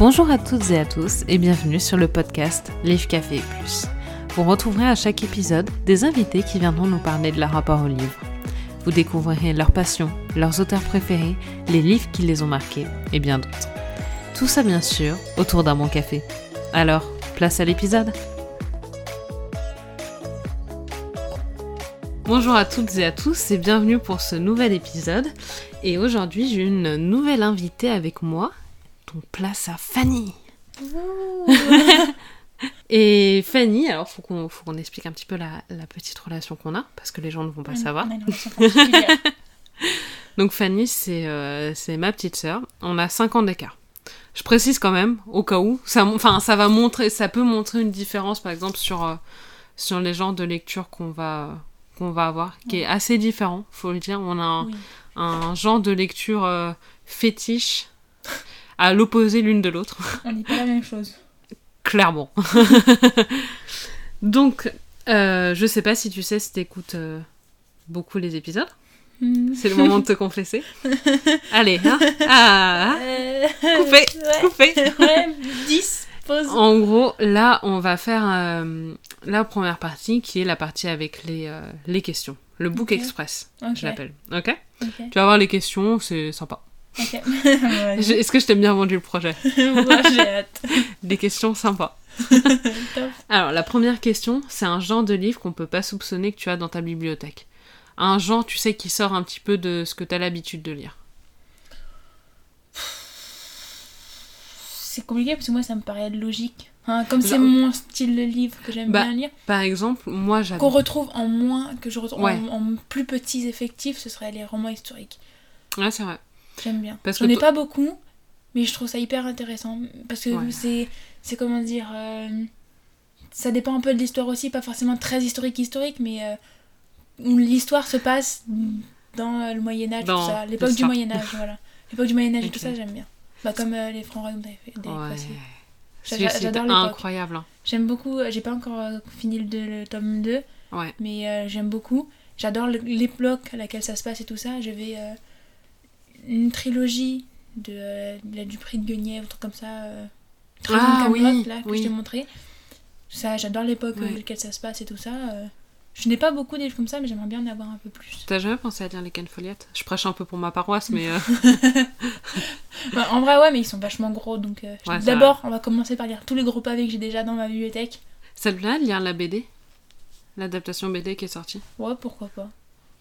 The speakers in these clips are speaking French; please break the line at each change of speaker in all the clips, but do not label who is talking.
Bonjour à toutes et à tous et bienvenue sur le podcast Livre Café Plus. Vous retrouverez à chaque épisode des invités qui viendront nous parler de leur rapport au livre. Vous découvrirez leurs passions, leurs auteurs préférés, les livres qui les ont marqués et bien d'autres. Tout ça bien sûr autour d'un bon café. Alors, place à l'épisode Bonjour à toutes et à tous et bienvenue pour ce nouvel épisode. Et aujourd'hui j'ai une nouvelle invitée avec moi. Donc place à Fanny. et Fanny, alors faut qu'on faut qu'on explique un petit peu la, la petite relation qu'on a parce que les gens ne vont pas savoir. Donc Fanny c'est euh, c'est ma petite sœur. On a 5 ans d'écart. Je précise quand même au cas où ça enfin ça va montrer ça peut montrer une différence par exemple sur euh, sur les genres de lecture qu'on va qu'on va avoir qui est assez différent, faut le dire. On a un,
Oui.
un genre de lecture euh, fétiche à l'opposé l'une de l'autre,
On dit pas la même chose.
clairement. Donc, euh, je sais pas si tu sais si t'écoutes euh, beaucoup les épisodes.
Hmm.
C'est le moment de te confesser. Allez, hein ah, ah.
Euh,
Coupé,
ouais.
coupé.
Ouais, 10, pause.
En gros, là, on va faire euh, la première partie qui est la partie avec les, euh, les questions. Le Book
Ok.
Express, je l'appelle. Ok?
Ok,
Tu vas voir les questions, c'est sympa.
Ok.
Est-ce que je t'ai bien vendu le projet
Moi, j'ai hâte.
Des questions sympas. Alors, la première question, c'est un genre de livre qu'on peut pas soupçonner que tu as dans ta bibliothèque. Un genre, tu sais, qui sort un petit peu de ce que tu as l'habitude de lire.
C'est compliqué parce que moi, ça me paraît logique. Hein, comme c'est mon style de livre que j'aime
Bah,
bien lire,
Par exemple, moi,
qu'on
j'adore.
retrouve en moins, que je retrouve
Ouais.
en, en plus petits effectifs, ce serait les romans historiques.
Ouais, c'est vrai.
J'aime bien.
Parce
J'en ai pas beaucoup, mais je trouve ça hyper intéressant. Parce que
Ouais.
c'est, c'est comment dire. euh, ça dépend un peu de l'histoire aussi, pas forcément très historique, historique, mais euh, où l'histoire se passe dans euh, le Moyen-Âge, tout ça. L'époque du. Moyen-Âge, voilà. L'époque du Moyen-Âge et tout ça, j'aime bien. Bah, comme euh, les Francs Royaumes
Ouais.
aussi.
C'est incroyable. hein.
J'aime beaucoup, j'ai pas encore fini le, tome 2,
Ouais.
mais j'aime beaucoup. J'adore l'époque à laquelle ça se passe et tout ça. J'avais euh, une trilogie de, euh, la- du prix de Guenièvre, un truc comme ça. Euh,
Ah,
Camelot,
oui,
là, que
oui.
je t'ai montré. Ça, j'adore l'époque
Ouais.
à laquelle ça se passe et tout ça. euh. Je n'ai pas beaucoup de livres comme ça, mais j'aimerais bien en avoir un peu plus.
T'as jamais pensé à lire les Ken Follett Je prêche un peu pour ma paroisse, mais. euh,
Bah, en vrai, ouais, mais ils sont vachement gros, donc euh,
Ouais,
d'abord, on va commencer par lire tous les gros pavés que j'ai déjà dans ma bibliothèque.
Ça te plaît de lire la BD L'adaptation BD qui est sortie?
Ouais, pourquoi pas.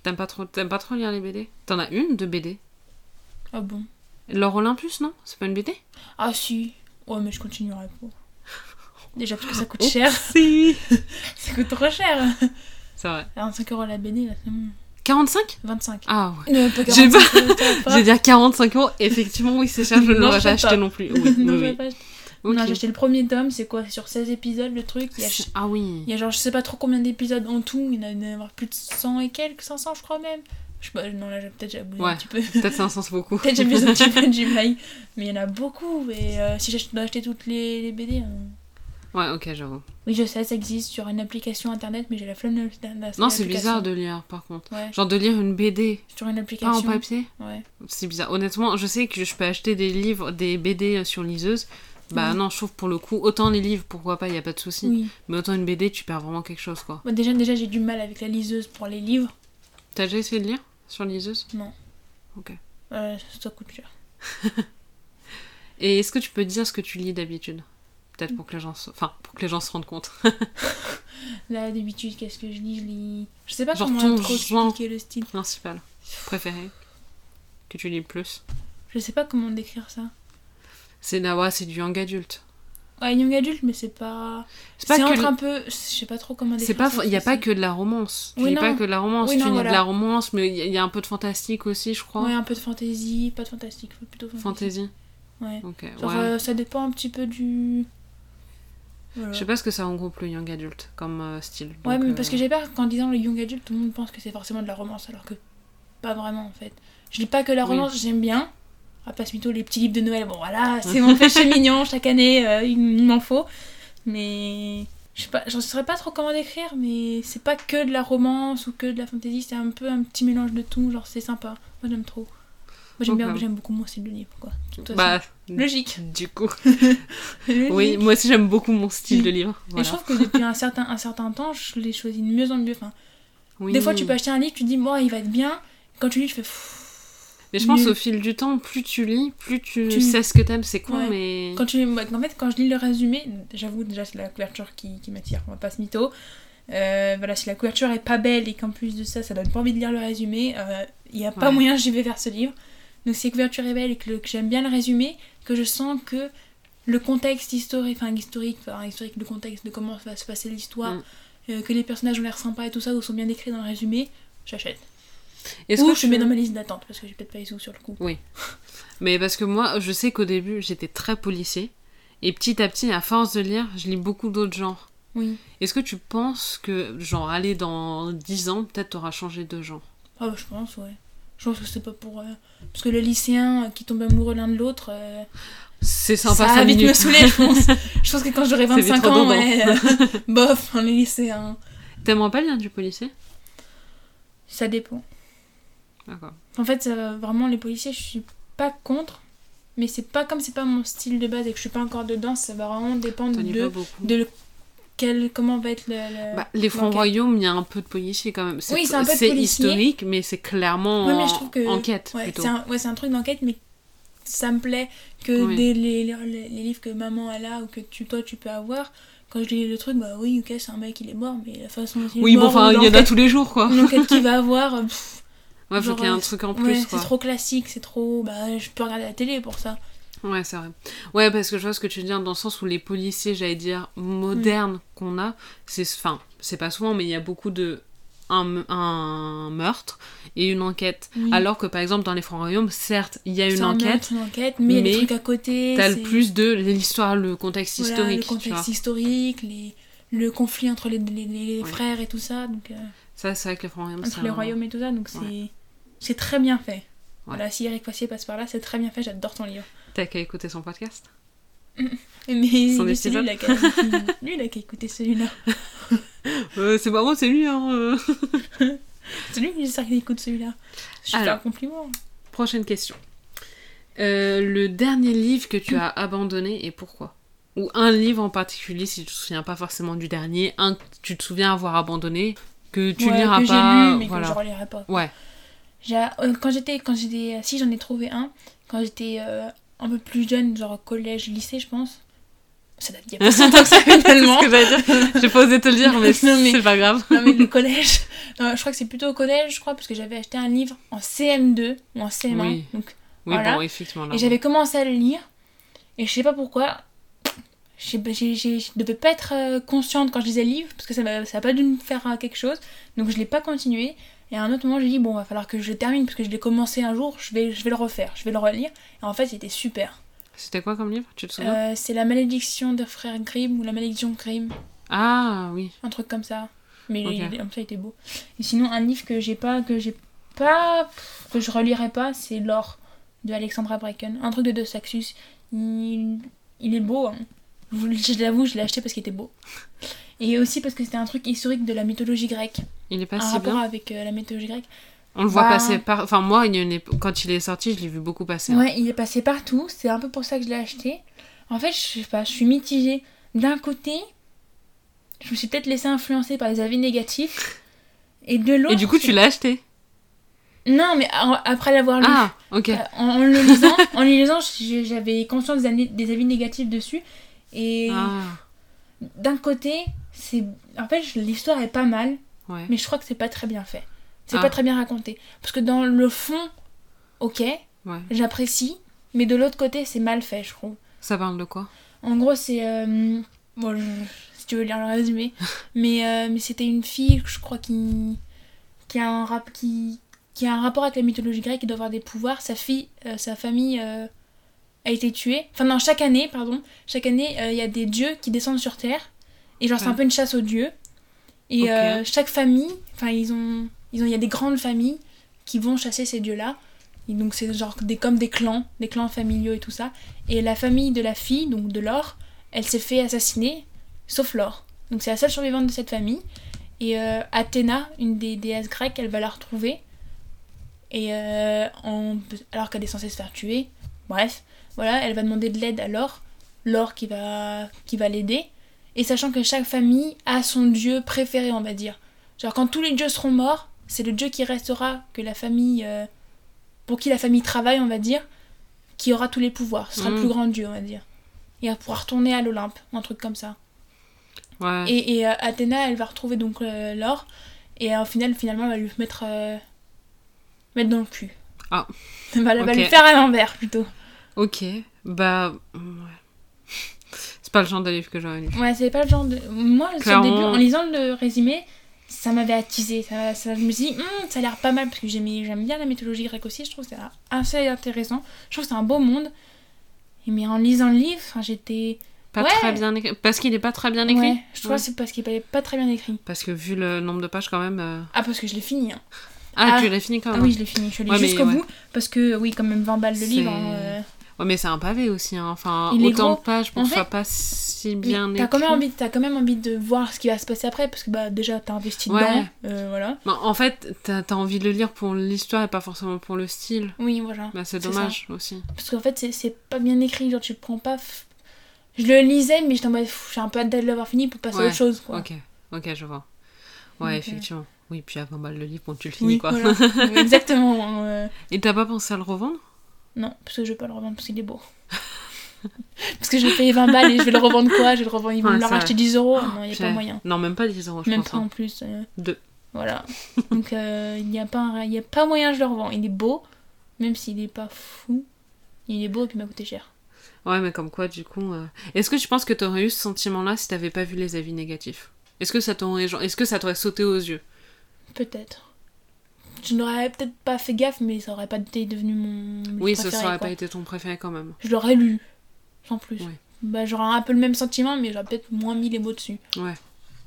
T'aimes pas trop, t'aimes pas trop lire les BD T'en as une de BD
Ah bon
L'or Olympus, non? C'est pas une BD?
Ah si. Ouais, mais je continuerai pas. Déjà parce que ça coûte cher.
Si
Ça coûte trop cher.
C'est vrai.
45 euros la BD, là, c'est bon.
45
25.
Ah ouais.
Non, pas
J'ai
45 euros, ça va
Je vais dire 45 euros. Effectivement, oui, c'est cher, je ne
Non,
l'aurais pas acheté non plus. Oui,
non,
oui.
je vais pas acheter.
Ok.
Non, j'ai acheté le premier tome, c'est quoi? Sur 16 épisodes le truc. Il y a,
C'est- Ah oui.
il y a genre, je sais pas trop combien d'épisodes en tout. Il y en a, il y en a plus de 100 et quelques, 500 je crois même. Je sais pas, non là j'ai- peut-être j'ai abusé
Ouais.
un petit peu.
Peut-être 500, c'est beaucoup.
Peut-être j'ai abusé un petit peu du bail. Mais il y en a beaucoup. Et euh, si je dois acheter toutes les, les BD. euh,
Ouais, ok, j'avoue.
Oui, je sais, ça existe sur une application internet, mais j'ai la flemme de
Non, c'est bizarre de lire, par contre.
Ouais,
Genre de lire une BD,
sur une
pas
application.
en papier
Ouais.
C'est bizarre. Honnêtement, je sais que je peux acheter des livres, des BD sur liseuse. Bah non, je trouve pour le coup, autant les livres, pourquoi pas, y a pas de souci.
Oui.
Mais autant une BD, tu perds vraiment quelque chose, quoi.
Bon, déjà, déjà j'ai du mal avec la liseuse pour les livres.
T'as déjà essayé de lire? Sur liseuse?
Non.
Ok.
Euh, ça coûte cher.
Et est-ce que tu peux dire ce que tu lis d'habitude? Peut-être pour que les gens se... Enfin, pour que les gens se rendent compte.
Là, d'habitude, qu'est-ce que je lis? Je lis. Je sais pas
Genre
comment
ton
trop
genre.
expliquer le style.
Principal. Préféré. Que tu lis le plus?
Je sais pas comment décrire ça.
C'est ouais, c'est du young adulte.
Ouais, young adulte, mais c'est pas.
C'est pas
entre un peu. Je sais pas trop comment
C'est
décrire
pas, il y a pas que de la romance. Tu
Oui, non.
pas que de la romance,
Oui,
tu
non, voilà.
de la romance, mais il y, a- un peu de fantastique aussi, je crois.
Ouais, un peu de fantasy, pas de fantastique, plutôt fantasy.
Fantasy.
Ouais.
Ok.
Genre,
ouais.
euh, ça dépend un petit peu du. Voilà.
Je sais pas ce que ça regroupe le young adulte comme euh, style.
Ouais, mais
euh,
parce que j'ai peur qu'en disant le young adult, tout le monde pense que c'est forcément de la romance, alors que pas vraiment en fait. Je lis pas que la
Oui.
romance, j'aime bien. À passe plutôt les petits livres de Noël, bon voilà, c'est mon péché mignon, chaque année euh, il m'en faut. Mais je sais pas, j'en saurais pas trop comment décrire, mais c'est pas que de la romance ou que de la fantasy, c'est un peu un petit mélange de tout, genre c'est sympa. Moi j'aime trop. Moi j'aime bien, j'aime beaucoup mon style de livre, quoi. De toute façon.
Bah,
Logique.
du coup.
Logique.
Oui, moi aussi j'aime beaucoup mon style de livre.
Et je trouve que depuis un certain, un certain temps, je l'ai choisi de mieux en mieux. Enfin,
Oui.
Des fois, tu peux acheter un livre, tu te dis, moi, il va être bien. Quand tu lis, tu fais. pfff.
Mais je pense
nul.
au fil du temps, plus tu lis, plus tu,
Tu-
sais ce que t'aimes. C'est con,
Ouais.
mais.
Quand tu... En fait, quand je lis le résumé, j'avoue, déjà, c'est la couverture qui, qui m'attire. On va pas se mytho. Euh, voilà, si la couverture est pas belle et qu'en plus de ça, ça donne pas envie de lire le résumé, il n'y a pas
Ouais.
moyen que j'y vais vers ce livre. Donc, si la couverture est belle et que, j'aime bien le résumé, que je sens que le contexte historique, enfin historique, enfin historique, le contexte de comment va se passer l'histoire,
Mm.
euh, que les personnages ont l'air sympas et tout ça, ou sont bien décrits dans le résumé, j'achète.
Est-ce que
je mets dans ma liste d'attente parce que j'ai peut-être pas les sous sur le coup.
Mais parce que moi, je sais qu'au début, j'étais très policier. Et petit à petit, à force de lire, je lis beaucoup d'autres genres.
Oui.
Est-ce que tu penses que, genre, aller dans 10 ans, peut-être t'auras changé de genre?
Ah bah, je pense, ouais. Je pense que c'est pas pour. euh, Parce que les lycéens euh, qui tombent amoureux l'un de l'autre, euh,
C'est sympa,
ça
5
va vite me saouler, je pense. je pense que quand j'aurai
C'est vite
25 ans, ouais, euh, bof, hein, les lycéens.
T'aimerais pas lire du policier?
Ça dépend.
D'accord.
En fait, euh, vraiment, les policiers, je suis pas contre. Mais c'est pas comme c'est pas mon style de base et que je suis pas encore dedans, ça va vraiment dépendre de, de quel, comment va être le. le-
Bah, les
l'enquête.
Royaumes, il y a un peu de policier quand même.
Oui, c'est un peu de
C'est historique, mais c'est clairement
Ouais, mais je trouve que-
enquête
Ouais,
plutôt.
c'est un, ouais, c'est un truc d'enquête, mais ça me plaît que
Oui.
des, les, les, les livres que maman a là ou que tu, toi tu peux avoir. Quand je lis le truc, bah oui, ok, c'est un mec, il est mort, mais la façon dont il
Oui,
est
bon,
mort,
enfin,
ou
il y en a tous les jours, quoi.
l'enquête qu'il va avoir, pff,
Ouais, faut qu'il y ait un
euh,
truc en
ouais,
plus,
c'est
quoi.
trop classique, c'est trop. Bah, je peux regarder la télé pour ça.
Ouais, c'est vrai. Ouais, parce que je vois ce que tu veux dire dans le sens où les policiers, j'allais dire, modernes qu'on a, c'est. Enfin, c'est pas souvent, mais il y a beaucoup de. Un, un meurtre et une enquête.
Oui.
Alors que par exemple, dans les Francs Royaumes, certes, il y a une
C'est un
enquête,
une enquête, mais il y a des trucs à côté.
t'as le
c'est-
plus de l'histoire, le contexte
voilà,
historique.
Le contexte historique, les, le conflit entre les, les, les
Ouais.
frères et tout ça. Donc, euh,
Ça, c'est vrai que les Francs Royaumes,
entre
c'est
les
un-
royaumes et tout ça, donc c'est
Ouais.
C'est très bien fait. Voilà, si Eric Fossier passe par là, c'est très bien fait, j'adore ton livre.
T'as qu'à écouter son podcast.
Mais
Son
lui, c'est lui,
épisode.
là, qui a- lui, il a qu'à écouter celui-là.
Euh, c'est pas moi, c'est lui, hein. euh.
C'est lui qui écoute celui-là. Je fais
Alors.
un compliment.
Prochaine question. Euh, le dernier livre que tu as abandonné et pourquoi? Ou un livre en particulier, si tu te souviens pas forcément du dernier, un que tu te souviens avoir abandonné, que tu
Ouais,
liras
que
pas.
lu, mais
voilà.
que je relirai pas.
Ouais,
quand j'étais, quand j'étais, si j'en ai trouvé un, quand j'étais euh, un peu plus jeune, genre collège, lycée, je pense. Ça date il y a pas si longtemps que ça finalement.
J'ai pas osé te le dire, mais,
Non, mais-
c'est pas grave.
Non mais le collège, euh, je crois que c'est plutôt au collège, je crois, parce que j'avais acheté un livre en CM2 ou en CM1.
Oui.
Donc,
Oui,
Voilà.
bon, effectivement. Là,
et j'avais commencé à le lire, et je sais pas pourquoi, je j'ai- je devais pas être euh, consciente quand je lisais le livre, parce que ça m'a ça a pas dû me faire euh, quelque chose, donc je l'ai pas continué. Et à un autre moment, j'ai dit, bon, va falloir que je le termine, parce que je l'ai commencé un jour, je vais, je vais le refaire, je vais le relire. Et en fait, c'était super.
C'était quoi comme livre Tu te souviens?
Euh, c'est La malédiction de frère Grimm, ou La malédiction Grimm,
Ah oui.
un truc comme ça. Mais
Ok.
il- comme ça, il était beau. Et sinon, un livre que j'ai pas, que j'ai pas, que je relirai pas, c'est L'or de Alexandra Bracken. Un truc de De Saxus. Il, il est beau, hein. Je l'avoue, je l'ai acheté parce qu'il était beau. Et aussi parce que c'était un truc historique de la mythologie grecque.
Il est pas
un
si
rapport
bien.
avec euh, la mythologie grecque.
On le voit
Bah-
passer par. Enfin, moi, il quand il est sorti, je l'ai vu beaucoup passer. hein.
Ouais, il est passé partout. C'est un peu pour ça que je l'ai acheté. En fait, je sais pas, je suis mitigée. D'un côté, je me suis peut-être laissée influencer par les avis négatifs. Et de l'autre.
Et du coup, tu l'as acheté?
Non, mais après l'avoir lu.
Ah, ok.
Euh, En, en le lisant, en le lisant, j'avais conscience des, avis- des avis négatifs dessus. Et
Ah,
d'un côté, c'est. En fait, l'histoire est pas mal,
ouais.
mais je crois que c'est pas très bien fait. C'est
Ah.
pas très bien raconté. Parce que dans le fond, ok,
Ouais.
j'apprécie, mais de l'autre côté, c'est mal fait, je trouve.
Ça parle de quoi?
En gros, c'est. euh, Bon, je- si tu veux lire le résumé. mais euh, mais c'était une fille, je crois, qui. qui a un, rap... qui... qui a un rapport avec la mythologie grecque, qui doit avoir des pouvoirs. Sa fille, euh, sa famille a été tuée. Enfin, non, chaque année, pardon. Chaque année, il y a des dieux qui descendent sur Terre. Et genre, c'est un peu une chasse aux dieux. Et euh, chaque famille. Enfin, ils ont. ils ont Il y a des grandes familles qui vont chasser ces dieux-là. Et donc, c'est genre des, comme des clans, des clans familiaux et tout ça. Et la famille de la fille, donc de Laure, elle s'est fait assassiner, sauf Laure. Donc c'est la seule survivante de cette famille. Et euh, Athéna, une des déesses grecques, elle va la retrouver. Et euh, en- alors qu'elle est censée se faire tuer, bref, voilà, elle va demander de l'aide à Laure, Laure qui va, qui va l'aider. Et sachant que chaque famille a son dieu préféré, on va dire. Genre quand tous les dieux seront morts, c'est le dieu qui restera, que la famille, euh, pour qui la famille travaille, on va dire, qui aura tous les pouvoirs. Ce sera
Mm.
le plus grand dieu, on va dire. Et elle pourra retourner à l'Olympe, un truc comme ça.
Ouais.
Et, et euh, Athéna, elle va retrouver donc euh, l'or. Et au final, finalement, elle va lui mettre, mettre dans le cul.
Ah.
Elle va, va lui faire à l'envers plutôt.
Ok. Bah. Ouais. C'est pas le genre de livre que j'aurais lu.
Ouais, c'est pas le genre de. Moi, sur le
Clairement.
début, en lisant le résumé, ça m'avait attisé. Ça, ça- je me suis dit, Hum, ça a l'air pas mal parce que j'aime bien la mythologie grecque aussi. Je trouve que c'est assez intéressant. Je trouve que c'est un beau monde. Mais en lisant le livre, j'étais.
Pas
Ouais.
très bien écrit. Parce qu'il est pas très bien écrit.
Ouais, je
Ouais.
que c'est parce qu'il n'est pas très bien écrit.
Parce que vu le nombre de pages, quand même. euh,
Ah, parce que je l'ai fini. hein.
Ah,
Ah.
tu l'as fini quand
Ah
même.
oui, je l'ai fini. Je
mais
jusqu'au bout. Parce que, oui, quand même 20 balles de
C'est-
livre. hein, euh,
Ouais, mais c'est un pavé aussi. hein. Enfin,
Il
autant de pages pour
En
que ce
fait,
soit pas si bien écrit.
t'as quand, même envie, quand même envie de voir ce qui va se passer après parce que bah déjà t'as investi
Ouais.
dedans, euh, voilà.
Bah, en fait, t'as as envie de le lire pour l'histoire et pas forcément pour le style.
Oui, voilà.
Bah, c'est dommage aussi.
Parce qu'en fait c'est- pas bien écrit, genre tu prends pas... f- Je le lisais mais j'étais en mode j'ai un peu hâte de l'avoir fini pour passer à
Ouais,
autre chose quoi.
Ok, ok, je vois. Ouais,
euh,
effectivement. Oui, puis à 20 balles le livre, bon, tu le finis
Oui,
quoi.
voilà. Exactement. hein, euh,
Et t'as pas pensé à le revendre?
Non, parce que je vais pas le revendre parce qu'il est beau. parce que je vais payer 20 balles et je vais le revendre quoi? Je vais le revendre, ils vont
Ouais,
me le racheter 10 euros. Non, il n'y a pas moyen.
Non, même pas 10 euros, je
Même
pense.
pas
hein.
en plus. euh,
Deux.
Voilà. Donc euh, il n'y a, pas un- il y a pas moyen je le revends. Il est beau, même s'il est pas fou. Il est beau et puis il m'a coûté cher.
Ouais, mais comme quoi, du coup. euh, Est-ce que tu penses que t'aurais eu ce sentiment-là si t'avais pas vu les avis négatifs? Est-ce que ça t'aurait genre... Est-ce que ça t'aurait sauté aux yeux?
Peut-être. Je n'aurais peut-être pas fait gaffe, mais ça aurait pas été devenu mon. livre
Oui, ça
préféré,
aurait
quoi.
pas été ton préféré quand même.
Je l'aurais lu, sans plus.
Ouais.
Bah, j'aurais un peu le même sentiment, mais j'aurais peut-être moins mis les mots dessus.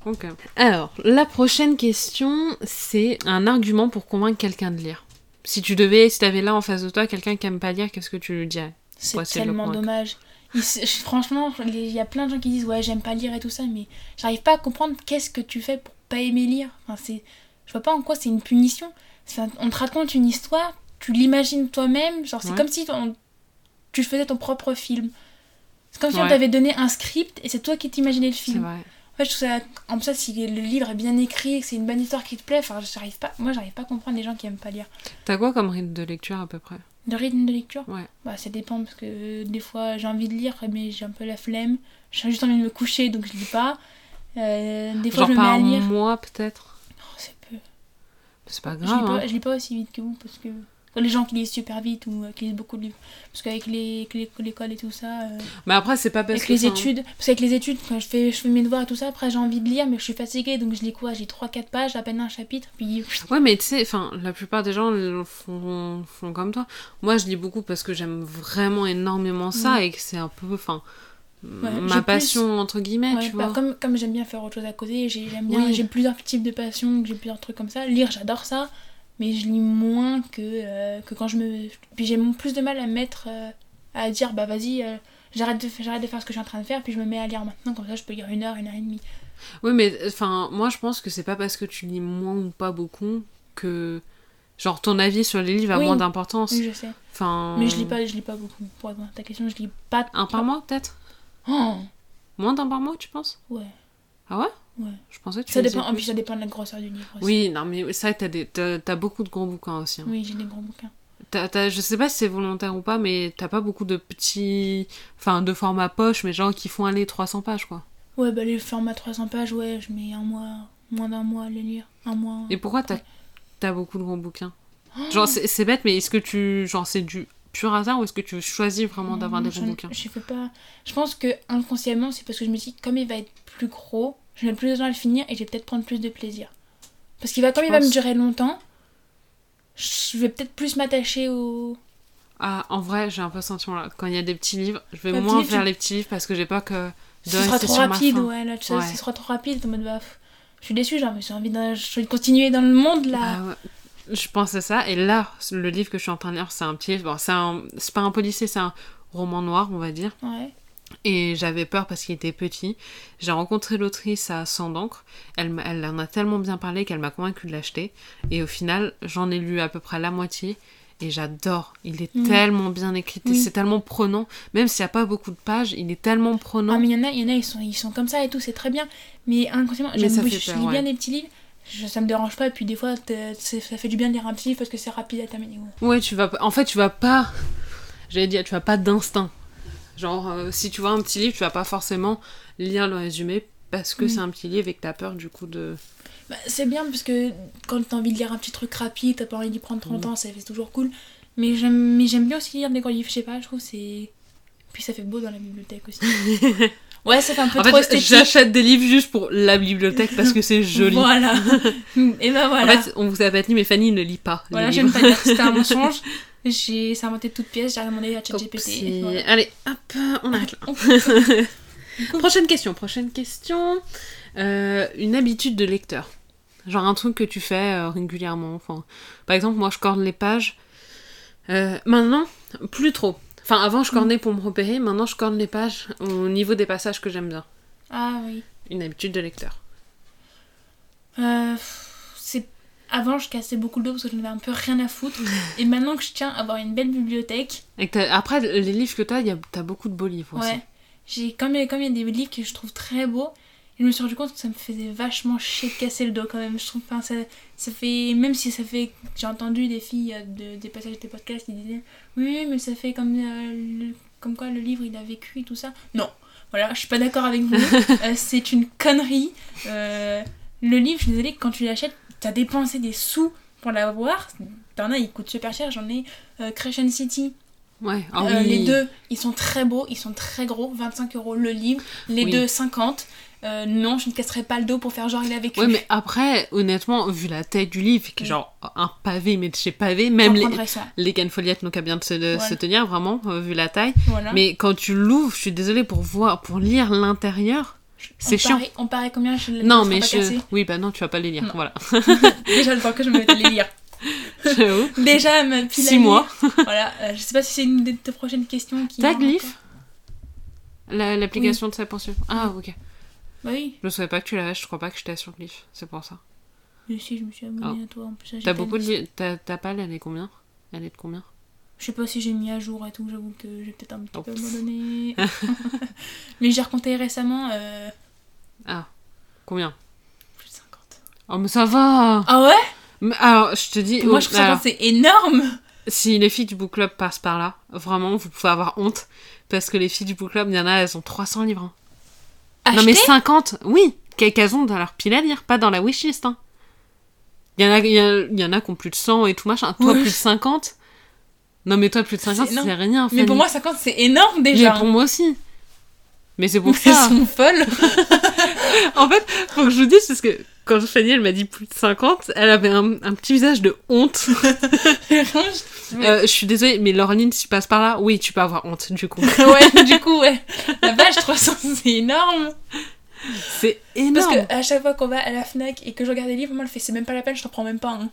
Ok. Alors, la prochaine question, c'est un argument pour convaincre quelqu'un de lire. Si tu devais, si t'avais là en face de toi quelqu'un qui aime pas lire, qu'est-ce que tu lui dirais?
C'est
Ouais, c'est le
tellement dommage. Il franchement, il y a plein de gens qui disent ouais j'aime pas lire et tout ça, mais j'arrive pas à comprendre qu'est-ce que tu fais pour pas aimer lire. Enfin, c'est, je vois pas en quoi c'est une punition. On te raconte une histoire, tu l'imagines toi-même, genre c'est
Ouais.
comme si on- tu faisais ton propre film. C'est comme si on t'avait donné un script et c'est toi qui t'imaginais le film.
vrai.
En fait, je trouve ça, en plus, ça, si le livre est bien écrit, que c'est une bonne histoire qui te plaît, enfin, j'arrive pas, moi, j'arrive pas à comprendre les gens qui aiment pas lire.
T'as quoi comme rythme de lecture à peu près?
Le rythme de lecture?
Ouais.
Bah, ça dépend parce que euh, des fois, j'ai envie de lire, mais j'ai un peu la flemme. J'ai juste envie de me coucher, donc je lis pas. Euh, des fois,
Genre
je me mets à lire.
mois peut-être?
C'est
pas
Je lis,
grave. hein.
pas, je lis pas aussi vite que vous parce que. Les gens qui lisent super vite ou euh, qui lisent beaucoup de livres. Parce qu'avec les, l'école et tout ça. euh,
Mais après, c'est pas parce
avec
que.
les études. Parce qu'avec les études, quand je fais, je fais mes devoirs et tout ça, après j'ai envie de lire, mais je suis fatiguée donc je lis quoi? Je lis 3-4 pages, à peine un chapitre, puis.
Ouais, mais tu sais, enfin, la plupart des gens font, font comme toi. Moi, je lis beaucoup parce que j'aime vraiment énormément ça
Mm.
et que c'est un peu, enfin, ma
plus-
passion entre guillemets,
Ouais,
tu
bah,
vois.
comme comme j'aime bien faire autre chose à côté, j'ai j'aime bien,
Oui.
j'ai plusieurs types de passions, j'ai plusieurs trucs comme ça. Lire, j'adore ça, mais je lis moins que, euh, que quand je me. Puis j'ai plus de mal à me mettre euh, à dire bah vas-y, euh, j'arrête de, j'arrête de faire ce que je suis en train de faire, puis je me mets à lire maintenant, comme ça je peux lire une heure, une heure et demie.
Oui, mais enfin, moi, je pense que c'est pas parce que tu lis moins ou pas beaucoup que, genre, ton avis sur les livres a
Oui.
moins d'importance.
Oui, je sais.
Enfin.
Mais je lis pas, je lis pas beaucoup. Pour répondre à ta question, je lis pas.
Un par mois, peut-être?
Oh,
Moins d'un par mois, tu penses?
Ouais.
Ah ouais?
Ouais.
Je pensais que tu
Ça dépend, en
plus.
ça dépend de la grosseur du livre aussi.
Oui, non, mais c'est vrai que t'as, des, t'as, t'as beaucoup de gros bouquins aussi. hein.
Oui, j'ai des gros bouquins.
T'as- t'as- je sais pas si c'est volontaire ou pas, mais t'as pas beaucoup de petits. Enfin, de format poche, mais genre qui font aller 300 pages, quoi.
Ouais, bah les formats 300 pages, ouais, je mets un mois, moins d'un mois à les lire. Un mois.
Et pourquoi t'as, t'as beaucoup de gros bouquins?
Oh
Genre, c'est, c'est bête, mais est-ce que tu. Genre, c'est du pur hasard ou est-ce que tu choisis vraiment d'avoir des gros bouquins
Je fais pas. Je pense que inconsciemment, c'est parce que je me dis, comme il va être plus gros, je mets plus de temps à le finir et je vais peut-être prendre plus de plaisir. Parce qu'il va, comme il va me durer longtemps, je vais peut-être plus m'attacher au.
Ah, en vrai, j'ai un peu ce sentiment-là. Quand il y a des petits livres, je vais
Un
moins
livre,
vers
tu-
les petits livres parce que j'ai peur que. de
Ce sera trop rapide, ouais, là, tu sais,
Ouais.
ce sera trop rapide, en mode, bah, je suis déçue, genre, mais j'ai envie de, je vais continuer dans le monde là.
Ah ouais. Je pense à ça. Et là, le livre que je suis en train de lire, c'est un petit livre. Bon, c'est, un... c'est pas un policier, c'est un roman noir, on va dire.
Ouais.
Et j'avais peur parce qu'il était petit. J'ai rencontré l'autrice à 100 d'encre. Elle, elle en a tellement bien parlé qu'elle m'a convaincue de l'acheter. Et au final, j'en ai lu à peu près la moitié. Et j'adore. Il est
Mm.
tellement bien écrit. C'est tellement prenant. Même s'il n'y a pas beaucoup de pages, il est tellement prenant.
Ah, mais il y en a, il y en a ils, sont, ils sont comme ça et tout, c'est très bien. Mais inconsciemment, j'aime je lis bien
ouais.
des petits livres. Je- ça me dérange pas. Et puis des fois, c'est- ça fait du bien de lire un petit livre parce que c'est rapide à terminer. ouais.
Ouais, tu vas pas- En fait, tu vas pas. J'allais dire, tu vas pas d'instinct. Genre, euh, si tu vois un petit livre, tu vas pas forcément lire le résumé parce que
Mm.
c'est un petit livre et que t'as peur du coup de.
Bah, c'est bien parce que quand t'as envie de lire un petit truc rapide, t'as pas envie d'y prendre 30
Mm.
ans, ça fait toujours cool. Mais j'aime mais j'aime bien aussi lire des grands livres, je sais pas, je trouve c'est. Puis ça fait beau dans la bibliothèque aussi. ouais, fait un peu
En
trop
fait,
esthétique.
j'achète des livres juste pour la bibliothèque parce que c'est joli.
Voilà. Et ben voilà.
En fait, on vous a pas dit, mais Fanny ne lit pas.
voilà, j'aime pas dire. C'était un mensonge. J'ai c'est inventé de toutes pièces, j'ai demandé à ChatGPT. Voilà.
Allez, hop, on arrête là. prochaine question, prochaine question. Euh, une habitude de lecteur. Genre un truc que tu fais euh, régulièrement. Enfin, par exemple, moi je corne les pages. Euh, maintenant, plus trop. Enfin, avant je cornais pour me repérer, maintenant je corne les pages au niveau des passages que j'aime bien.
Ah oui.
Une habitude de lecteur.
Euh, c'est avant je cassais beaucoup le dos parce que je n'avais un peu rien à foutre et maintenant que je tiens à avoir une belle bibliothèque
Et après, les livres que t'as, y a- t'as beaucoup de beaux livres aussi.
ouais j'ai comme il y a- comme il y a des livres que je trouve très beaux je me suis rendu compte que ça me faisait vachement chier de casser le dos quand même je trouve enfin, ça, ça fait même si ça fait j'ai entendu des filles euh, de, des passages des podcasts qui disaient oui mais ça fait comme euh, le- comme quoi le livre il a vécu et tout ça non voilà je suis pas d'accord avec vous Euh, c'est une connerie Euh, le livre je suis désolée quand tu l'achètes t'as dépensé des sous pour l'avoir t'en as il coûte super cher j'en ai Crescent City
Ouais, ah
euh,
oui.
les deux, ils sont très beaux, ils sont très gros, 25 euros le livre. Les
Oui.
deux, 50. Euh, non, je ne casserai pas le dos pour faire genre il a vécu.
Ouais, mais après, honnêtement, vu la taille du livre, qui est
Oui.
genre un pavé, mais de chez pavé, même les, les cannes foliettes n'ont qu'à bien de se, de
Voilà.
se tenir, vraiment, euh, vu la taille.
Voilà.
Mais quand tu l'ouvres, je suis désolée pour voir, pour lire l'intérieur, c'est chiant.
Paraît, on paraît combien je
Non, mais
pas
je.
casser
Oui, bah non, tu vas pas les lire,
Non.
voilà.
Déjà le temps que je me mette à les lire.
J'avoue.
Déjà ma pile à
Six mois.
lire. Voilà, euh, je sais pas si c'est une de tes prochaines questions qui.
Glyph La- L'application de sa pension. Ah, ok.
Bah oui,
Je savais pas que tu l'avais, je crois pas que j'étais sur Glyph, c'est pour ça.
mais si je me suis abonnée à toi en plus.
T'as
pas
beaucoup de.
dit.
li- Ta, ta palle, elle est combien? Elle est de combien?
Je sais pas si j'ai mis à jour et tout, j'avoue que j'ai peut-être un petit peu
Oups.
abandonné. mais j'ai recompté récemment euh,
Ah, combien?
Plus de 50.
Oh, mais ça va
Ah ouais?
Mais Alors, je te dis.
Pour Moi
oh,
je trouve ça
alors,
c'est énorme
Si les filles du book club passent par là, vraiment, vous pouvez avoir honte. Parce que les filles du book club, il y en a, elles ont 300 livres. Hein. Non, mais
Acheter
50, oui, qu'elles ont dans leur pile à lire, pas dans la wishlist. Hein. Il y, en a, il, y, a- y en a qui ont plus de 100 et tout machin. Toi,
Ouais.
plus de 50 Non, mais toi, plus de 50,
C'est
rien.
Mais pour
Fanny.
moi 50 c'est énorme
Mais
déjà
pour moi aussi. Mais c'est pour
Elles
ça.
sont folles
En fait, faut que je vous dise, parce que quand Fanny, elle m'a dit plus de 50, elle avait un, un petit visage de honte. Euh, je suis désolée, mais Laureline, si tu passes par là, oui, tu peux avoir honte, du coup.
ouais, du coup, ouais. La page 300, c'est énorme.
C'est énorme.
Parce que à chaque fois qu'on va à la Fnac et que je regarde des livres, moi, elle fait c'est même pas la peine, je t'en prends même pas. Hein.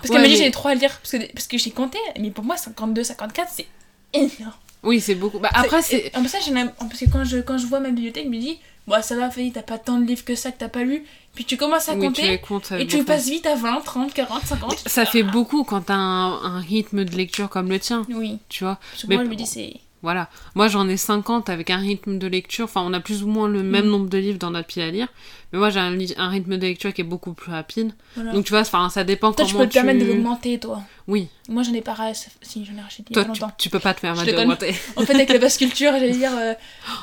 Parce
Ouais,
qu'elle m'a dit
mais-
j'ai les trois à lire parce que, parce que j'ai compté, mais pour moi 52, 54, c'est énorme.
Oui, c'est beaucoup. Bah, après, c'est.
En plus, quand je, quand je vois ma bibliothèque, je me dis, bon, ça va, Fanny, t'as pas tant de livres que ça que t'as pas lu. Puis tu commences à
Oui, tu
compter
les comptes. ça
et tu
beaucoup.
passes vite à 20, 30, 40, 50.
Ça fait beaucoup quand t'as un, un rythme de lecture comme le tien,
Oui,
tu vois.
parce que
Mais
moi, je me dis, c'est.
Voilà. Moi, j'en ai 50 avec un rythme de lecture. Enfin, on a plus ou moins le même
Mm.
nombre de livres dans notre pile à lire. Mais moi, j'ai un, rythme de lecture qui est beaucoup plus rapide.
Voilà.
Donc, tu vois, enfin, ça dépend
Toi, tu
comment
peux te permettre de l'augmenter, toi.
Oui.
Moi, j'en ai pas Si, j'en ai racheté il y a
Toi,
pas
tu,
longtemps.
tu peux pas te permettre de
déconne.
augmenter.
En fait, avec le pass culture, j'allais dire, euh,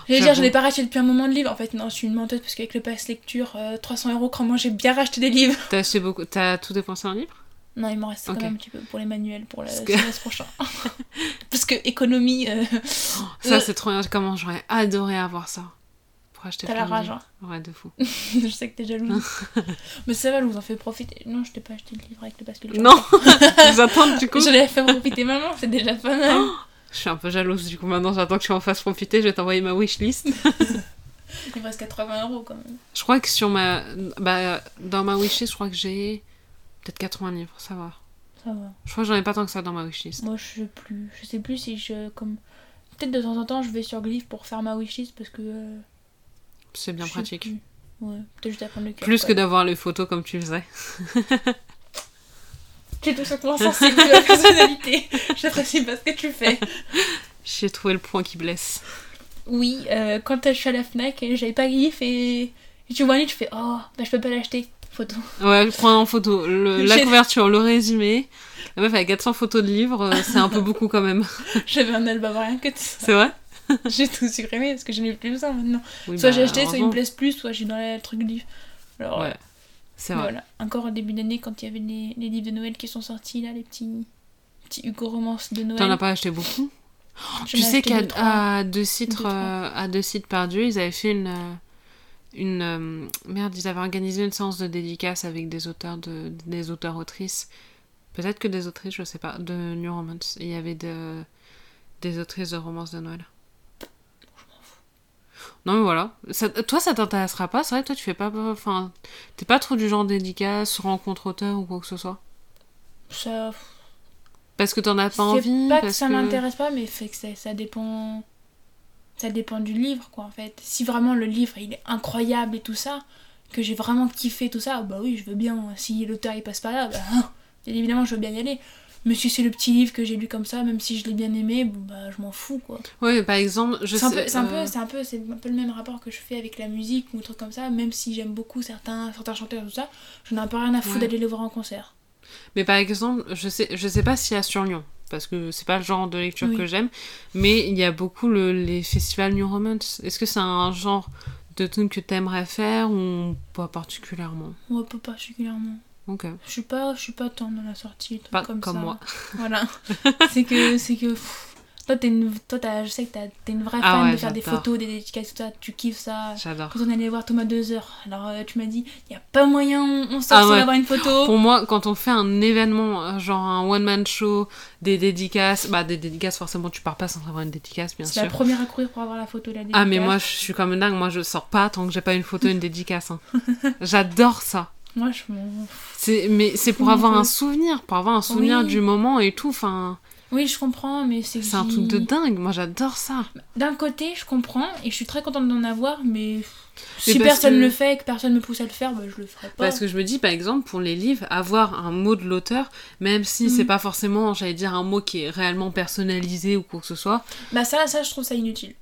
j'allais dire, j'en ai pas racheté depuis un moment de livres. En fait, non, je suis une menteuse parce qu'avec le pass lecture, euh, 300 euros, crois-moi, j'ai bien racheté des livres.
T'as acheté beaucoup. T'as tout dépensé en livres?
Non, il m'en reste quand même un petit peu pour les manuels pour le
que-
semestre prochain. parce que économie, euh,
Ça,
Euh.
c'est trop bien. Comment j'aurais adoré avoir ça. Pour acheter
T'as la rage,
livres. Ouais, de fou.
je sais que t'es jalouse. Mais ça va, je vous en fais profiter. Non, je t'ai pas acheté de livre avec le pass culture.
non J'attends, du coup.
Je l'ai fait profiter maman, c'est déjà pas mal.
Je suis un peu jalouse, du coup. Maintenant, j'attends que tu en fasses profiter. Je vais t'envoyer ma wishlist.
Il me reste 80 euros quand même.
Je crois que sur ma. Bah, dans ma wishlist, je crois que j'ai. Peut-être 80 livres, ça va.
Ça va.
Je crois que j'en ai pas tant que ça dans ma wishlist.
Moi, je sais plus. Je sais plus si je. Comme. Peut-être de temps en temps, je vais sur Glyph pour faire ma wishlist parce que. euh,
C'est bien
je
pratique.
Ouais, peut-être juste apprendre le cœur.
Plus
quoi.
que d'avoir les photos comme tu faisais.
Tu es tout simplement sensible de la personnalité. J'apprécie pas ce que tu fais.
J'ai trouvé le point qui blesse.
Oui, euh, quand je suis à la Fnac, et j'avais pas Glyph et, et tu vois tu fais Oh, bah je peux pas l'acheter. Photo.
Ouais, je prends en photo le- la couverture, le résumé. La meuf avec 400 photos de livres, euh, c'est un peu beaucoup quand même.
J'avais un album rien que de ça.
C'est vrai
J'ai tout supprimé parce que je n'ai plus besoin maintenant.
Oui,
soit
bah,
j'ai acheté, soit ils me plaisent plus, soit j'ai dans le truc livre. Alors,
Ouais,
euh,
c'est vrai.
voilà. Encore au début d'année, quand il y avait les, les livres de Noël qui sont sortis, là, les petits, petits Hugo romances de Noël.
T'en as pas acheté beaucoup
J'en
Tu
ai
sais qu'à
deux,
sites,
Deux,
euh, à deux sites perdus, ils avaient fait une, une euh, merde, ils avaient organisé une séance de dédicace avec des auteurs de, des auteurs autrices, peut-être que des autrices, je sais pas, de New Romance. Il y avait de, des autrices de romances de Noël. Non mais voilà. Ça- toi ça t'intéressera pas, c'est vrai que toi tu fais pas, enfin, t'es pas trop du genre dédicace, rencontre auteur ou quoi que ce soit.
Ça,
Parce que t'en as pas
c'est
envie.
pas que
parce
ça m'intéresse pas, mais fait que ça, ça dépend. Ça dépend du livre, quoi, en fait. Si vraiment le livre il est incroyable et tout ça, que j'ai vraiment kiffé tout ça, bah oui, je veux bien. Si l'auteur il passe pas là, bah bien évidemment je veux bien y aller. Mais si c'est le petit livre que j'ai lu comme ça, même si je l'ai bien aimé, bon bah je m'en fous, quoi.
Ouais, par exemple, je
C'est un,
sais.
peu, c'est, un
euh,
peu, c'est, un peu, c'est un peu le même rapport que je fais avec la musique ou des trucs comme ça, même si j'aime beaucoup certains, certains chanteurs tout ça, je n'ai un peu rien à foutre
Ouais.
d'aller les voir en concert.
Mais par exemple, je sais, je sais pas s'il y a sur Lyon, parce que c'est pas le genre de lecture
Oui.
que j'aime, mais il y a beaucoup le- les festivals New Romance. Est-ce que c'est un genre de truc que t'aimerais faire ou pas particulièrement?
Moi, pas particulièrement.
Ok.
Je suis pas, je suis pas tant dans la sortie,
Pas
comme,
comme
ça.
moi.
Voilà. c'est que, c'est que, pff, toi, t'es une, toi, t'as- je sais que t'as- t'es une vraie
Ah
fan
ouais,
de faire des photos, des dédicaces, tout ça, tu kiffes ça.
J'adore.
Quand on allait voir Thomas deux heures, alors euh, tu m'as dit, il y a pas moyen, on, sort
Ah
sans
ouais.
avoir une photo.
Pour moi, quand on fait un événement, euh, genre un one-man show, des dédicaces, bah des dédicaces, forcément, tu pars pas sans avoir une dédicace, bien
C'est
sûr.
la première à courir pour avoir la photo, la
Ah, mais
dédicace.
moi, je suis comme dingue, moi, je sors pas tant que j'ai pas une photo, une dédicace. hein. J'adore ça.
Moi, je m'en
C'est, mais c'est pour avoir
un
souvenir, pour avoir un souvenir
Oui.
du moment et tout. Enfin,
Oui, je comprends, mais c'est
c'est un truc de dingue. Moi, j'adore ça.
D'un côté, je comprends et je suis très contente d'en avoir, mais
Mais
si personne
que-
le fait et que personne me pousse à le faire, bah, je le ferai pas.
Parce que je me dis, par exemple, pour les livres, avoir un mot de l'auteur, même si c'est pas forcément, j'allais dire, un mot qui est réellement personnalisé ou quoi que ce soit,
Bah ça, ça, je trouve ça inutile.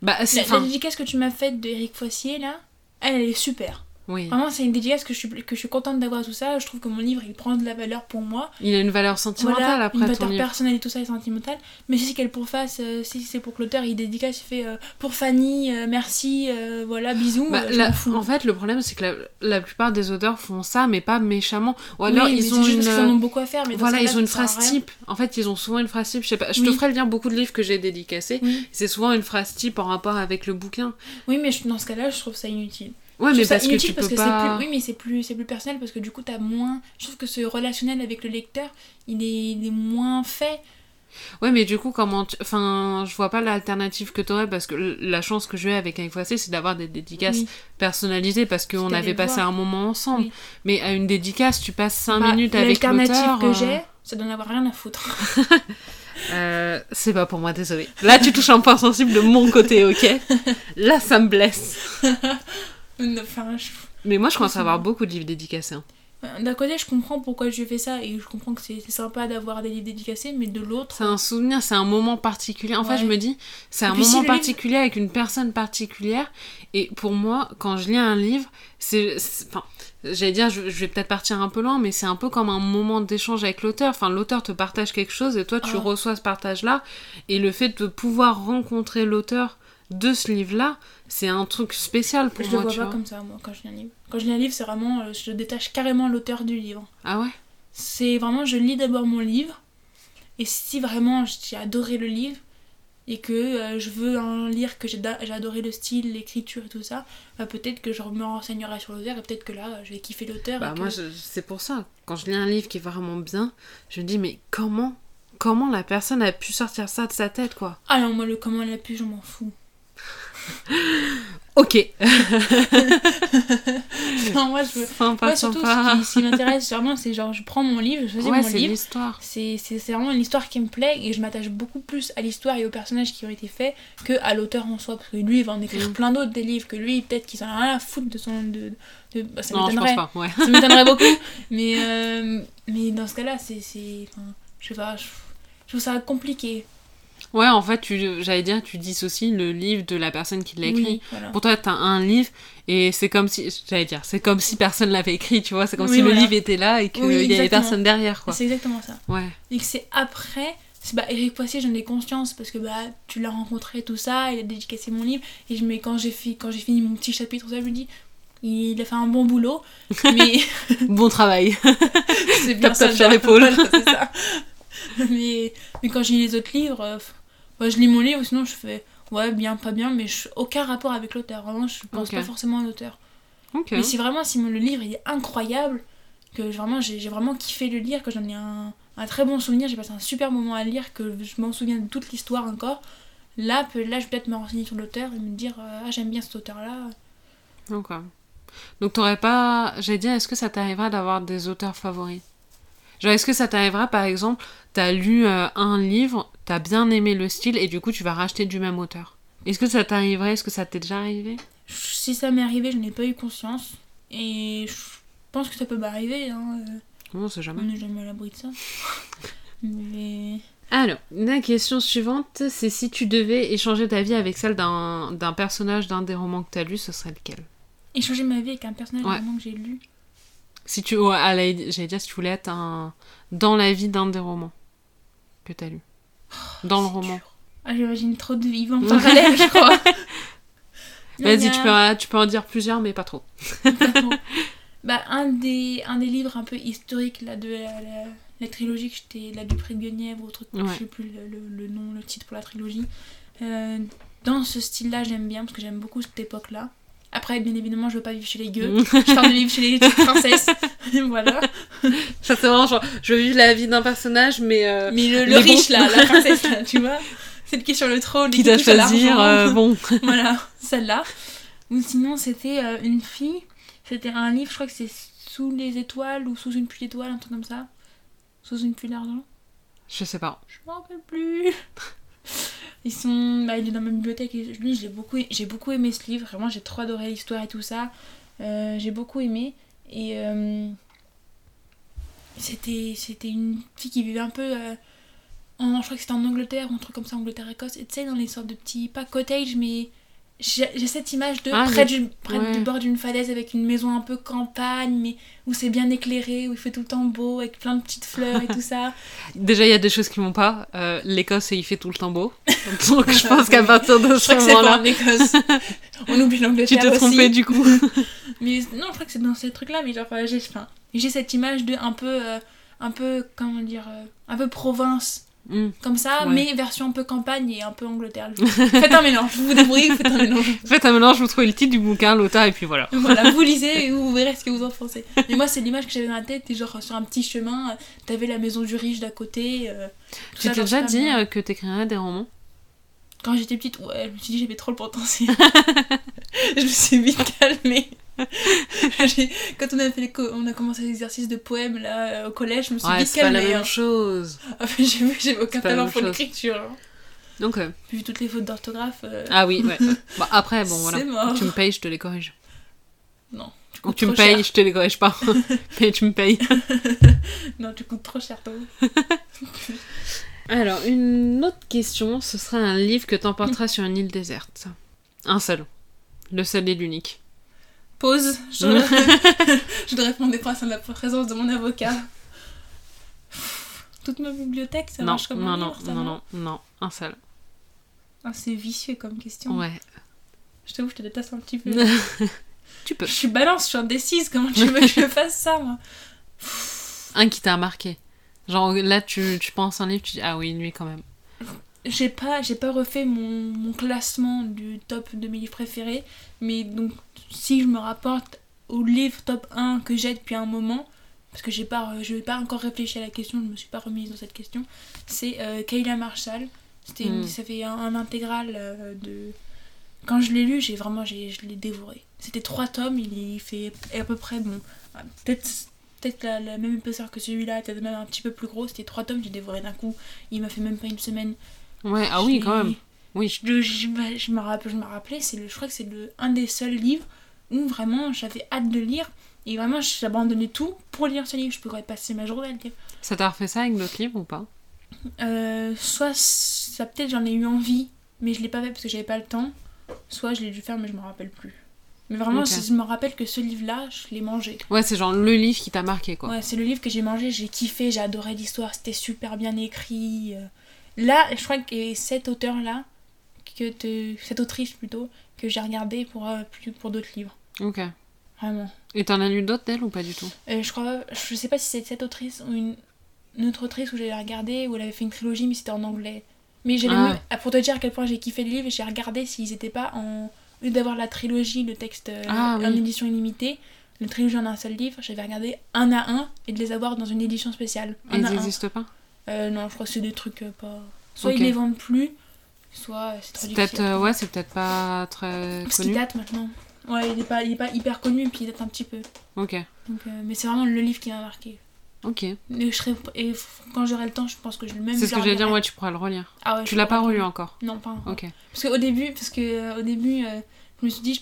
bah, c'est.
La, la dédicace que tu m'as faite de Eric Foissier, là, elle, elle est super.
Oui.
Vraiment, c'est une dédicace que je suis, que je suis contente d'avoir tout ça. Je trouve que mon livre, il prend de la valeur pour moi.
Il a une valeur sentimentale
Voilà,
après
une
ton
valeur
livre.
personnelle et tout ça est sentimentale. Mais si c'est qu'elle pour face, euh, si c'est pour que l'auteur il dédicace, il fait euh, pour Fanny, euh, merci, euh, voilà, bisous.
Bah, la- en fait, le problème, c'est que la, la plupart des auteurs font ça, mais pas méchamment. Ou alors,
Oui,
ils ont
juste
une.
ont beaucoup à faire. Mais
Voilà, ils ont une phrase type. En fait, ils ont souvent une phrase type. Je sais pas. Je te ferai lire beaucoup de livres que j'ai dédicacés. C'est souvent une phrase type en rapport avec le bouquin.
Oui, mais je- dans ce cas-là, je trouve ça inutile.
Ouais, mais
ça
parce que tu
parce
peux
que c'est
pas.
plus. Oui, mais c'est plus, c'est plus personnel parce que du coup, t'as moins. Je trouve que ce relationnel avec le lecteur, il est, il est moins fait.
Ouais, mais du coup, comment. tu- Enfin, je vois pas l'alternative que t'aurais parce que la chance que j'ai avec Foissé, c'est d'avoir des dédicaces
Oui.
personnalisées parce qu'on avait passé
voir.
un moment ensemble.
Oui.
Mais à une dédicace, tu passes 5
Bah,
minutes avec
L'alternative
l'auteur.
que
euh,
j'ai, c'est d'en avoir rien à foutre.
euh, c'est pas pour moi, désolé. Là, tu touches un point sensible de mon côté, ok? Là, ça me blesse.
enfin, je-
Mais moi, je commence à avoir beaucoup de livres dédicacés. hein.
D'un côté, je comprends pourquoi je fais ça et je comprends que c'est sympa d'avoir des livres dédicacés, mais de l'autre.
C'est un souvenir, c'est un moment particulier. En fait, je me dis, c'est un
si
moment
livre-
particulier avec une personne particulière. Et pour moi, quand je lis un livre, c'est. c'est- Enfin, j'allais dire, je, je vais peut-être partir un peu loin, mais c'est un peu comme un moment d'échange avec l'auteur. Enfin, l'auteur te partage quelque chose et toi, tu reçois ce partage-là. Et le fait de pouvoir rencontrer l'auteur de ce livre-là, c'est un truc spécial pour
je
moi,
le vois
tu
pas
vois.
comme ça, moi, quand je lis un livre. Quand je lis un livre, c'est vraiment. euh, Je détache carrément l'auteur du livre.
Ah ouais?
C'est vraiment, je lis d'abord mon livre, et si vraiment j'ai adoré le livre, et que euh, je veux en lire, que j'ai adoré le style, l'écriture et tout ça, bah, peut-être que je me renseignerai sur l'auteur, et peut-être que là, je vais kiffer l'auteur.
Bah
que-
moi, je- c'est pour ça. Quand je lis un livre qui est vraiment bien, je me dis, mais comment Comment la personne a pu sortir ça de sa tête, quoi?
Ah non, moi, le comment elle a pu, je m'en fous.
Ok.
non, moi, je veux.
Sympa,
Ouais, surtout,
sympa.
ce qui, ce qui m'intéresse vraiment, c'est genre, je prends mon livre, je choisis
Ouais,
mon livre. C'est vraiment une histoire qui me plaît et je m'attache beaucoup plus à l'histoire et aux personnages qui ont été faits que à l'auteur en soi. Parce que lui, il va en écrire
Mm.
plein d'autres des livres que lui, peut-être qu'il s'en a rien à foutre de son. De, de- bah, ça
Non, je
m'étonnerait.
ouais.
Ça m'étonnerait beaucoup. Mais, euh, mais dans ce cas-là, c'est. c'est- enfin, Je sais pas, je, je trouve ça compliqué.
Ouais, en fait, tu, j'allais dire, tu dissocies le livre de la personne qui l'a écrit.
Oui, voilà.
Pour toi, t'as un livre et c'est comme si, j'allais dire, c'est comme si personne l'avait écrit, tu vois. C'est comme
Oui,
si
voilà.
le livre était là et qu'il
Oui,
y avait personne derrière, quoi.
C'est exactement ça.
Ouais.
Et que c'est après. c'est- Bah, Eric Poissy, j'en ai conscience parce que bah, tu l'as rencontré, tout ça, il a dédicacé mon livre. Et je, mais quand j'ai fi- quand j'ai fini mon petit chapitre, ça, je me dis, il a fait un bon boulot. Mais
Bon travail.
c'est bien ça.
sur
le-
l'épaule.
voilà, mais, mais quand j'ai lu les autres livres, ouais, je lis mon livre, sinon je fais ouais, bien, pas bien, mais je- aucun rapport avec l'auteur. Vraiment, je pense pas forcément à l'auteur. Mais si vraiment, si le livre il est incroyable, que vraiment j'ai j'ai vraiment kiffé le lire, que j'en ai un, un très bon souvenir, j'ai passé un super moment à lire, que je m'en souviens de toute l'histoire encore, là, peut, là je vais peut-être me renseigner sur l'auteur et me dire euh, ah, j'aime bien cet auteur-là.
Ok. Donc t'aurais pas, j'allais dire, est-ce que ça t'arrivera d'avoir des auteurs favoris? Genre, est-ce que ça t'arrivera, par exemple, t'as lu euh, un livre, t'as bien aimé le style et du coup tu vas racheter du même auteur? Est-ce que ça t'arriverait? Est-ce que ça t'est déjà arrivé?
Si ça m'est arrivé, je n'ai pas eu conscience. Et je pense que ça peut m'arriver. Hein. euh,
on sait
On
jamais.
n'est jamais à l'abri de ça. Mais.
Alors, la question suivante, c'est si tu devais échanger ta vie avec celle d'un d'un personnage d'un des romans que t'as lu, ce serait lequel?
Échanger ma vie avec un personnage
Ouais.
vraiment que j'ai lu.
Si tu, la- j'allais dire si tu voulais être un dans la vie d'un des romans que t'as lu, dans le roman.
dur. Ah, j'imagine trop de vivants en parallèle, je crois.
Vas-y, tu peux, tu peux en dire plusieurs, mais pas trop.
bah, un des, un des livres un peu historiques là, de la, la, la trilogie que j'étais là du près de Guenièvre, ou truc,
Ouais.
je sais plus le, le- le nom, le titre pour la trilogie. Euh, dans ce style-là, j'aime bien parce que j'aime beaucoup cette époque-là. Après, bien évidemment, je veux pas vivre chez les gueux. je parle de vivre chez les petites princesses. voilà.
Ça c'est vraiment genre, je vis la vie d'un personnage, mais euh,
Mais le, riche là, la princesse là, tu vois. Celle qui est sur le trône
qui doit choisir, euh, bon.
voilà, celle-là. Ou sinon, c'était euh, une fille. C'était un livre, je crois que c'est Sous les étoiles ou Sous une pluie d'étoiles, un truc comme ça. Sous une pluie d'argent.
Je sais pas.
Je m'en rappelle plus. Ils sont. Bah, il est dans ma bibliothèque et lui, j'ai beaucoup, j'ai beaucoup aimé ce livre. Vraiment, j'ai trop adoré l'histoire et tout ça. Euh, j'ai beaucoup aimé. Et. euh, C'était, c'était une fille qui vivait un peu. euh, en, je crois que c'était en Angleterre ou un truc comme ça, Angleterre-Écosse. Et tu sais, dans les sortes de petits. Pas cottage, mais. J'ai cette image de
Ah,
près, du, près
ouais.
du bord d'une falaise avec une maison un peu campagne, mais où c'est bien éclairé, où il fait tout le temps beau, avec plein de petites fleurs et tout ça.
Déjà, il y a des choses qui vont pas. Euh, L'Écosse, il fait tout le temps beau. Donc, je pense qu'à partir de ce moment-là.
On oublie
tu
l'Angleterre
t'es
aussi.
trompé du coup.
Mais non, je crois que c'est dans ces trucs-là, mais genre, euh, j'ai cette image de un peu, euh, un peu, comment dire, euh, un peu province,
Hmm.
comme ça,
Ouais.
mais version un peu campagne et un peu Angleterre. faites un mélange, vous vous débrouillez, faites un mélange.
Faites un mélange, vous trouvez le titre du bouquin, l'auteur, et puis voilà.
Voilà, vous lisez et vous verrez ce que vous en pensez. Mais moi, c'est l'image que j'avais dans la tête, et genre sur un petit chemin, euh, t'avais la maison du riche d'à côté. euh,
Tu t'es déjà dit euh, que t'écrirais des romans?
Quand j'étais petite, ouais, je me suis dit j'avais trop le potentiel. je me suis vite calmée. Quand on a, fait les on a commencé l'exercice de poèmes là euh, au collège, je me suis
Ouais,
vite
c'est pas la même chose.
Ah, j'ai aucun talent pour l'écriture. hein.
Donc, euh,
vu toutes les fautes d'orthographe. euh,
ah oui, ouais. Après, bon, voilà.
Mort.
Tu me payes, je te les corrige.
Non, tu
Ou
coûtes
tu me payes,
cher.
je te les corrige pas. Mais tu me payes.
Non, tu coûtes trop cher, toi.
Alors, une autre question, ce serait un livre que t'emporteras sur une île déserte. Un seul. Le seul et l'unique.
Pause. Je, je dois répondre des points à la présence de mon avocat. Toute ma bibliothèque, ça
non,
marche comme
non,
un
non,
livre, ça,
non, non, non, un seul.
Ah, c'est vicieux comme question.
Ouais.
Je t'avoue, je te déteste un petit peu.
tu peux.
Je suis balance, je suis indécise, comment tu veux que je fasse ça, moi?
Un qui t'a marqué. Genre là, tu, tu penses un livre, tu dis ah oui, lui quand même.
J'ai pas, j'ai pas refait mon, mon classement du top de mes livres préférés, mais donc si je me rapporte au livre top 1 que j'ai depuis un moment, parce que j'ai pas, je n'ai pas encore réfléchi à la question, je me suis pas remise dans cette question, c'est euh, Kayla Marshall. C'était une-
Mm.
Ça fait un, un intégral euh, de quand je l'ai lu, j'ai vraiment, j'ai, je l'ai dévoré. C'était trois tomes, il, fait à peu près, bon, peut-être peut-être la, la, même épaisseur que celui-là, peut-être même un petit peu plus gros. C'était trois tomes, j'ai dévoré d'un coup. Il m'a fait même pas une semaine.
Ouais, ah oui, quand même. Oui.
Je, je, je, me rappelais, je me rappelais c'est le, je crois que c'est le, un des seuls livres où vraiment j'avais hâte de lire. Et vraiment, j'abandonnais tout pour lire ce livre. Je pourrais passer ma journée à le lire.
Ça t'a refait ça avec d'autres livres ou pas?
Euh, Soit, ça peut-être j'en ai eu envie, mais je l'ai pas fait parce que j'avais pas le temps. Soit je l'ai dû faire, mais je me rappelle plus. Mais vraiment, okay. je me rappelle que ce livre-là, je l'ai mangé.
Ouais, c'est genre le livre qui t'a marqué, quoi.
Ouais, c'est le livre que j'ai mangé, j'ai kiffé, j'ai adoré l'histoire, c'était super bien écrit. Là, je crois que cet auteur-là, que te... cette autrice plutôt, que j'ai regardé pour, euh, plus- pour d'autres livres.
Ok.
Vraiment.
Et t'en as lu d'autres d'elle ou pas du tout?
Euh, je crois, je sais pas si c'est cette autrice ou une, une autre autrice où j'avais regardé, où elle avait fait une trilogie, mais c'était en anglais. Mais j'avais
Ah.
pour te dire à quel point j'ai kiffé le livre, j'ai regardé s'ils étaient pas en. Au lieu d'avoir la trilogie, le texte euh,
Ah,
en
oui.
édition illimitée, le trilogie en un seul livre, j'avais regardé un à un et de les avoir dans une édition spéciale.
Et
Un
ils n'existent pas?
Euh, non, je crois que c'est des trucs euh, pas. Soit
Ok.
ils les vendent plus, soit euh, c'est trop
peut-être euh, ouais, c'est peut-être pas très
Parce qu'il date maintenant. Ouais, il est, pas, il est pas hyper connu, puis il date un petit peu.
Ok.
Donc, mais c'est vraiment le livre qui m'a marqué.
Ok.
Et, je serais, et quand j'aurai le temps, je pense que je le même.
C'est ce que j'allais dire, ouais, tu pourras le relire.
Ah ouais,
Tu l'as pas relu encore
Non, pas encore.
Ok.
Parce qu'au début, parce que euh, au début, euh, je me suis dit, je-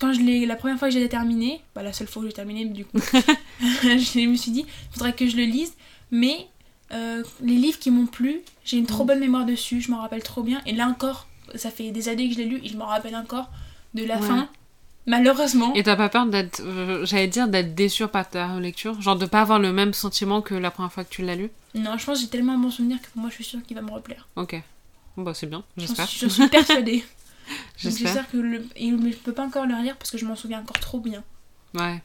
quand je l'ai, la première fois que j'ai terminé, bah la seule fois que j'ai terminé, du coup, je me suis dit, il faudrait que je le lise. Mais euh, les livres qui m'ont plu, j'ai une trop
Mm.
bonne mémoire dessus, je m'en rappelle trop bien. Et là encore, ça fait des années que je l'ai lu et je me rappelle encore de la
Ouais.
fin. Malheureusement.
Et t'as pas peur d'être, euh, j'allais dire, d'être déçu par ta relecture Genre de pas avoir le même sentiment que la première fois que tu l'as lu?
Non, je pense que j'ai tellement un bon souvenir que pour moi, je suis sûre qu'il va me replaire.
Ok. Bon, bah c'est bien, j'espère.
Je suis persuadée. Donc,
J'espère.
J'espère que le... et- mais je peux pas encore le relire parce que je m'en souviens encore trop bien.
Ouais.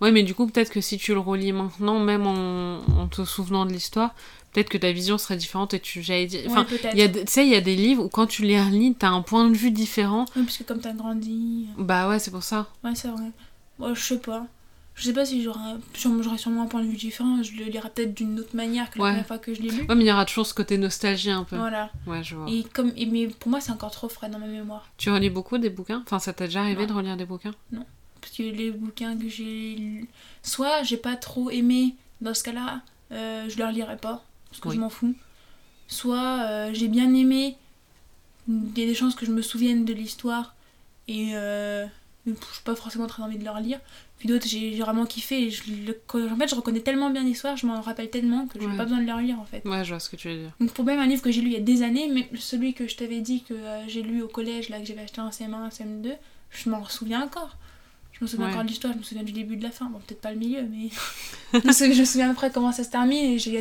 Ouais, mais du coup, peut-être que si tu le relis maintenant, même en, en te souvenant de l'histoire, peut-être que ta vision serait différente et tu, j'allais dire, enfin,
ouais,
tu sais, il y a des livres où quand tu les relis, t'as un point de vue différent.
Oui, parce que comme t'as grandi.
Bah ouais, c'est pour ça.
Ouais, c'est vrai. Moi, je sais pas. Je sais pas si j'aurais sûrement- un point de vue différent. Je le lirai peut-être d'une autre manière que la
Ouais.
première fois que je l'ai lu.
Ouais, mais il y aura toujours ce côté nostalgie un peu.
Voilà.
Ouais, je vois.
Et comme, et mais pour moi, c'est encore trop frais dans ma mémoire.
Tu relis beaucoup des bouquins? Enfin, ça t'a déjà arrivé
Non.
de relire des bouquins?
Parce que les bouquins que j'ai soit j'ai pas trop aimé, dans ce cas-là, euh, je les relirai pas, parce que
Oui.
je m'en fous. Soit euh, j'ai bien aimé, il y a des chances que je me souvienne de l'histoire, et euh, je n'ai pas forcément très envie de le relire. Puis d'autres, j'ai vraiment kiffé, et je le- en fait, je reconnais tellement bien l'histoire, je m'en rappelle tellement que je n'ai
Ouais.
pas besoin de le relire en fait.
Ouais, je vois ce que tu veux dire.
Donc pour même un livre que j'ai lu il y a des années, mais celui que je t'avais dit que euh, j'ai lu au collège, là que j'avais acheté en CM1, un CM2, je m'en souviens encore. Je me souviens
Ouais.
encore de l'histoire, je me souviens du début de la fin, bon peut-être pas le milieu, mais je, me souviens, je me souviens après comment ça se termine et j'ai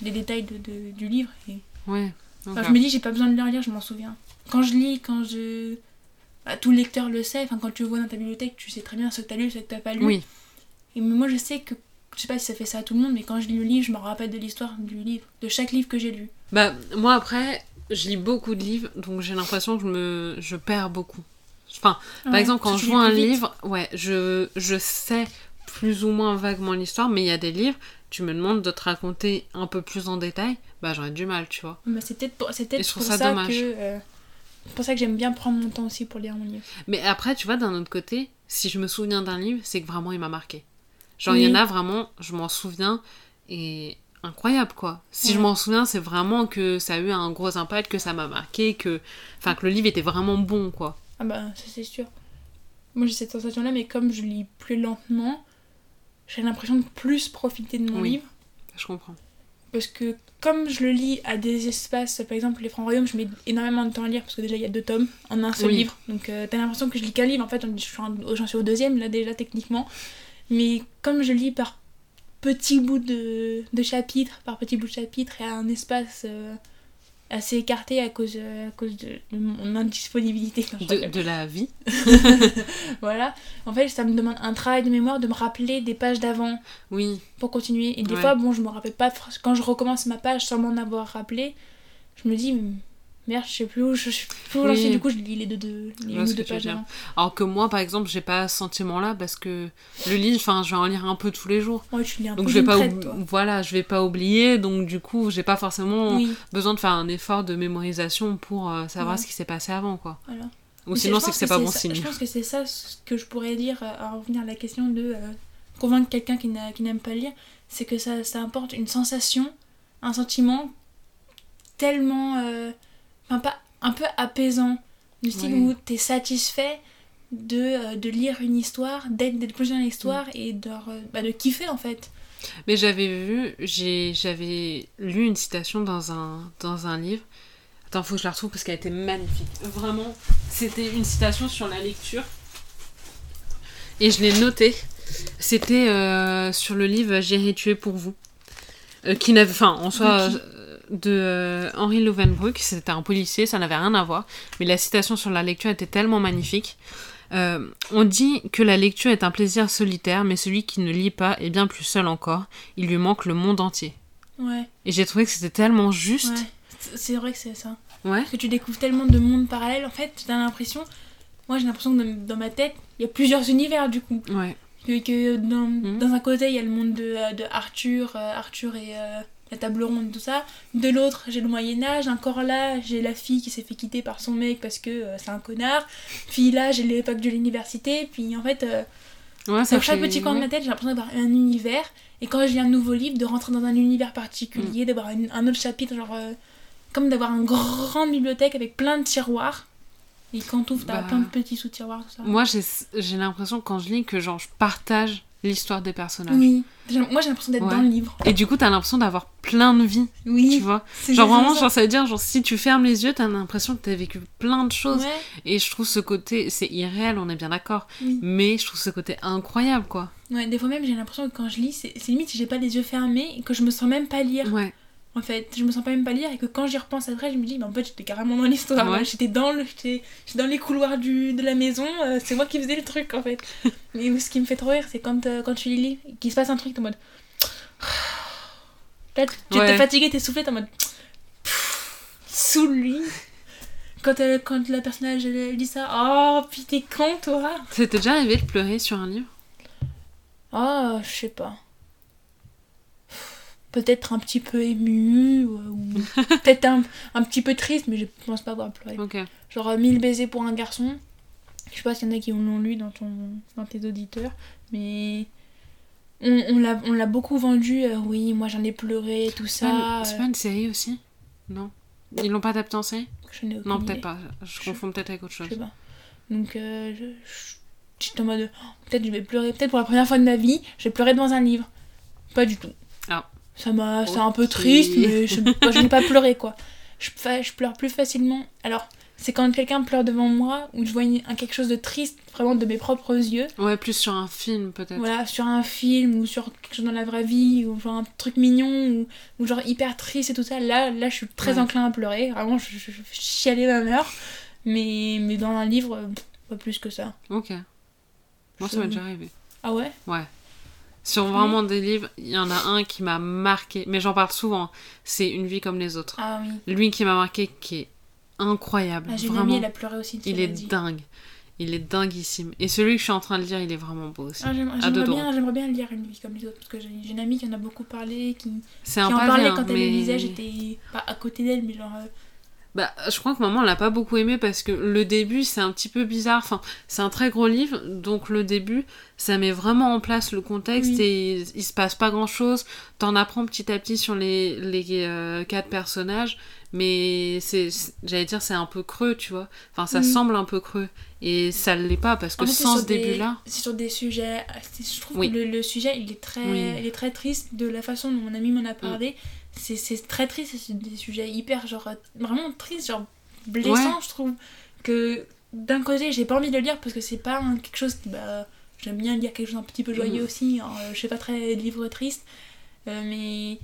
des, détails de, de- du livre. Et...
Ouais.
Enfin, je me dis j'ai pas besoin de le relire, je m'en souviens. Quand je lis, quand je... bah, tout lecteur le sait, enfin, quand tu le vois dans ta bibliothèque, tu sais très bien ce que t'as lu, ce que t'as pas lu.
Oui.
Et moi je sais que, je sais pas si ça fait ça à tout le monde, mais quand je lis le livre, je me rappelle de l'histoire du livre, de chaque livre que j'ai lu.
Bah, moi après, je lis beaucoup de livres, donc j'ai l'impression que je me je perds beaucoup. Enfin, par exemple, quand je vois un
vite.
livre, ouais, je, je sais plus ou moins vaguement l'histoire, mais il y a des livres, tu me demandes de te raconter un peu plus en détail, bah j'aurais du mal, tu vois.
Bah, c'est peut-être pour, c'est peut-être ça,
ça dommage.
que. euh, c'est pour ça que j'aime bien prendre mon temps aussi pour lire mon livre.
Mais après, tu vois, d'un autre côté, si je me souviens d'un livre, c'est que vraiment il m'a marqué. Genre, il y en a vraiment, je m'en souviens, et incroyable quoi. Si je m'en souviens, c'est vraiment que ça a eu un gros impact, que ça m'a marqué, que. Enfin, que le livre était vraiment bon quoi.
Ah bah, ça c'est sûr. Moi j'ai cette sensation-là, mais comme je lis plus lentement, j'ai l'impression de plus profiter de mon
Oui.
livre.
Je comprends.
Parce que comme je le lis à des espaces, par exemple les Francs Royaumes, je mets énormément de temps à lire parce que déjà il y a deux tomes en un seul
Oui.
livre. Donc euh, t'as l'impression que je lis qu'un livre. En fait, j'en suis au deuxième là déjà techniquement. Mais comme je lis par petits bouts de, de chapitres, par petits bouts de chapitres et à un espace euh, assez écarté à cause, euh, à cause de, de mon indisponibilité. quand je
De, de la vie.
voilà. En fait, ça me demande un travail de mémoire de me rappeler des pages d'avant
Oui.
pour continuer. Et des
Ouais.
fois, bon, je me rappelle pas. Quand je recommence ma page sans m'en avoir rappelé, je me dis, Merde, je sais plus où je, je sais plus où
Oui.
du coup je lis les deux, deux, les
Je
une
vois
ou
ce que
deux pages.
Alors que moi, par exemple, j'ai pas ce sentiment-là parce que le livre, enfin, je vais en lire un peu tous les jours.
Ouais, tu lis un
Donc
peu
je vais pas,
traite,
voilà, je vais pas oublier. Donc du coup, j'ai pas forcément
Oui,
besoin de faire un effort de mémorisation pour euh, savoir
Ouais.
ce qui s'est passé avant, quoi.
voilà.
Ou sinon, c'est que c'est pas bon
ça-
signe.
Je pense que c'est ça ce que je pourrais dire, euh, à revenir à la question de euh, convaincre quelqu'un qui n'a- qui n'aime pas lire, c'est que ça, ça apporte une sensation, un sentiment tellement. euh, enfin, pas. un peu apaisant. Du style où t'es satisfait de, euh, de lire une histoire, d'être plongé dans l'histoire
Mm.
et de, euh, bah, de kiffer en fait.
Mais j'avais vu, j'ai, j'avais lu une citation dans un, dans un livre. Attends, faut que je la retrouve parce qu'elle était magnifique. Vraiment, c'était une citation sur la lecture. Et je l'ai notée. C'était euh, sur le livre J'irai tuer pour vous. Euh, qui n'avait, enfin, en soi,
de
euh, Henri Lovenbruck. C'était un policier, ça n'avait rien à voir. Mais la citation sur la lecture était tellement magnifique. Euh, on dit que la lecture est un plaisir solitaire, mais celui qui ne lit pas est bien plus seul encore. Il lui manque le monde entier.
Ouais,
Et j'ai trouvé que c'était tellement juste.
ouais. C'est- vrai que c'est ça.
Ouais.
Parce que tu découvres tellement de mondes parallèles, en fait, t'as l'impression. Moi j'ai l'impression que dans, ma tête, il y a plusieurs univers du coup.
Ouais.
Que, que dans,
Mhm.
dans un côté, il y a le monde de, euh, de Arthur, euh, Arthur et euh, la table ronde, tout ça. De l'autre, j'ai le Moyen-Âge. Encore là, j'ai la fille qui s'est fait quitter par son mec parce que euh, c'est un connard. Puis là, j'ai l'époque de l'université. Puis en fait, euh,
Ouais, ça
dans chaque petit coin de ma tête, j'ai l'impression d'avoir un univers. Et quand je lis un nouveau livre, de rentrer dans un univers particulier, d'avoir une- un autre chapitre, genre. euh, comme d'avoir une grande bibliothèque avec plein de tiroirs. Et quand t'ouvres, t'as
Bah.
plein de petits sous-tiroirs, tout ça.
Moi, j'ai, j'ai l'impression quand je lis que genre je partage l'histoire des personnages.
Oui. Moi, j'ai l'impression d'être
Ouais.
dans le livre.
Et du coup, t'as l'impression d'avoir plein de vies, tu
Oui.
vois.
c'est
Genre vraiment,
ça.
genre ça veut dire, genre si tu fermes les yeux, t'as l'impression que t'as vécu plein de choses.
Ouais.
Et je trouve ce côté, c'est irréel, on est bien d'accord.
Oui.
Mais je trouve ce côté incroyable, quoi.
Ouais, des fois même j'ai l'impression que quand je lis, c'est limite si j'ai pas les yeux fermés et que je me sens même pas lire.
Ouais.
En fait, je me sens pas même pas lire et que quand j'y repense après, je me dis, mais en fait j'étais carrément dans l'histoire.
Ouais.
là. J'étais dans, le, j'étais j'étais dans les couloirs du, de la maison, euh, c'est moi qui faisais le truc en fait. Mais ce qui me fait trop rire, c'est quand, euh, quand tu lis, qu'il se passe un truc, t'es en mode. Là, tu
Ouais.
t'es fatigué, t'es soufflé, t'es en mode. Sous lui. Quand, elle- quand la personnage elle, dit ça, oh, puis t'es con toi.
C'était déjà arrivé de pleurer sur un livre?
Ah, je sais pas. Peut-être un petit peu ému, ou, ou peut-être un, un petit peu triste, mais je pense pas avoir pleuré. Genre euh, 1000 baisers pour un garçon. Je sais pas s'il y en a qui l'ont lu dans, ton, dans tes auditeurs, mais on, on l'a beaucoup vendu. euh, oui, moi j'en ai pleuré, tout ça.
c'est
euh,
pas une série aussi? Non Ils l'ont pas adapté en série?
Je aucune
Non, peut-être pas. Je
Je-
confonds peut-être avec autre
Je
chose.
sais pas. Donc, euh, je, je- en mode, oh, peut-être je vais pleurer, peut-être pour la première fois de ma vie, je vais pleurer devant un livre. Pas du tout.
Ah.
Ça m'a, c'est un peu triste, mais je, moi, je n'ai pas pleuré quoi. Je, je pleure plus facilement. Alors, c'est quand quelqu'un pleure devant moi ou je vois une- un, quelque chose de triste vraiment de mes propres yeux.
Ouais, plus sur un film peut-être.
Voilà, sur un film ou sur quelque chose dans la vraie vie ou genre un truc mignon ou, ou genre hyper triste et tout ça. Là, là, je suis très
Ouais.
enclin à pleurer. Vraiment, je, je, je chialais ma mère. Mais, mais dans un livre, pas plus que ça.
Ok. Moi, ça m'est déjà arrivé.
Ah ouais?
Ouais. Sur vraiment des livres, il y en a un qui m'a marqué, mais j'en parle souvent. C'est Une vie comme les autres.
Ah oui.
Lui qui m'a marqué, qui est incroyable.
Ah, J'ai une
vraiment.
amie, elle a pleuré aussi.
Il est dingue. Il est dinguissime. Et celui que je suis en train de lire, il est vraiment beau aussi.
Ah, J'aimerais bien, bien lire une vie comme les autres parce que j'ai une amie qui en a beaucoup parlé, qui, qui en parlait
hein,
quand elle
mais-
le lisait. J'étais pas à côté d'elle, mais genre.
Bah, je crois que maman l'a pas beaucoup aimé parce que le début c'est un petit peu bizarre. Enfin, c'est un très gros livre, donc le début ça met vraiment en place le contexte
Oui.
et il se passe pas grand chose. T'en apprends petit à petit sur les, les euh, quatre personnages, mais c'est, j'allais dire, c'est un peu creux, tu vois. Enfin, ça
Oui.
semble un peu creux et ça l'est pas parce que
En fait, c'est
sans ce début-là.
C'est sur des sujets. Je trouve
Oui.
que le, le sujet, il est, très, il est très triste de la façon dont mon ami m'en a parlé. C'est très triste, c'est des sujets hyper, genre, vraiment tristes, genre, blessants,
Ouais.
je trouve. Que d'un côté, j'ai pas envie de le lire parce que c'est pas quelque chose qui. Bah, J'aime bien lire quelque chose un petit peu joyeux
Mhm.
aussi. hein, euh, je suis pas très livre triste. euh, mais.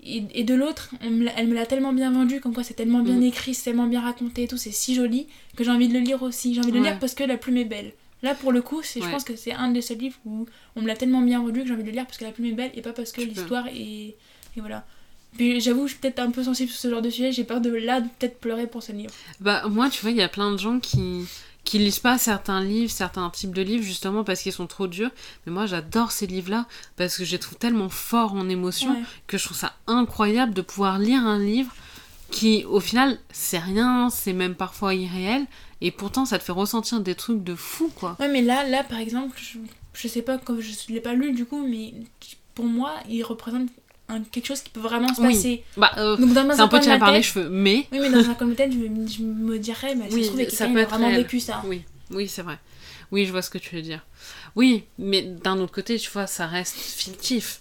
Et, et de l'autre, elle me l'a tellement bien vendu, comme quoi c'est tellement bien
Mhm.
écrit, c'est tellement bien raconté et tout, c'est si joli que j'ai envie de le lire aussi. J'ai envie de le lire parce que la plume est belle. Là, pour le coup, c'est, je pense que c'est un des seuls livres où on me l'a tellement bien vendu que j'ai envie de le lire parce que la plume est belle et pas parce que l'histoire est. Et voilà. Puis j'avoue, je suis peut-être un peu sensible sur ce genre de sujet, j'ai peur de là, de peut-être pleurer pour ce livre.
Bah, moi, tu vois, il y a plein de gens qui qui lisent pas certains livres, certains types de livres, justement parce qu'ils sont trop durs. Mais moi, j'adore ces livres-là parce que je les trouve tellement forts en émotion
Ouais.
que je trouve ça incroyable de pouvoir lire un livre qui, au final, c'est rien, c'est même parfois irréel, et pourtant, ça te fait ressentir des trucs de fou, quoi.
Ouais, mais là, là par exemple, je, je sais pas, comme je ne l'ai pas lu du coup, mais pour moi, il représente un- quelque chose qui peut vraiment se
Oui.
passer.
Bah, euh,
Donc dans
c'est un peu tiré par les cheveux, mais
Oui, mais dans un coin de ma tête, je, me- je me dirais, mais ça
Oui,
se trouve,
ça peut être
vraiment
réel.
vécu ça.
Oui, oui, c'est vrai. Oui, je vois ce que tu veux dire. Oui, mais d'un autre côté, tu vois, ça reste fictif.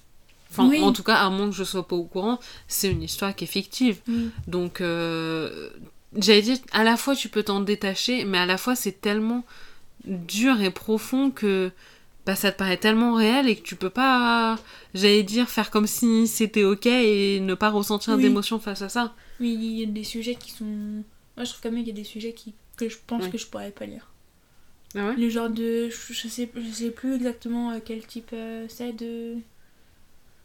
Enfin,
Oui.
en tout cas, à moins que je sois pas au courant, c'est une histoire qui est fictive.
Oui.
Donc, euh, j'allais dire, à la fois tu peux t'en détacher, mais à la fois c'est tellement dur et profond que bah, ça te paraît tellement réel et que tu peux pas, j'allais dire, faire comme si c'était ok et ne pas ressentir
Oui.
d'émotion face à ça.
Oui, il y a des sujets qui sont. Moi, je trouve quand même qu'il y a des sujets qui... que je pense que je pourrais pas lire.
Ah ouais?
Le genre de. Je, sais, je sais plus exactement euh, quel type euh, c'est de.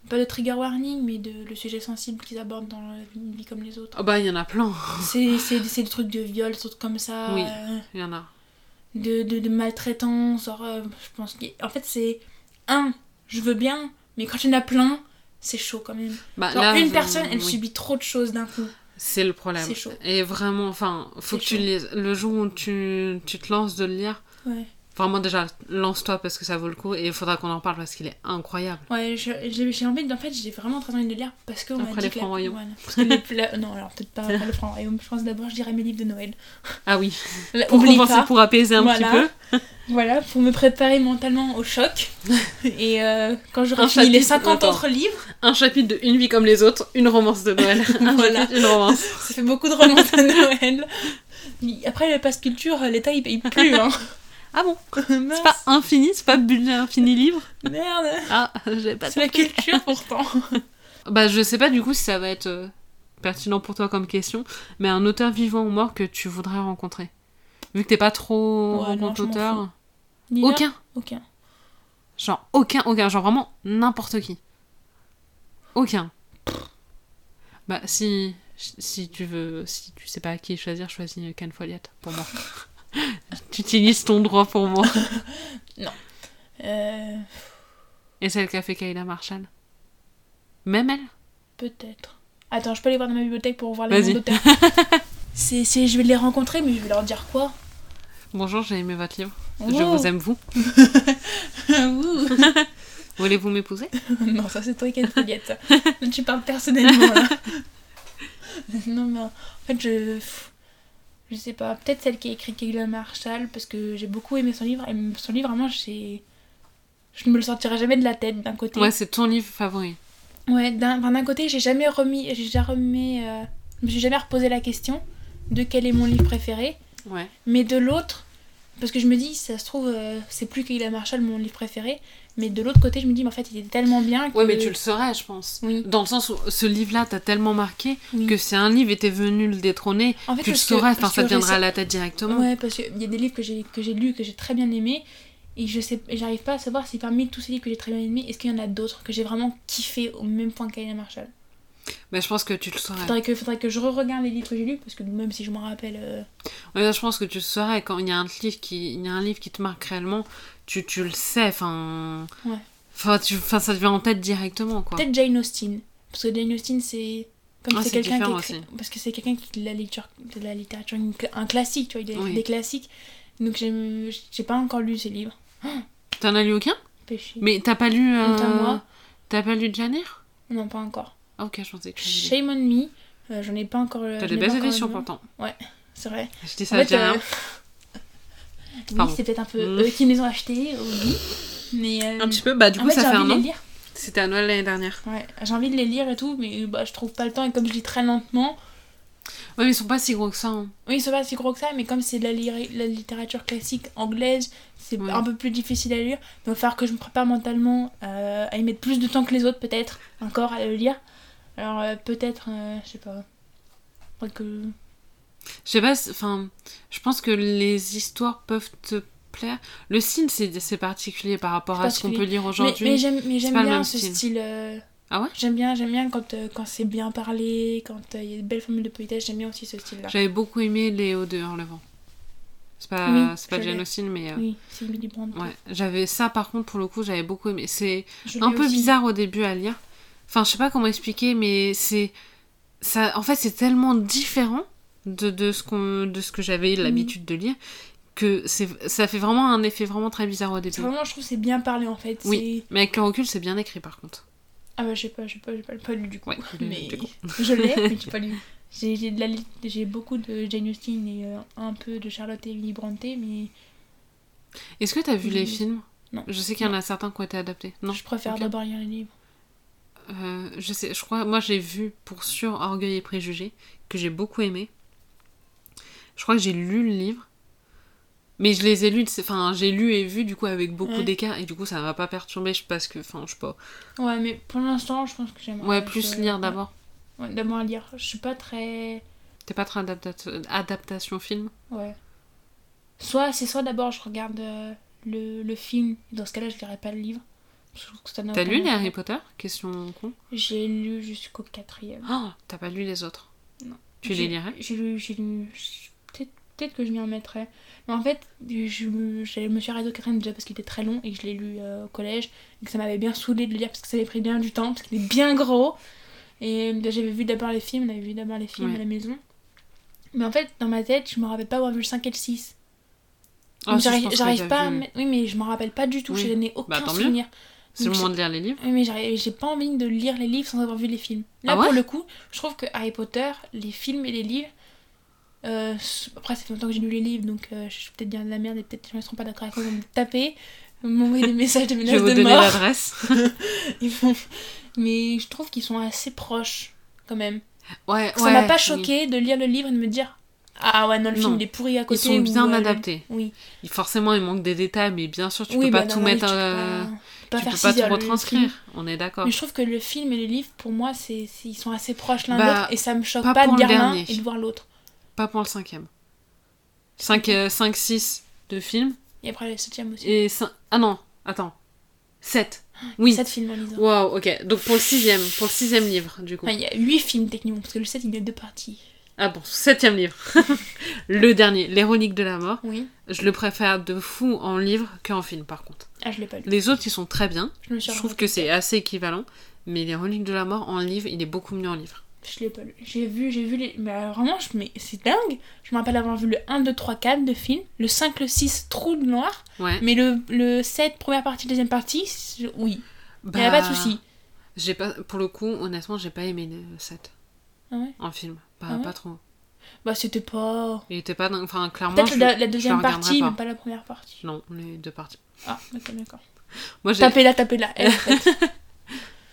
Pas de trigger warning, mais de le sujet sensible qu'ils abordent dans la- une vie comme les autres.
Oh bah, il y en a plein.
C'est c'est- c'est des trucs de viol, des trucs comme ça.
Oui.
euh,
Il y en a.
de, de, de maltraitance. genre, euh, je pense qu'en fait, c'est. Un, je veux bien, mais quand il y en a plein, c'est chaud quand même.
Bah,
Genre,
là,
une personne, elle
oui.
subit trop de choses d'un coup.
C'est le problème.
C'est chaud.
Et vraiment, enfin, faut que tu
chaud.
lises. Le jour où tu, tu te lances de le lire,
Ouais.
Vraiment déjà, lance-toi parce que ça vaut le coup et il faudra qu'on en parle parce qu'il est incroyable.
Ouais, j'ai envie de. En fait, j'ai vraiment très envie de le lire parce que. on
Après les Francs Royaumes.
voilà. Les- la- Non, alors peut-être pas après le franc royaume. Je pense d'abord, je dirais mes livres de Noël.
Ah oui,
Là,
pour compenser, pour apaiser un
Voilà.
petit peu.
Voilà, pour me préparer mentalement au choc. Et euh, quand j'aurai fini les
chapitre,
50
attends.
autres livres,
Un chapitre de Une vie comme les autres, une romance de Noël.
Voilà.
une romance.
ça fait beaucoup de romans de Noël. Après, le passe culture, l'État il paye plus. Hein.
Ah bon C'est pas infini, c'est pas budget infini livre
Merde,
Ah, j'ai pas
c'est la culture pourtant.
Bah, je sais pas du coup si ça va être euh, pertinent pour toi comme question, mais un auteur vivant ou mort que tu voudrais rencontrer. Vu que t'es pas trop
Ouais, non,
auteur. Aucun
Aucun.
Genre aucun, aucun, genre vraiment n'importe qui. Aucun. Bah si, si tu veux, si tu sais pas à qui choisir, choisis Ken Follett pour moi. tu utilises ton droit pour moi.
Euh,
Et celle qu'a fait Kayla Marshall. Même elle?
Peut-être. Attends, je peux aller voir dans ma bibliothèque pour voir les noms d'auteurs. C'est, c'est, je vais les rencontrer, mais je vais leur dire quoi?
Bonjour, j'ai aimé votre livre. Je vous aime vous. Voulez-vous m'épouser?
Non, ça c'est toi qui as une foliette. tu parles personnellement là. non, mais en fait, je. Je sais pas, peut-être celle qui a écrit Kayla Marshall, parce que j'ai beaucoup aimé son livre. Et son livre, vraiment, j'ai. Je ne me le sortirai jamais de la tête d'un côté.
Ouais, c'est ton livre favori.
Ouais, d'un enfin, côté, j'ai jamais remis. J'ai jamais. euh, je me suis jamais reposé la question de quel est mon livre préféré.
Ouais.
Mais de l'autre, parce que je me dis, ça se trouve, euh, c'est plus Kayla Marshall mon livre préféré. Mais de l'autre côté, je me dis, mais en fait, il était tellement bien que.
Ouais, mais tu le saurais, je pense.
Oui.
Dans le sens où ce livre-là t'a tellement marqué
Oui.
que si un livre était venu le détrôner,
En fait,
tu le saurais, enfin, ça te viendrait à la tête directement.
Ouais, parce qu'il y a des livres que j'ai lus que j'ai très bien aimés. Et je sais, j'arrive pas à savoir si parmi tous ces livres que j'ai très bien aimés, est-ce qu'il y en a d'autres que j'ai vraiment kiffé au même point que Kayla Marshall.
Mais je pense que tu le saurais.
Faudrait que, faudrait que je re-regarde les livres que j'ai lus, parce que même si je m'en rappelle. euh,
Ouais, je pense que tu le saurais quand il y a un livre qui, il y a un livre qui te marque réellement, tu, tu le sais, enfin.
Ouais.
Enfin, tu, enfin, ça te vient en tête directement, quoi.
Peut-être Jane Austen. Parce que Jane Austen, c'est. Comme
Ah,
c'est quelqu'un qui écrit. Parce que c'est quelqu'un qui de la lecture, de la littérature, un classique, tu vois, il a écrit
Oui.
des classiques. Donc j'ai pas encore lu ses livres.
T'en as lu aucun?
Péché.
Mais t'as pas lu. euh. T'as pas lu Janir
Non, pas encore.
Ok, je pensais que.
Shame on me. euh, J'en ai pas encore. euh,
T'as des belles éditions pourtant.
C'est vrai.
Je dis
En
ça,
fait,
dis rien.
euh, Oui, c'est peut-être un peu
Mm.
eux qui les ont achetés, oui. Mais. euh,
Un petit peu, bah du
en
coup
fait,
ça
j'ai
fait
envie
un
de les
an.
lire.
C'était à Noël l'année dernière.
Ouais, j'ai envie de les lire et tout, mais bah, je trouve pas le temps. Et comme je lis très lentement,
Ouais, mais ils sont pas si gros que ça. hein.
oui, c'est pas si gros que ça, mais comme c'est de la, li- la littérature classique anglaise, c'est
Ouais.
un peu plus difficile à lire. Donc, il va falloir que je me prépare mentalement euh, à y mettre plus de temps que les autres, peut-être, encore à le lire. Alors, euh, peut-être, euh, je sais pas. Que.
Je sais pas, enfin, je pense que les histoires peuvent te plaire. Le style, c'est particulier par rapport à ce qu'on peut lire aujourd'hui.
mais j'aime mais j'aime
pas le
bien ce
style.
style. euh,
Ah ouais?
J'aime bien, j'aime bien quand, euh, quand c'est bien parlé, quand euh, il y a de belles formules de politesse, j'aime bien aussi ce style-là.
J'avais beaucoup aimé Léo de Hurlevent. C'est pas,
Oui,
c'est pas mais. euh,
Oui, c'est Emily Brand.
Ouais, j'avais ça par contre pour le coup, j'avais beaucoup aimé. C'est un peu
aussi.
bizarre au début à lire. Enfin, je sais pas comment expliquer, mais c'est ça. En fait, c'est tellement différent de, de ce qu'on, de ce que j'avais
Mhm.
l'habitude de lire que c'est, ça fait vraiment un effet vraiment très bizarre au début.
Vraiment, je trouve c'est bien parlé en fait.
Oui. Mais avec le recul, c'est bien écrit par contre.
Ah bah j'ai pas, j'ai pas, j'ai pas, pas lu du coup.
Ouais,
mais
du coup.
je l'ai, mais j'ai pas lu. J'ai, j'ai, de la li- j'ai beaucoup de Jane Austen et euh, un peu de Charlotte et Emily Brontë, mais
Est-ce que t'as vu les films?
Non.
Je sais qu'il y en a certains qui ont été adaptés. Non.
je préfère d'abord lire les livres.
Euh, je sais, je crois, moi j'ai vu pour sûr Orgueil et Préjugés, que j'ai beaucoup aimé. Je crois que j'ai lu le livre, mais je les ai lus, enfin j'ai lu et vu du coup avec beaucoup
Ouais.
d'écart, et du coup ça m'a pas perturbé parce que, enfin je sais pas.
Ouais, mais pour l'instant, je pense que j'aimerais.
Ouais, plus lire d'abord.
Ouais, d'abord lire. Je suis pas très.
T'es pas très adapta- adaptation film?
Ouais. Soit, c'est soit d'abord je regarde euh, le, le film, dans ce cas-là, je lirai pas le livre. Je trouve que ça n'a
T'as
aucun
lu les. Harry Potter? Question con.
J'ai lu jusqu'au quatrième.
Oh, t'as pas lu les autres?
Non.
Tu les lirais?
J'ai lu, j'ai lu. Peut-être que je m'y remettrai. Mais en fait, je, me- je me suis arrêtée au quatrième déjà parce qu'il était très long et que je l'ai lu euh, au collège. Et que ça m'avait bien saoulé de le lire parce que ça avait pris bien du temps, parce qu'il est bien gros. Et j'avais vu d'abord les films, on avait vu d'abord les films
Ouais.
à la maison. Mais en fait, dans ma tête, je me rappelle pas avoir vu le 5 et le 6.
Ah, si,
j'arrive pas à Oui, mais je me rappelle pas du tout.
Oui.
Je n'ai aucun
Bah, tant mieux. C'est le moment de lire les livres
Oui, mais j'ai pas envie de lire les livres sans avoir vu les films. Là,
Ah ouais
pour le coup, je trouve que Harry Potter, les films et les livres. euh, après, ça fait longtemps que j'ai lu les livres, donc euh, je vais peut-être dire de la merde et peut-être les gens ne seront pas d'accord avec moi, ils vont me taper, m'envoyer des messages de
Je vais
menaces
vous
de
donner
mort.
l'adresse.
Ils vont- Mais je trouve qu'ils sont assez proches, quand même.
Ouais,
ça
ouais,
m'a pas
oui.
choqué de lire le livre et de me dire Ah ouais, non, le
Non.
film il est pourri à
Ils
côté.
sont
ou,
bien
euh,
adaptés.
Oui,
Il- Forcément, il manque des détails, mais bien sûr, tu
oui
peux
bah,
pas tout mettre. euh,
pas- pas
tu
faire
peux pas tout retranscrire. On est d'accord.
Mais je trouve que le film et le livre, pour moi, c'est ils sont assez proches l'un de
Bah,
l'autre et ça me choque
pas
pas, de lire l'un et de voir l'autre.
Pas pour le cinquième. 5, 5 6 de films.
Et après le septième aussi.
Et Ah non, attends. 7. Oui.
Sept films en lisant.
Waouh, ok. Donc pour le sixième, pour le sixième livre, du coup.
Enfin, il y a huit films techniquement, parce que le 7 il y a deux parties.
Ah bon, septième livre. le dernier, L'Héroïque de la mort.
Oui.
Je le préfère de fou en livre qu'en film, par contre.
Ah, je l'ai pas lu.
Les autres, ils sont très bien.
Je me suis
Je trouve que c'est assez équivalent. Mais L'Héroïque de la mort en livre, il est beaucoup mieux en livre.
Je l'ai pas lu. J'ai vu, j'ai vu les. Mais alors, vraiment, je... mais c'est dingue. Je me rappelle avoir vu le 1, 2, 3, 4 de film. Le 5, le 6, trou de noir.
Ouais.
Mais le, le 7, première partie, deuxième partie, oui. Il
Bah,
n'y a pas de souci.
J'ai pas, pour le coup, honnêtement, j'ai pas aimé le 7
Ah ouais?
en film. Pas,
Ah ouais
pas trop.
Bah, c'était pas.
Il était pas. dingue. Enfin, clairement.
Peut-être la, deuxième partie,
pas.
mais pas la première partie.
Non, les deux parties.
Ah, ok, d'accord.
Moi, j'ai.
Tapez-la, tapez-la. Elle, en fait.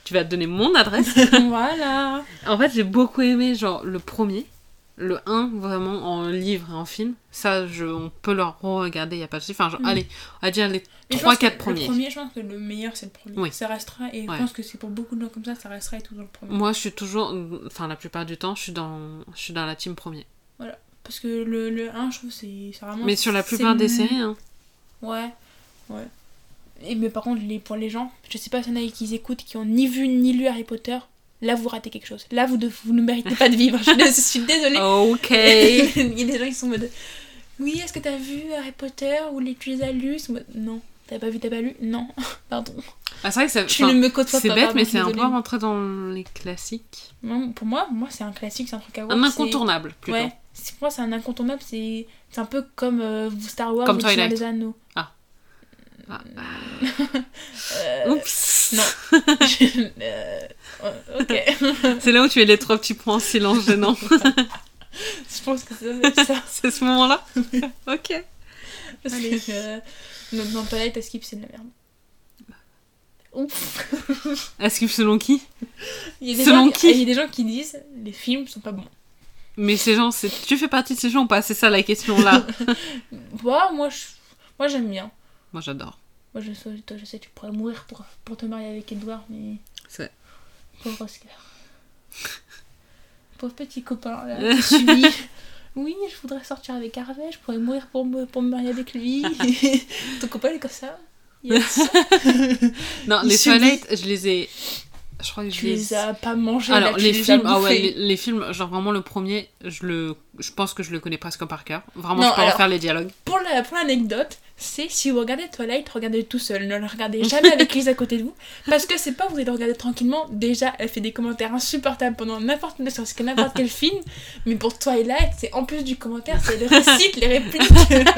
Tu vas te donner mon adresse.
voilà.
en fait, j'ai beaucoup aimé, genre, le premier. Le 1, vraiment, en livre et en film. Ça, je, on peut le re-regarder, y a pas de souci. Enfin, genre,
Mm.
allez, on va dire les
Mais je
3
pense que
4 premiers.
Le premier, je pense que le meilleur, c'est le premier.
Oui.
Ça restera, et
Ouais.
je pense que c'est pour beaucoup de gens comme ça, ça restera toujours le premier.
Moi, je suis toujours. Enfin, la plupart du temps, je suis dans, je suis dans la team premier.
Parce que le, le 1, je trouve, c'est vraiment.
Mais sur la plupart des séries, hein.
Ouais, ouais. Et, mais par contre, les, pour les gens, je sais pas s'il y en a qui écoutent, qui ont ni vu ni lu Harry Potter, là vous ratez quelque chose. Là vous, de- vous ne méritez pas de vivre. Je, suis- je suis désolée.
Ok.
Il y a des gens qui sont en mode Oui, est-ce que t'as vu Harry Potter ou les, tu les as lus Non. T'as pas vu, t'as pas lu? Non. Pardon.
Ah, c'est vrai que ça.
Tu ne me côtoies
C'est
pas.
bête,
pardon,
mais c'est un peu rentré dans les classiques.
Non, pour moi, moi c'est un classique, c'est un truc à voir.
Un
c'est-
incontournable, plutôt.
Ouais, c'est- pour moi c'est un incontournable, c'est c'est un peu comme euh, Star Wars
Comme
ou
Twilight.
des Anneaux.
Ah.
Euh,
Oups.
non. Euh, euh, ok.
C'est là où tu es les trois petits points en silence gênant.
Je pense que c'est ça.
c'est ce moment-là Ok.
Parce
Allez.
que euh, dans- dans Twilight, à skip, c'est de la merde. Ouf.
Que selon qui
Il y a des
Selon
gens,
qui
Il y a des gens qui disent les films sont pas bons.
Mais ces gens, tu fais partie de ces gens ou pas? C'est ça la question là.
Moi, moi, je- moi j'aime bien.
Moi j'adore.
Moi, je sais, toi, je sais, tu pourrais mourir pour, pour te marier avec Edouard, mais.
C'est-
Pauvre Oscar. Pauvre petit copain, là, qui subit. Oui, je voudrais sortir avec Harvey, je pourrais mourir pour me, pour me marier avec lui. Ton copain, il est comme ça. Yes.
Non,
Il
les. Twilight, je les ai Je crois que je
Tu
les...
les as pas mangés,
Alors,
là,
les
les
films, ah ouais, les, les films, genre vraiment le premier, je le, je pense que je le connais presque par cœur. Vraiment,
Non,
je peux
alors-
en faire les dialogues.
Pour la- pour l'anecdote, c'est si vous regardez Twilight, regardez tout seul. Ne le regardez jamais avec Lise à côté de vous. Parce que c'est pas vous allez le regarder tranquillement. Déjà, elle fait des commentaires insupportables pendant n'importe serait-ce que n'importe quel film. Mais pour Twilight, c'est en plus du commentaire, c'est le récite, les répliques.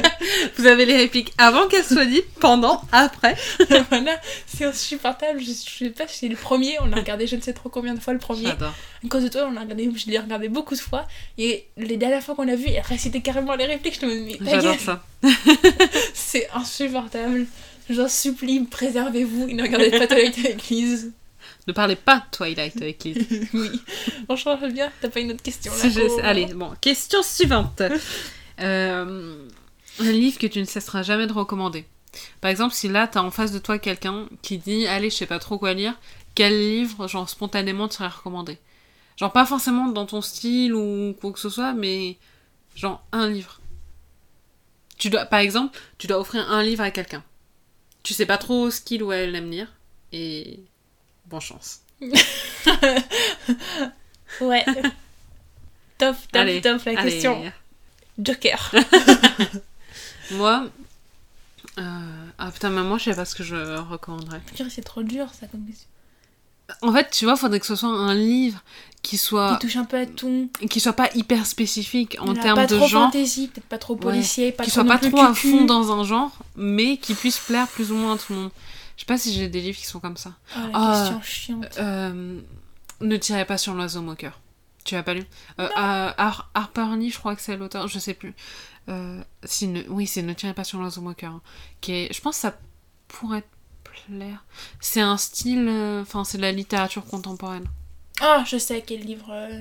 Vous avez les répliques avant qu'elles soient dites, pendant, après.
voilà, c'est insupportable. Je, je sais pas si c'est le premier. On l'a regardé je ne sais trop combien de fois le premier.
J'adore.
À cause de toi, on l'a regardé, je l'ai regardé beaucoup de fois. Et les dernières fois qu'on l'a vu, elle récitait carrément les répliques. Je me dis, mais
J'adore ça.
c'est insupportable. J'en supplie, préservez-vous et ne regardez pas Twilight avec Lise.
Ne parlez pas Twilight avec les.
Oui, je veux bien. T'as pas une autre question là
je-
Oh.
Allez, bon, question suivante. Euh, un livre que tu ne cesseras jamais de recommander. Par exemple, si là, t'as en face de toi quelqu'un qui dit Allez, je sais pas trop quoi lire, quel livre, genre, spontanément, tu serais recommandé Genre, pas forcément dans ton style ou quoi que ce soit, mais genre, un livre. Tu dois, par exemple, tu dois offrir un livre à quelqu'un. Tu sais pas trop ce qu'il ou elle aime lire, et bonne chance.
Ouais. top, top, top la
Allez.
question. Joker.
Moi. euh, Ah putain, mais moi je sais pas ce que je recommanderais.
C'est trop dur ça comme question.
En fait, tu vois, faudrait que ce soit un livre qui soit.
Qui touche un peu à tout.
qui soit pas hyper spécifique en
Voilà,
termes
pas
de
trop
genre.
fantasy, peut-être pas trop policier, pas
Qui
trop
soit pas trop à fond dans un genre, mais qui puisse plaire plus ou moins à tout le monde. Je sais pas si j'ai des livres qui sont comme ça.
Oh, la
Ah.
question chiante.
Euh, ne tirez pas sur l'oiseau moqueur. Tu as pas lu? Euh, euh, Har- Harper Lee, je crois que c'est l'auteur, je sais plus. Si ne- oui, c'est Ne tirez pas sur l'oiseau moqueur. hein, qui est, je pense que ça pourrait te plaire. C'est un style, euh, enfin, c'est de la littérature contemporaine.
Ah, je sais quel livre. euh,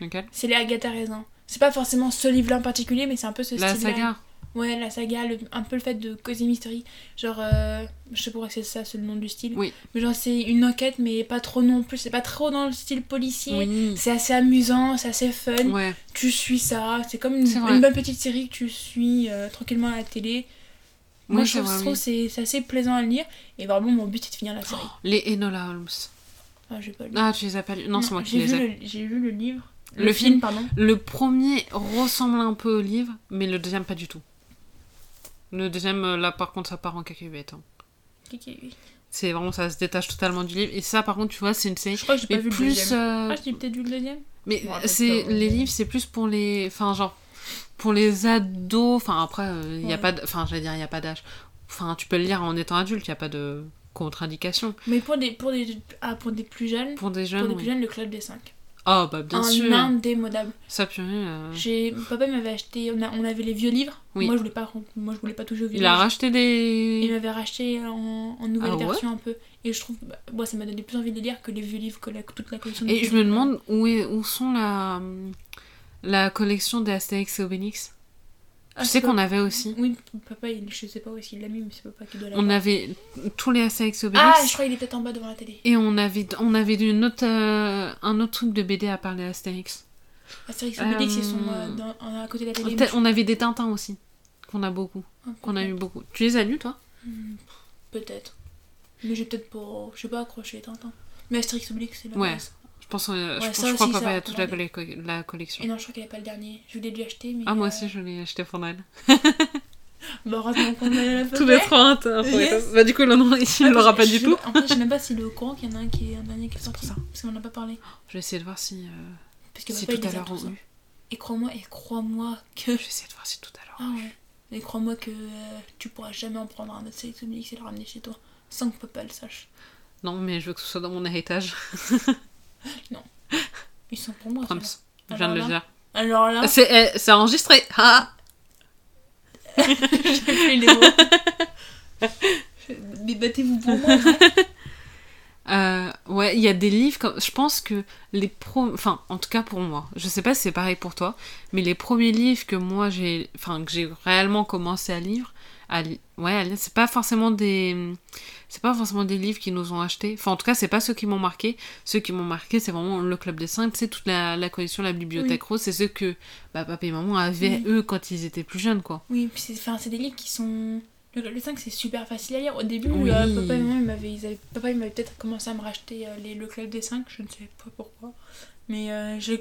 Lequel?
C'est les Agatha Raisin. C'est pas forcément ce livre-là en particulier, mais c'est un peu ce
La
style-là.
saga.
Ouais, la saga, le- un peu le fait de Cozy Mystery. Genre, euh, je sais pas que c'est ça, c'est le nom du style.
Oui.
Mais genre, c'est une enquête, mais pas trop non plus. C'est pas trop dans le style policier.
Oui.
C'est assez amusant, c'est assez fun.
Ouais.
Tu suis ça. C'est comme une, une bonne petite série que tu suis euh, tranquillement à la télé. Moi,
Oui,
je trouve,
oui.
c'est assez plaisant à lire. Et vraiment, mon but, c'est de finir la série.
Les Enola Holmes.
Ah, j'ai pas lu.
Ah, tu les as pas lus? Non, c'est moi qui
j'ai
les
vu
ai.
le- J'ai vu le livre.
Le film.
pardon.
Le premier ressemble un peu au livre, mais le deuxième pas du tout. Le deuxième, là par contre, ça part en cacahuète. hein. C'est vraiment, ça se détache totalement du livre. Et ça, par contre, tu vois, c'est une série.
Je crois que j'ai pas
Mais
vu le
plus.
deuxième.
euh,
Ah, j'ai peut-être vu le deuxième
Mais c'est les livres, c'est plus pour les. Enfin, genre. Pour les ados. Enfin, après, il y a
Ouais.
pas. Enfin, j'allais dire, il n'y a pas d'âge. Enfin, tu peux le lire en étant adulte, il n'y a pas de contre-indication.
Mais pour des, pour des, ah, pour des plus jeunes,
Pour des
pour
jeunes,
des
oui.
plus jeunes, le club des 5.
Oh, bah, bien
un
sûr.
indémodable.
Ça, purée. euh,
J'ai papa m'avait acheté on, a- on avait les vieux livres.
Oui.
Moi je voulais pas moi je voulais pas toucher aux vieux
Il a racheté
Il
des.
m'avait racheté en, en nouvelle
Ah ouais
version un peu et je trouve bah, moi ça m'a donné plus envie de lire que les vieux livres que la- toute la collection. de
Et je me demande où, est, où sont la, la collection des Astérix et Obélix.
Ah,
tu sais qu'on avait aussi.
Oui, papa, il, je sais pas où est-ce qu'il l'a mis, mais c'est papa qui doit
On
l'avoir.
avait tous les Astérix et Obélix.
Ah, je crois qu'il est peut-être en bas devant la télé.
Et on avait, on avait une autre, euh, un autre truc de BD à parler Astérix.
Astérix et Obélix, ils sont
Euh,
euh, dans- à côté de la télé.
On avait des Tintins aussi. Qu'on a beaucoup. Qu'on a eu beaucoup. Tu les as lus, toi?
Hmm, Peut-être. Mais j'ai peut-être pas, je sais pas, accroché les Tintins. Mais Astérix et Obélix, c'est la
Ouais. Je pense, euh, je,
Ouais,
pense-
ça
je crois
aussi,
a
on
toute la, la collection.
Et non, je crois qu'il n'y avait pas le dernier. Je l'ai déjà acheté, mais.
Ah, moi
euh,
aussi, je l'ai acheté pour Noël.
Bah, heureusement qu'on a la
Tous les trois,
Yes.
Bah, du coup, le nom ici, il
Ah,
l'aura pas du
je-
tout.
En fait, je sais même pas s'il est au courant qu'il y en a un qui est un dernier qui est sorti.
ça.
Parce qu'on en a pas parlé.
Je vais essayer de voir si, euh,
Parce que
si tout à l'heure on
hein.
eu.
Et crois-moi, et crois-moi que.
Je vais essayer de voir si tout à l'heure.
Ah ouais. Et crois-moi que euh, tu pourras jamais en prendre un autre Obélix et le ramener chez toi. Sans que papa le sache.
Non, mais je veux que ce soit dans mon héritage.
Ils sont pour moi. Ceux-là.
Je viens de le dire.
Alors là,
C'est eh, c'est enregistré. Ah
j'ai fait les mots. Mais battez-vous pour moi. hein.
Euh, ouais, il y a des livres. Comme... Je pense que les pro... Enfin, en tout cas pour moi. Je sais pas si c'est pareil pour toi. Mais les premiers livres que moi j'ai. Enfin, que j'ai réellement commencé à lire. Ouais, c'est pas forcément des. C'est pas forcément des livres qui nous ont achetés. Enfin, en tout cas, c'est pas ceux qui m'ont marqué. Ceux qui m'ont marqué, c'est vraiment le Club des Cinq. C'est toute la, la collection, la bibliothèque rose. C'est ceux que bah, papa et maman avaient,
Oui.
eux, quand ils étaient plus jeunes, quoi.
Oui, puis c'est enfin, c'est des livres qui sont Le Club des 5, c'est super facile à lire. Au début,
Oui.
euh, papa et maman, ils m'avaient, ils avaient- papa il m'avait peut-être commencé à me racheter euh, les, le Club des 5, je ne sais pas pourquoi. Mais euh, je,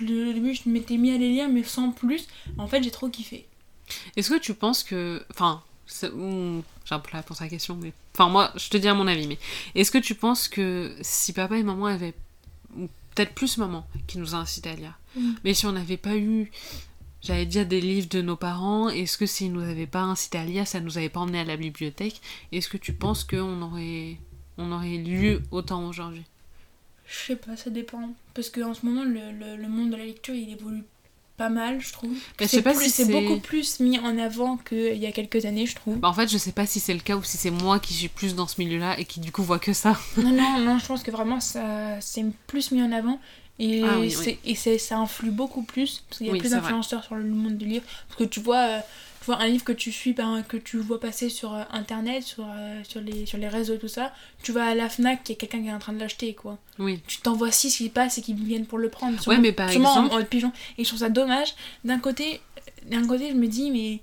le- au début, je m'étais mis à les lire, mais sans plus. En fait, j'ai trop kiffé.
Est-ce que tu penses que. Enfin, hmm, j'ai un peu la réponse à la question, mais. Enfin, moi, je te dis à mon avis, mais. Est-ce que tu penses que si papa et maman avaient. ou Peut-être plus maman qui nous a incité à lire.
Mm.
Mais si on n'avait pas eu. J'allais dire des livres de nos parents, est-ce que s'ils nous avaient pas incité à lire, ça nous avait pas emmené à la bibliothèque Est-ce que tu penses qu'on aurait. On aurait lu autant aujourd'hui?
Je sais pas, ça dépend. Parce qu'en ce moment, le, le, le monde de la lecture, il évolue pas mal, je trouve. C'est
si
beaucoup plus mis en avant qu'il y a quelques années, je trouve.
Bah, en fait, je sais pas si c'est le cas ou si c'est moi qui suis plus dans ce milieu-là et qui du coup vois que ça.
Non, non, non, je pense que vraiment, ça c'est plus mis en avant. Et,
Ah oui,
c'est- et c'est- ça influe beaucoup plus. Parce qu'il y a
Oui,
plus d'influenceurs sur le monde du livre. Parce que tu vois, euh, tu vois un livre que tu suis, ben, que tu vois passer sur euh, internet, sur, euh, sur, les, sur les réseaux, tout ça. Tu vas à la Fnac, il y a quelqu'un qui est en train de l'acheter, quoi.
Oui.
Tu t'envoies six qui passent et qui viennent pour le prendre.
Ouais, mais par
sûrement en
exemple.
pigeon. Et je trouve ça dommage. D'un côté, d'un côté, je me dis, mais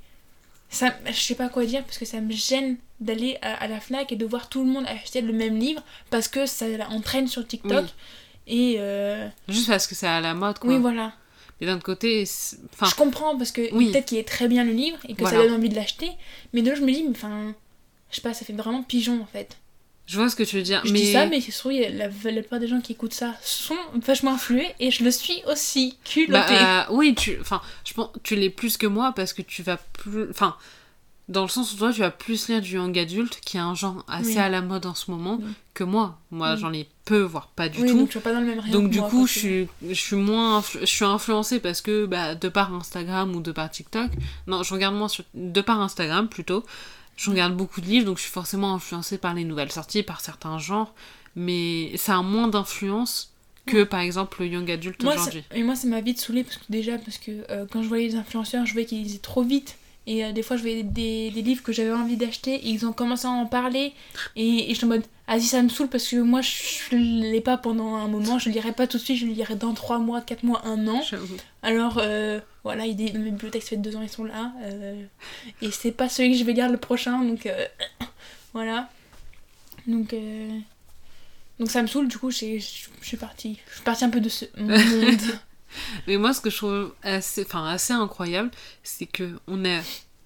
ça, je sais pas quoi dire parce que ça me gêne d'aller à, à la Fnac et de voir tout le monde acheter le même livre parce que ça entraîne sur TikTok.
Oui.
Et euh,
Juste parce que c'est à la mode, quoi.
oui, voilà.
Mais d'un autre côté, enfin,
Je comprends parce que
Oui.
peut-être qu'il est très bien le livre et que ça donne envie de l'acheter. Mais de l'autre, je me dis, mais enfin, je sais pas, ça fait vraiment pigeon en fait.
je vois ce que tu veux dire.
Je
mais...
dis ça, mais c'est sûr, la, la plupart des gens qui écoutent ça sont vachement influés et je le suis aussi. Culotté.
Bah, euh, oui, tu, enfin, je pense, tu l'es plus que moi parce que tu vas plus, enfin, dans le sens où toi, tu vas plus lire du young adulte, qui est un genre assez
Oui.
à la mode en ce moment,
Oui.
que moi. Moi,
Oui.
j'en ai peu, voire pas du tout.
donc tu pas dans le même
Donc du
moi,
coup, je suis, je suis moins, je suis influencée parce que, bah, de par Instagram ou de par TikTok, non, je regarde moins sur, de par Instagram plutôt, je regarde beaucoup de livres, donc je suis forcément influencée par les nouvelles sorties, par certains genres, mais ça a moins d'influence que, par exemple, le young adulte aujourd'hui.
et moi, ça m'a vite saoulé parce que déjà, parce que euh, quand je voyais les influenceurs, je voyais qu'ils lisaient trop vite. Et euh, des fois, je voyais des, des livres que j'avais envie d'acheter et ils ont commencé à en parler. Et, et je suis en mode, ah si, ça me saoule parce que moi, je ne l'ai pas pendant un moment, je le lirai pas tout de suite, je le lirai dans 3 mois, 4 mois, 1 an. Alors, euh, voilà, il est dans mes bibliothèques, ça fait 2 ans, ils sont là. euh, et c'est pas celui que je vais lire le prochain, donc euh, voilà. Donc, donc ça me saoule, du coup, je suis partie. Je suis partie un peu de ce monde.
Mais moi, ce que je trouve assez, enfin, assez incroyable, c'est que on a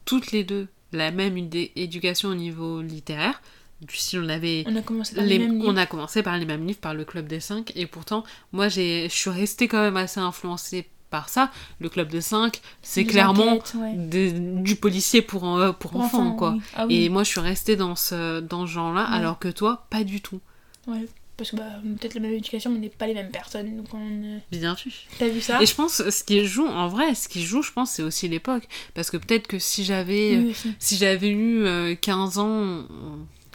toutes les deux la même idée, éducation au niveau littéraire. Style, on avait
On a commencé par
les-
les, mêmes livres.
on a commencé par les mêmes livres, par le Club des 5, et pourtant, moi, j'ai, je suis restée quand même assez influencée par ça. Le Club des 5, c'est clairement
enquêtes, ouais.
des- du policier pour, en- pour,
Pour
enfants, quoi.
oui. Ah oui.
Et moi, je suis restée dans ce, dans ce genre-là,
Ouais.
alors que toi, pas du tout.
Ouais, parce que bah, peut-être la même éducation, mais on n'est pas les mêmes personnes. Donc on. euh,
Bien vu.
T'as vu ça?
Et je pense, ce qui joue, en vrai, ce qui joue, je pense, c'est aussi l'époque. Parce que peut-être que si j'avais,
Oui, aussi.
si j'avais eu euh, 15 ans, euh,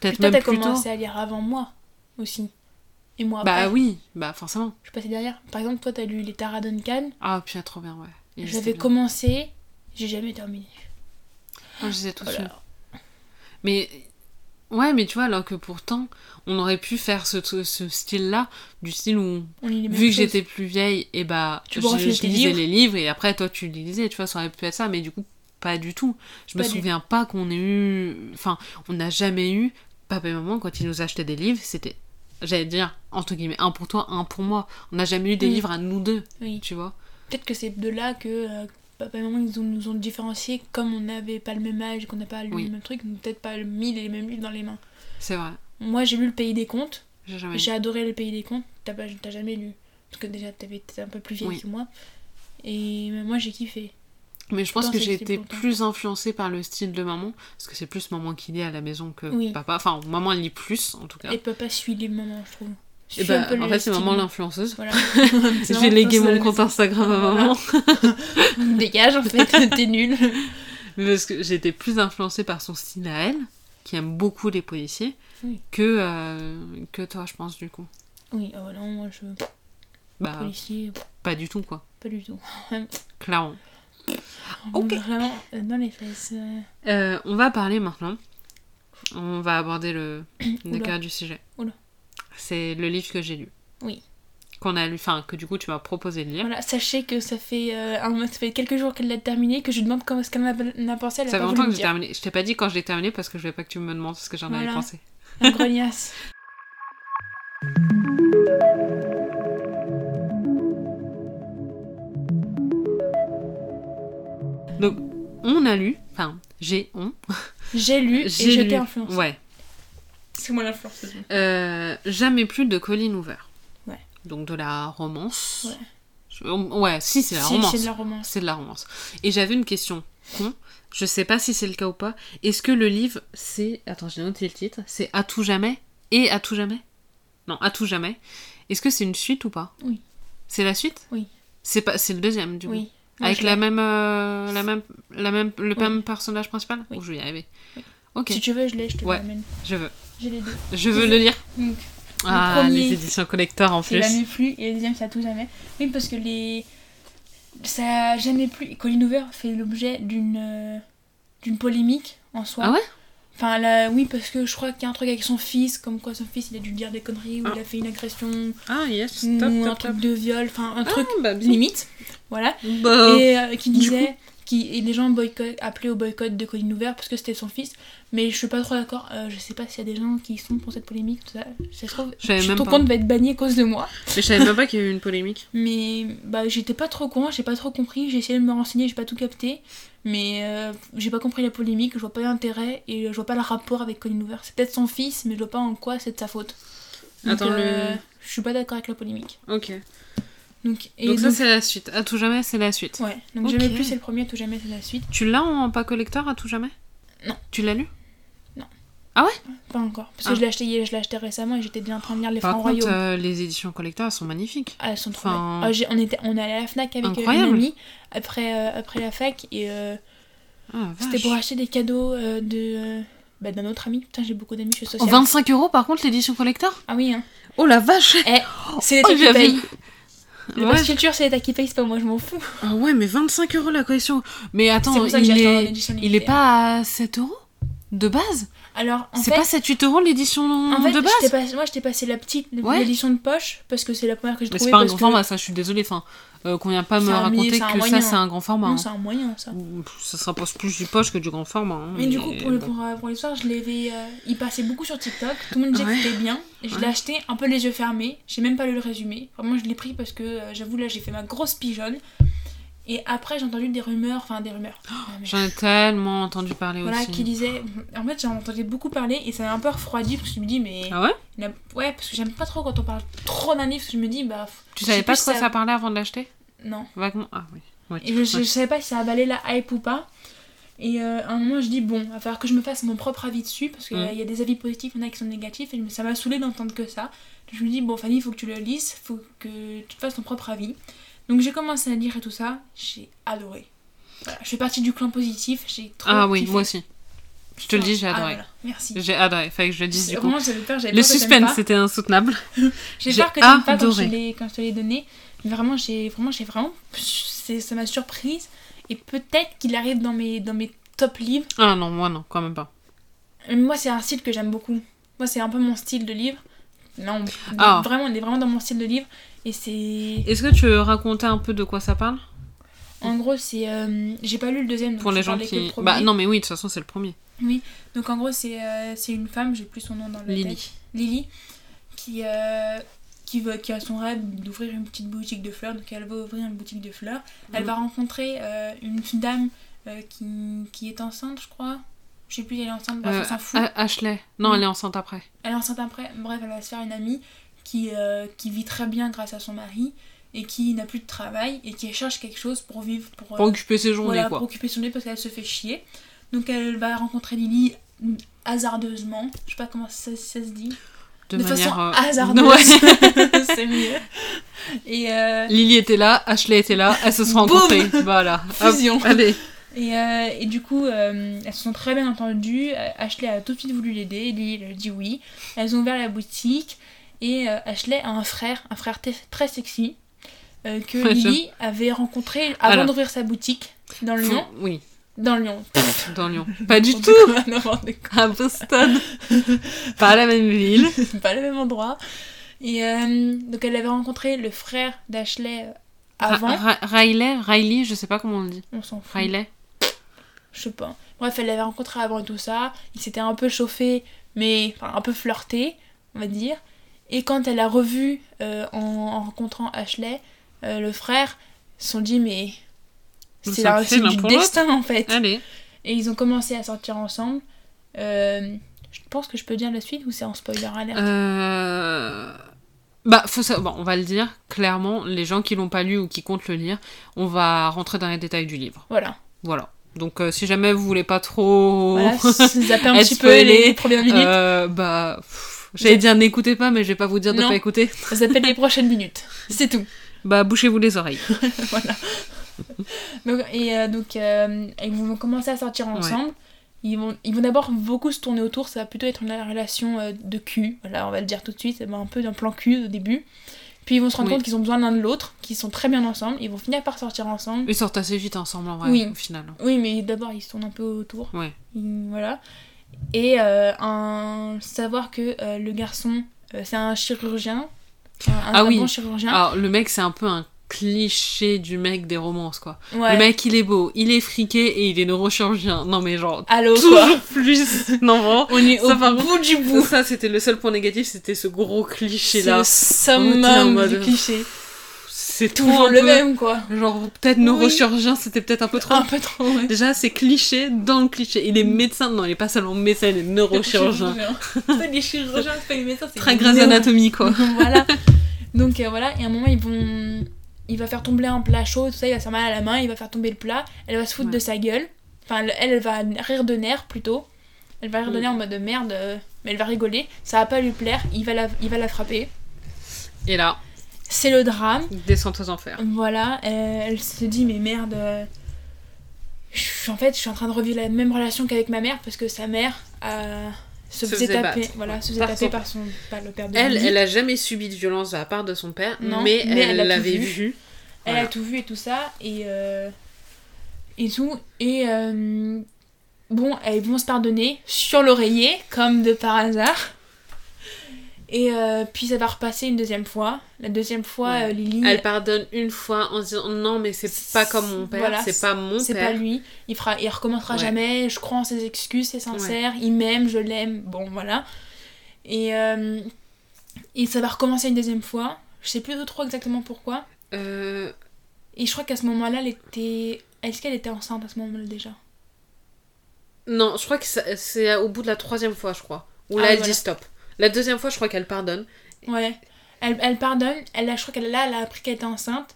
peut-être
Peut-être
même plus tôt.
commencé à lire avant moi aussi. Et moi
Bah
après.
oui, bah forcément.
Je suis passée derrière. Par exemple, toi, t'as lu les Tara Duncan.
Ah, puis trop bien, ouais.
J'avais commencé, j'ai jamais terminé.
Moi, je les ai tous.
Voilà.
Mais ouais, mais tu vois, alors que pourtant, on aurait pu faire ce, ce style-là, du style où, vu que j'étais plus vieille, et bah,
Tu
je, lisais
livres.
les livres, et après, toi, tu les lisais, tu vois, ça aurait pu être ça, mais du coup, pas du tout. Je me
du-
souviens pas qu'on ait eu. Enfin, on n'a jamais eu. Papa et maman, quand ils nous achetaient des livres, c'était. J'allais dire, entre guillemets, un pour toi, un pour moi. On n'a jamais eu des
Oui.
livres à nous deux,
Oui.
tu vois.
Peut-être que c'est de là que euh, papa et maman ils ont- nous ont différenciés comme on n'avait pas le même âge et qu'on n'a pas lu
Oui.
le même truc, peut-être pas mis les mêmes livres dans les mains.
C'est vrai.
Moi j'ai lu Le Pays des Contes,
J'ai
j'ai adoré Le Pays des Contes, t'as pas- t'as jamais lu, parce que déjà t'avais été un peu plus vieille
Oui.
que moi, et moi j'ai kiffé.
Mais je pense que j'ai été plus influencée par le style de maman, parce que c'est plus maman qui lit à la maison que
Oui.
papa. Enfin, maman lit plus, en tout cas.
Et papa suit les mamans, je trouve.
Et bah, en fait, c'est maman l'influenceuse.
Voilà.
Vais léguer mon compte Instagram à maman.
Dégage en fait, t'es nul.
Mais parce que j'ai été plus influencée par son style à elle, qui aime beaucoup les policiers,
Oui.
que, euh, que toi, je pense, du coup.
Oui, oh non, moi je.
Bah,
Policier,
pas du tout, quoi.
pas du tout.
Clairement. Ok.
Vraiment, euh, dans les fesses. euh,
on va parler maintenant. On va aborder le, le cœur du sujet. C'est le livre que j'ai lu.
Oui.
qu'on a lu, enfin que du coup tu m'as proposé de lire.
Voilà, sachez que ça fait, euh, un- ça fait quelques jours qu'elle l'a terminé, que je lui demande comment, ce qu'elle en a, en a pensé. Elle a
Ça fait longtemps que j'ai terminé. Je t'ai pas dit quand je l'ai terminé parce que je voulais pas que tu me demandes ce que j'en avais
Voilà.
pensé.
Un grognasse.
Donc on a lu, enfin j'ai on,
J'ai lu et
j'ai
je
lu.
t'ai influencé.
Ouais.
C'est moi l'influenceuse.
Euh, jamais plus de Colin Hoover.
Ouais.
Donc de la romance.
Ouais.
Je- Ouais, si c'est la
Si,
romance.
c'est de la romance.
C'est de la romance. Et j'avais une question con. Je sais pas si c'est le cas ou pas. Est-ce que le livre, c'est. Attends, j'ai noté le titre. C'est À tout jamais et À tout jamais? Non, À tout jamais. Est-ce que c'est une suite ou pas?
Oui.
C'est la suite?
Oui.
C'est pas, c'est le deuxième du coup.
Oui.
Avec la même, euh, la même, la même, le
Oui.
même personnage principal?
Oui.
Oh, je vais y arriver.
Oui.
Ok,
Si tu veux, je l'ai, je te
Ouais.
l'amène.
je veux.
J'ai les deux.
Je veux le lire.
Donc,
Ah, les éditions collector en
c'est
plus.
jamais plus et le deuxième, ça a tout jamais. Oui, parce que les. Ça a jamais plus. Colin Hoover fait l'objet d'une. euh, d'une polémique en soi.
Ah ouais?
Enfin, là, oui, parce que je crois qu'il y a un truc avec son fils, comme quoi son fils il a dû dire des conneries, ou
Ah.
il a fait une agression,
Ah yes,
ou un truc de viol, enfin un
Ah,
truc
bah,
limite. Voilà.
Bah,
et euh, qui disait qui et les gens boycott, appelaient au boycott de Colin Hoover parce que c'était son fils. Mais je suis pas trop d'accord Euh, je sais pas s'il y a des gens qui sont pour cette polémique tout ça. Ça se trouve
Je
ton
pas.
compte va être banni à cause de moi.
Mais je savais même pas qu'il y avait eu une polémique.
mais bah j'étais pas trop con j'ai pas trop compris j'ai essayé de me renseigner j'ai pas tout capté. Mais euh, j'ai pas compris la polémique je vois pas l'intérêt et je vois pas le rapport avec Colin Hoover. C'est peut-être son fils mais je vois pas en quoi c'est de sa faute. Donc,
Attends, le-
euh, je suis pas d'accord avec la polémique.
Ok.
Donc et
donc,
donc,
ça c'est la suite. À tout jamais c'est la suite.
ouais donc
Ok.
jamais plus c'est le premier tout jamais c'est la suite
Tu l'as en pas collector à tout jamais?
Non.
Tu l'as lu?
Pas encore. Parce
Ah.
que je l'ai acheté, je acheté récemment et j'étais bien en train de lire Les
Par
Francs
contre,
Royaux.
euh, les éditions collector elles sont magnifiques.
Ah, elles sont trop
enfin-.
Ah, on, était, on est allé à la Fnac avec euh, une amie après, euh, après la fac et euh,
Ah,
c'était pour acheter des cadeaux de bah, d'un autre ami. Putain, j'ai beaucoup d'amis, je suis
Oh,
sociale.
25 euros par contre l'édition collector?
Ah oui, hein.
Oh la vache
Eh, c'est les
Oh,
qui
j'avais-
payent. Le
Ouais,
culture, c'est l'État qui paye, c'est pas moi, je m'en fous.
Ah ouais, mais 25 euros la collection. Mais attends, il, est... il pas à 7 euros? De base
Alors, en
C'est pas 7-8 euros l'édition
en fait
de
je
base
pas- moi, je t'ai passé la petite
Ouais.
l'édition de poche parce que c'est la première que j'ai
Mais c'est
trouvée.
pas un grand
que-
format, ça, je suis désolée. Enfin, euh, qu'on vient pas me raconter que ça c'est un grand format.
Non,
hein.
c'est un moyen, ça.
Ça sera pas plus du poche que du grand format. hein,
Mais du coup, pour,
bon.
pour, euh, pour l'histoire, je l'avais. euh, il passait beaucoup sur TikTok. Tout le monde disait
Ouais.
que c'était bien. Et je l'ai acheté un peu les yeux fermés. J'ai même pas lu le résumé. Vraiment, je l'ai pris parce que euh, j'avoue, là, j'ai fait ma grosse pigeonne. Et après, j'ai entendu des rumeurs. Enfin, des rumeurs. Ah, mais-
J'en ai tellement entendu parler
voilà,
aussi.
qui disaient. En fait, j'en entendais beaucoup parler. Et ça m'a un peu refroidi parce que je me dis, mais.
Ah ouais?
Ouais, parce que j'aime pas trop quand on parle trop d'un livre. Parce que je me dis, bah.
Tu savais pas de
plus
quoi
si
ça parlait avant de l'acheter?
Non.
Vaguement? Ah oui. Ouais,
Et je, savais pas si ça a valé la hype ou pas. Et euh, à un moment, je dis, bon, il va falloir que je me fasse mon propre avis dessus, parce qu'il
Mm.
y a des avis positifs, il y en a qui sont négatifs, et ça m'a saoulé d'entendre que ça. Je me dis, bon, Fanny, il faut que tu le lises, faut que tu te fasses ton propre avis. Donc j'ai commencé à lire et tout ça, j'ai adoré. Voilà, je fais partie du clan positif, j'ai trop
Ah oui,
kiffé.
moi aussi. Je te le dis, j'ai
Ah,
adoré.
voilà, merci.
J'ai adoré. Fallait que je le dise du coup.
Vraiment, peur,
Le
peur
suspense, c'était insoutenable.
J'ai peur que t'aimes pas quand je, quand je te l'ai donné. Mais vraiment, j'ai vraiment, j'ai vraiment, c'est- ça m'a surprise. Et peut-être qu'il arrive dans mes, dans mes top livres.
Ah non, moi non, quand même pas.
Moi, c'est un style que j'aime beaucoup. Moi, c'est un peu mon style de livre. Là, on,
Ah.
vraiment, on est vraiment dans mon style de livre. Et c'est.
Est-ce que tu veux raconter un peu de quoi ça parle?
En gros, c'est. euh, J'ai pas lu le deuxième. donc
Pour les gens
le
qui. Bah non, mais oui, de toute façon, c'est le premier.
Donc, en gros, c'est euh, une femme, j'ai plus son nom dans le
Lily.
tête. Lily. Qui, euh, qui, veut, qui a son rêve d'ouvrir une petite boutique de fleurs. Donc, elle veut ouvrir une boutique de fleurs. Elle
Mhm.
va rencontrer une dame qui, qui est enceinte, je crois. Je sais plus, elle est enceinte, bref, on s'en fout.
Ashley. Non,
Oui.
elle est enceinte après.
Elle est enceinte après, bref, elle va se faire une amie qui, euh, qui vit très bien grâce à son mari et qui n'a plus de travail et qui cherche quelque chose pour vivre, pour, euh,
Pour occuper ses journées,
voilà,
quoi.
pour occuper son nez parce qu'elle se fait chier. Donc elle va rencontrer Lily hasardeusement, je sais pas comment ça, ça se dit,
De,
de,
manière.
façon
euh,
hasardeuse,
ouais.
c'est mieux. Et, euh,
Lily était là, Ashley était là, elles se sont rencontrées. voilà. Hop,
Fusion.
allez.
et, euh, et du coup, euh, elles se sont très bien entendues. Ashley a tout de suite voulu l'aider. Lily elle a dit oui. Elles ont ouvert la boutique. Et euh, Ashley a un frère, un frère très sexy, euh, que
Ouais,
Lily avait rencontré avant
Alors.
d'ouvrir sa boutique dans Lyon.
Faut- Oui,
Dans Lyon.
dans Lyon. Pas du tout à Boston. Pas la même ville.
pas le même endroit. Et euh, donc elle avait rencontré le frère d'Ashley avant.
Ra- Ra- Riley, Riley, je sais pas comment on le dit.
On s'en fout.
Riley.
Je sais pas. Bref, elle l'avait rencontré avant et tout ça. Il s'était un peu chauffé, mais enfin, un peu flirté, on va dire. Et quand elle a revu euh, en, en rencontrant Ashley, euh, le frère, se sont dit mais
Ils
c'est la
l'un
du destin en fait.
Allez.
Et ils ont commencé à sortir ensemble. Euh, je pense que je peux dire la suite ou c'est en spoiler alert?
Bah, faut ça... bon, on va le dire clairement, les gens qui l'ont pas lu ou qui comptent le lire, on va rentrer dans les détails du livre.
Voilà.
Voilà. Donc, euh, si jamais vous voulez pas trop.
Voilà, zapper un petit peu les premières minutes.
euh, bah. pff, J'allais dire n'écoutez pas, mais je vais pas vous dire de
Non.
pas écouter.
Zapper les prochaines minutes. C'est tout.
Bah, bouchez-vous les oreilles.
voilà. donc, et euh, donc, euh, ils vont commencer à sortir ensemble. Ils vont, ils vont d'abord beaucoup se tourner autour. Ça va plutôt être une relation euh, de cul. Voilà, on va le dire tout de suite. Ça va un peu d'un plan cul au début. Puis ils vont se rendre
Oui.
compte qu'ils ont besoin l'un de l'autre, qu'ils sont très bien ensemble. Ils vont finir par sortir ensemble.
Ils sortent assez vite ensemble, en vrai,
Oui.
au final.
Oui, mais d'abord ils se tournent un peu autour.
Ouais.
Ils- voilà. Et euh, un, savoir que euh, le garçon, euh, c'est un chirurgien. Un,
Ah
un
oui.
bon chirurgien.
Alors, le mec, c'est un peu un cliché du mec des romances, quoi.
ouais.
Le mec, il est beau, il est friqué et il est neurochirurgien. Non, mais genre,
Allô, quoi.
toujours plus. Non, vraiment.
On est
Ça,
au
par
bout du bout.
Ça, c'était le seul point négatif, c'était ce gros
C'est
cliché-là.
le
était en
summum
mode-
du cliché.
C'est
Toujours le
peu-
même, quoi.
Genre, peut-être
Oui.
neurochirurgien, c'était peut-être un peu trop.
Un peu trop, ouais.
Déjà, c'est cliché dans le cliché. Il est médecin, non, il est pas seulement médecin, il est neurochirurgien.
C'est les chirurgiens, c'est pas les médecins, c'est
Très
néo-
Anatomy, quoi.
voilà. Donc euh, voilà, et à un moment, ils vont... il va faire tomber un plat chaud, tout ça, il va se faire mal à la main, il va faire tomber le plat, elle va se foutre
Ouais.
de sa gueule. Enfin, elle, elle va rire de nerfs plutôt. Elle va rire de
Mm.
nerfs en mode de merde, euh, mais elle va rigoler. Ça va pas lui plaire, il va la, il va la frapper.
Et là,
C'est le drame.
descente aux enfers.
Voilà, euh, elle se dit mais merde. euh, je en fait, je suis en train de revivre la même relation qu'avec ma mère parce que sa mère euh, se,
Se
faisait
faisait
taper,
battre,
voilà,
ouais.
se faisait
Par
taper
son-
par son par le père de
Elle, elle a jamais subi de violence de la part de son père,
Non,
mais,
mais
elle l'avait
vu.
vu.
Elle
Voilà.
a tout vu et tout ça et euh, et tout et bon, elles vont se pardonner sur l'oreiller comme de par hasard. Et euh, puis ça va repasser une deuxième fois. La deuxième fois,
Ouais.
euh, Lily,
Elle pardonne une fois en se disant non, mais c'est pas comme mon père,
Voilà,
c'est pas mon
c'est
père.
pas lui. Il fera, il recommencera
Ouais.
jamais. Je crois en ses excuses, c'est sincère. Il m'aime, je l'aime. Bon, voilà. Et euh, et ça va recommencer une deuxième fois. Je sais plus trop exactement pourquoi. Et je crois qu'à ce moment-là, elle était. Est-ce qu'elle était enceinte à ce moment-là déjà?
Non, je crois que c'est au bout de la troisième fois, je crois. Où là,
Ah,
elle
voilà.
dit stop. La deuxième fois, je crois qu'elle pardonne.
Ouais. Elle, elle pardonne. Elle je crois qu'elle là, elle a appris qu'elle était enceinte.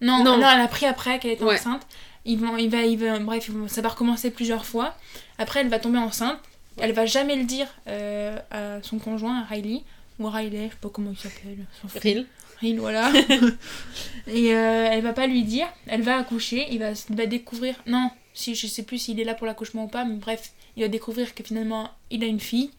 Non,
Non.
non, elle a appris après qu'elle était
Ouais.
enceinte. Ils vont, il va, il va, bref, ça va recommencer plusieurs fois. Après, elle va tomber enceinte. Elle va jamais le dire euh, à son conjoint, à Riley. Ou Riley, je sais pas comment il s'appelle.
Ril.
Ril, voilà. Et euh, elle va pas lui dire. Elle va accoucher. Il va, il va découvrir. Non, si je sais plus s'il est là pour l'accouchement ou pas, mais bref, il va découvrir que finalement, il a une fille.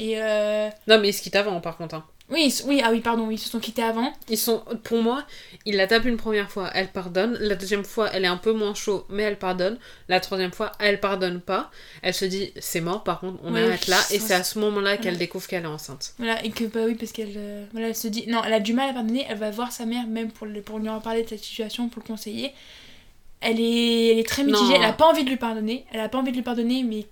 Et euh,
Non, mais ils se quittent avant, par contre. hein.
oui, ils- oui, ah oui, pardon, oui, ils se sont quittés avant.
Ils sont, pour moi, il la tape une première fois, elle pardonne. La deuxième fois, elle est un peu moins chaud, mais elle pardonne. La troisième fois, elle pardonne pas. Elle se dit, c'est mort, par contre, on
Ouais,
arrête là. Et c'est à ce moment-là qu'elle
Ouais.
découvre qu'elle est enceinte.
Voilà, et que bah oui, parce qu'elle euh, voilà, elle se dit. Non, elle a du mal à pardonner, elle va voir sa mère, même pour, le- pour lui en parler de cette situation, pour le conseiller. Elle est, elle est très mitigée,
Non.
elle a pas envie de lui pardonner. Elle a pas envie de lui pardonner, mais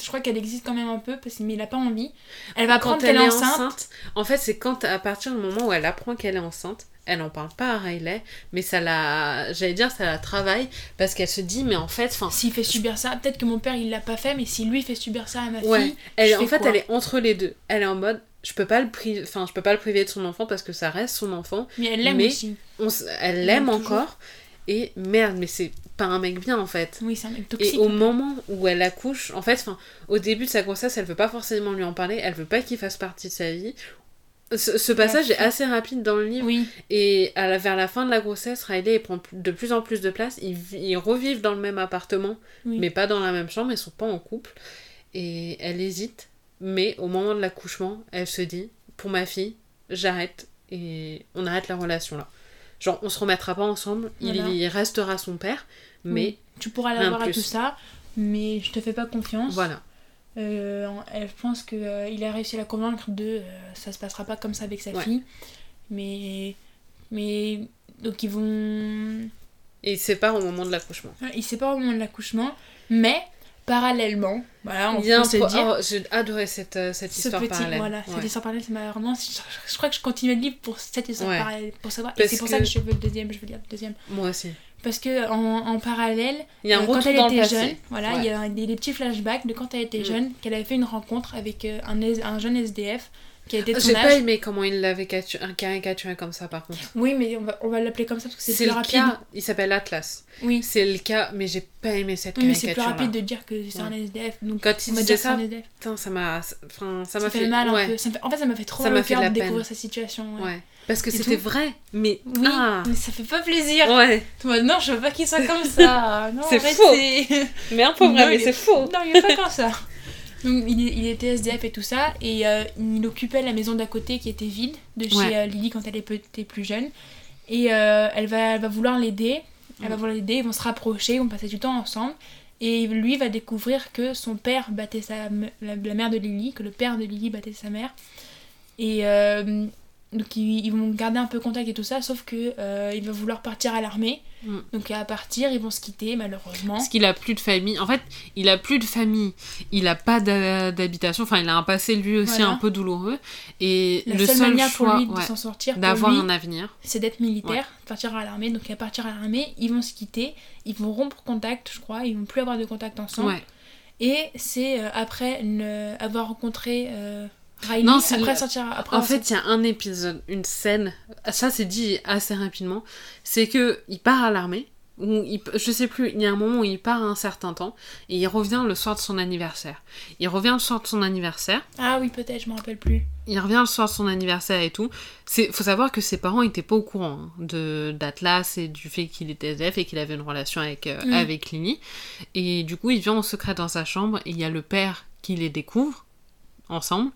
je crois qu'elle existe quand même un peu, parce, mais elle a pas envie. Elle va apprendre
elle
qu'elle
est
est enceinte.
enceinte, en fait, c'est quand, à partir du moment où elle apprend qu'elle est enceinte, elle en parle pas à Riley, mais ça la, j'allais dire, ça la travaille, parce qu'elle se dit, mais en fait, enfin,
S'il fait subir ça, peut-être que mon père il l'a pas fait, mais si lui fait subir ça à ma
Ouais,
fille,
elle,
je
en
fais
fait,
quoi
elle est entre les deux. Elle est en mode, je peux pas le priver, enfin, je peux pas le priver de son enfant parce que ça reste son enfant.
mais elle l'aime aussi.
On elle l'aime encore. Et merde, mais c'est pas un mec bien en fait.
Oui, c'est un mec
Et
toxique.
au moment où elle accouche, en fait, enfin, au début de sa grossesse, elle veut pas forcément lui en parler, elle veut pas qu'il fasse partie de sa vie. Ce, ce passage est assez rapide dans le livre.
Oui,
Et à la, vers la fin de la grossesse, Riley il prend de plus en plus de place. Ils, ils revivent dans le même appartement,
oui.
mais pas dans la même chambre. Ils sont pas en couple. Et elle hésite. Mais au moment de l'accouchement, elle se dit Pour ma fille, j'arrête. Et on arrête la relation là. Genre, on se remettra pas ensemble.
Voilà.
Il restera son père. Mais
Oui. tu pourras l'avoir
plus.
tout ça, mais je te fais pas confiance.
voilà.
euh, elle pense qu'il il a réussi à la convaincre de euh, ça se passera pas comme ça avec sa
Ouais.
fille. Mais. Mais. Donc ils vont.
Et ils séparent au moment de l'accouchement.
Ils se séparent au moment de l'accouchement, mais parallèlement, voilà, on
a
peut se dire.
oh, J'ai adoré cette, euh, cette
ce
histoire
petit,
parallèle.
voilà,
Ouais.
cette histoire parallèle, ça m'a vraiment. Je, je crois que je continue le livre pour cette histoire
Ouais.
parallèle, pour savoir.
Parce
et c'est pour
que-
ça que je veux le deuxième, je veux lire le deuxième.
Moi aussi.
Parce que en, en parallèle,
Il y a un
euh, quand elle était
passé.
jeune, voilà,
Ouais.
il y a des, des petits flashbacks de quand elle était
Mm.
jeune, qu'elle avait fait une rencontre avec euh, un, un jeune SDF qui était de son
J'ai pas aimé comment il l'avait caricaturé comme ça par contre.
Oui, mais on va, on va l'appeler comme ça parce que c'est plus
le
rapide.
cas, il s'appelle Atlas.
Oui,
C'est le cas, mais j'ai pas aimé cette
Oui, mais c'est plus rapide de dire que c'est un. SDF. Donc
Quand il disait ça,
SDF.
putain, ça m'a enfin, ça m'a
fait, mal un peu. Ça me fait- En fait, ça m'a fait trop
Ça
mal
fait de
découvrir
peine.
cette situation. ouais.
Parce que c'était vrai, mais
Oui,
ah,
mais ça fait pas plaisir.
ouais,
non, je veux pas qu'il soit comme ça.
C'est
arrêtez.
mais un vrai, mais c'est faux.
Non, il est pas comme ça. Donc, il, était SDF et tout ça, et euh, il occupait la maison d'à côté qui était vide, de chez
Ouais.
euh, Lily quand elle était plus jeune. Et euh, elle, va, elle va vouloir l'aider, elle va
Mm.
vouloir l'aider, ils vont se rapprocher, ils vont passer du temps ensemble. Et lui va découvrir que son père battait sa, la, la mère de Lily, que le père de Lily battait sa mère. Et donc ils, ils vont garder un peu contact et tout ça, sauf que euh, il va vouloir partir à l'armée.
Mm.
Donc à partir, ils vont se quitter malheureusement.
Parce qu'il a plus de famille. En fait, il a plus de famille. Il a pas d'habitation. Enfin, il a un passé lui aussi
Voilà.
un peu douloureux. Et
La
le
seule
seul
manière
choix,
pour lui de
ouais,
s'en sortir,
d'avoir un avenir.
c'est d'être militaire, de partir à l'armée. Donc à partir à l'armée, ils vont se quitter, ils vont rompre contact, je crois, ils vont plus avoir de contact ensemble.
Ouais.
Et c'est euh, après une- avoir rencontré euh, Riley,
Non, c'est
après
le-
sortir, après
En fait, il y a un épisode, une scène, ça c'est dit assez rapidement, c'est que il part à l'armée, ou il, je sais plus, il y a un moment où il part un certain temps, et il revient le soir de son anniversaire. Il revient le soir de son anniversaire,
Ah oui, peut-être, je me rappelle plus.
il revient le soir de son anniversaire et tout. C'est, faut savoir que ses parents étaient pas au courant hein, de d'Atlas et du fait qu'il était SDF et qu'il avait une relation avec euh,
Mm.
avec Lily. Et du coup, il vient en secret dans sa chambre et il y a le père qui les découvre ensemble.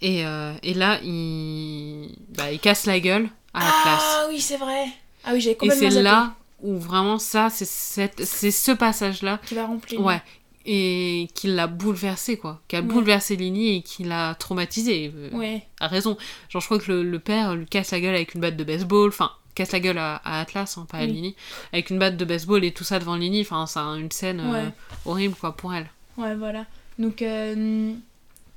Et, euh, et là, il, bah, il casse la gueule à Atlas.
Ah oui, c'est vrai. Ah oui,
Et
complètement
c'est
zappé.
là où vraiment ça, c'est c'est ce passage-là
Qui va remplir.
Ouais. Et qui l'a bouleversé, quoi. Qui a
Ouais.
bouleversé Lily et qui l'a traumatisé. euh,
Ouais.
A raison. Genre, je crois que le, le père lui casse la gueule avec une batte de baseball. Enfin, casse la gueule à, à Atlas, hein, pas à
Oui.
Lily. Avec une batte de baseball et tout ça devant Lily. Enfin, c'est un- une scène euh, horrible, quoi, pour elle.
Ouais, voilà. Donc, euh,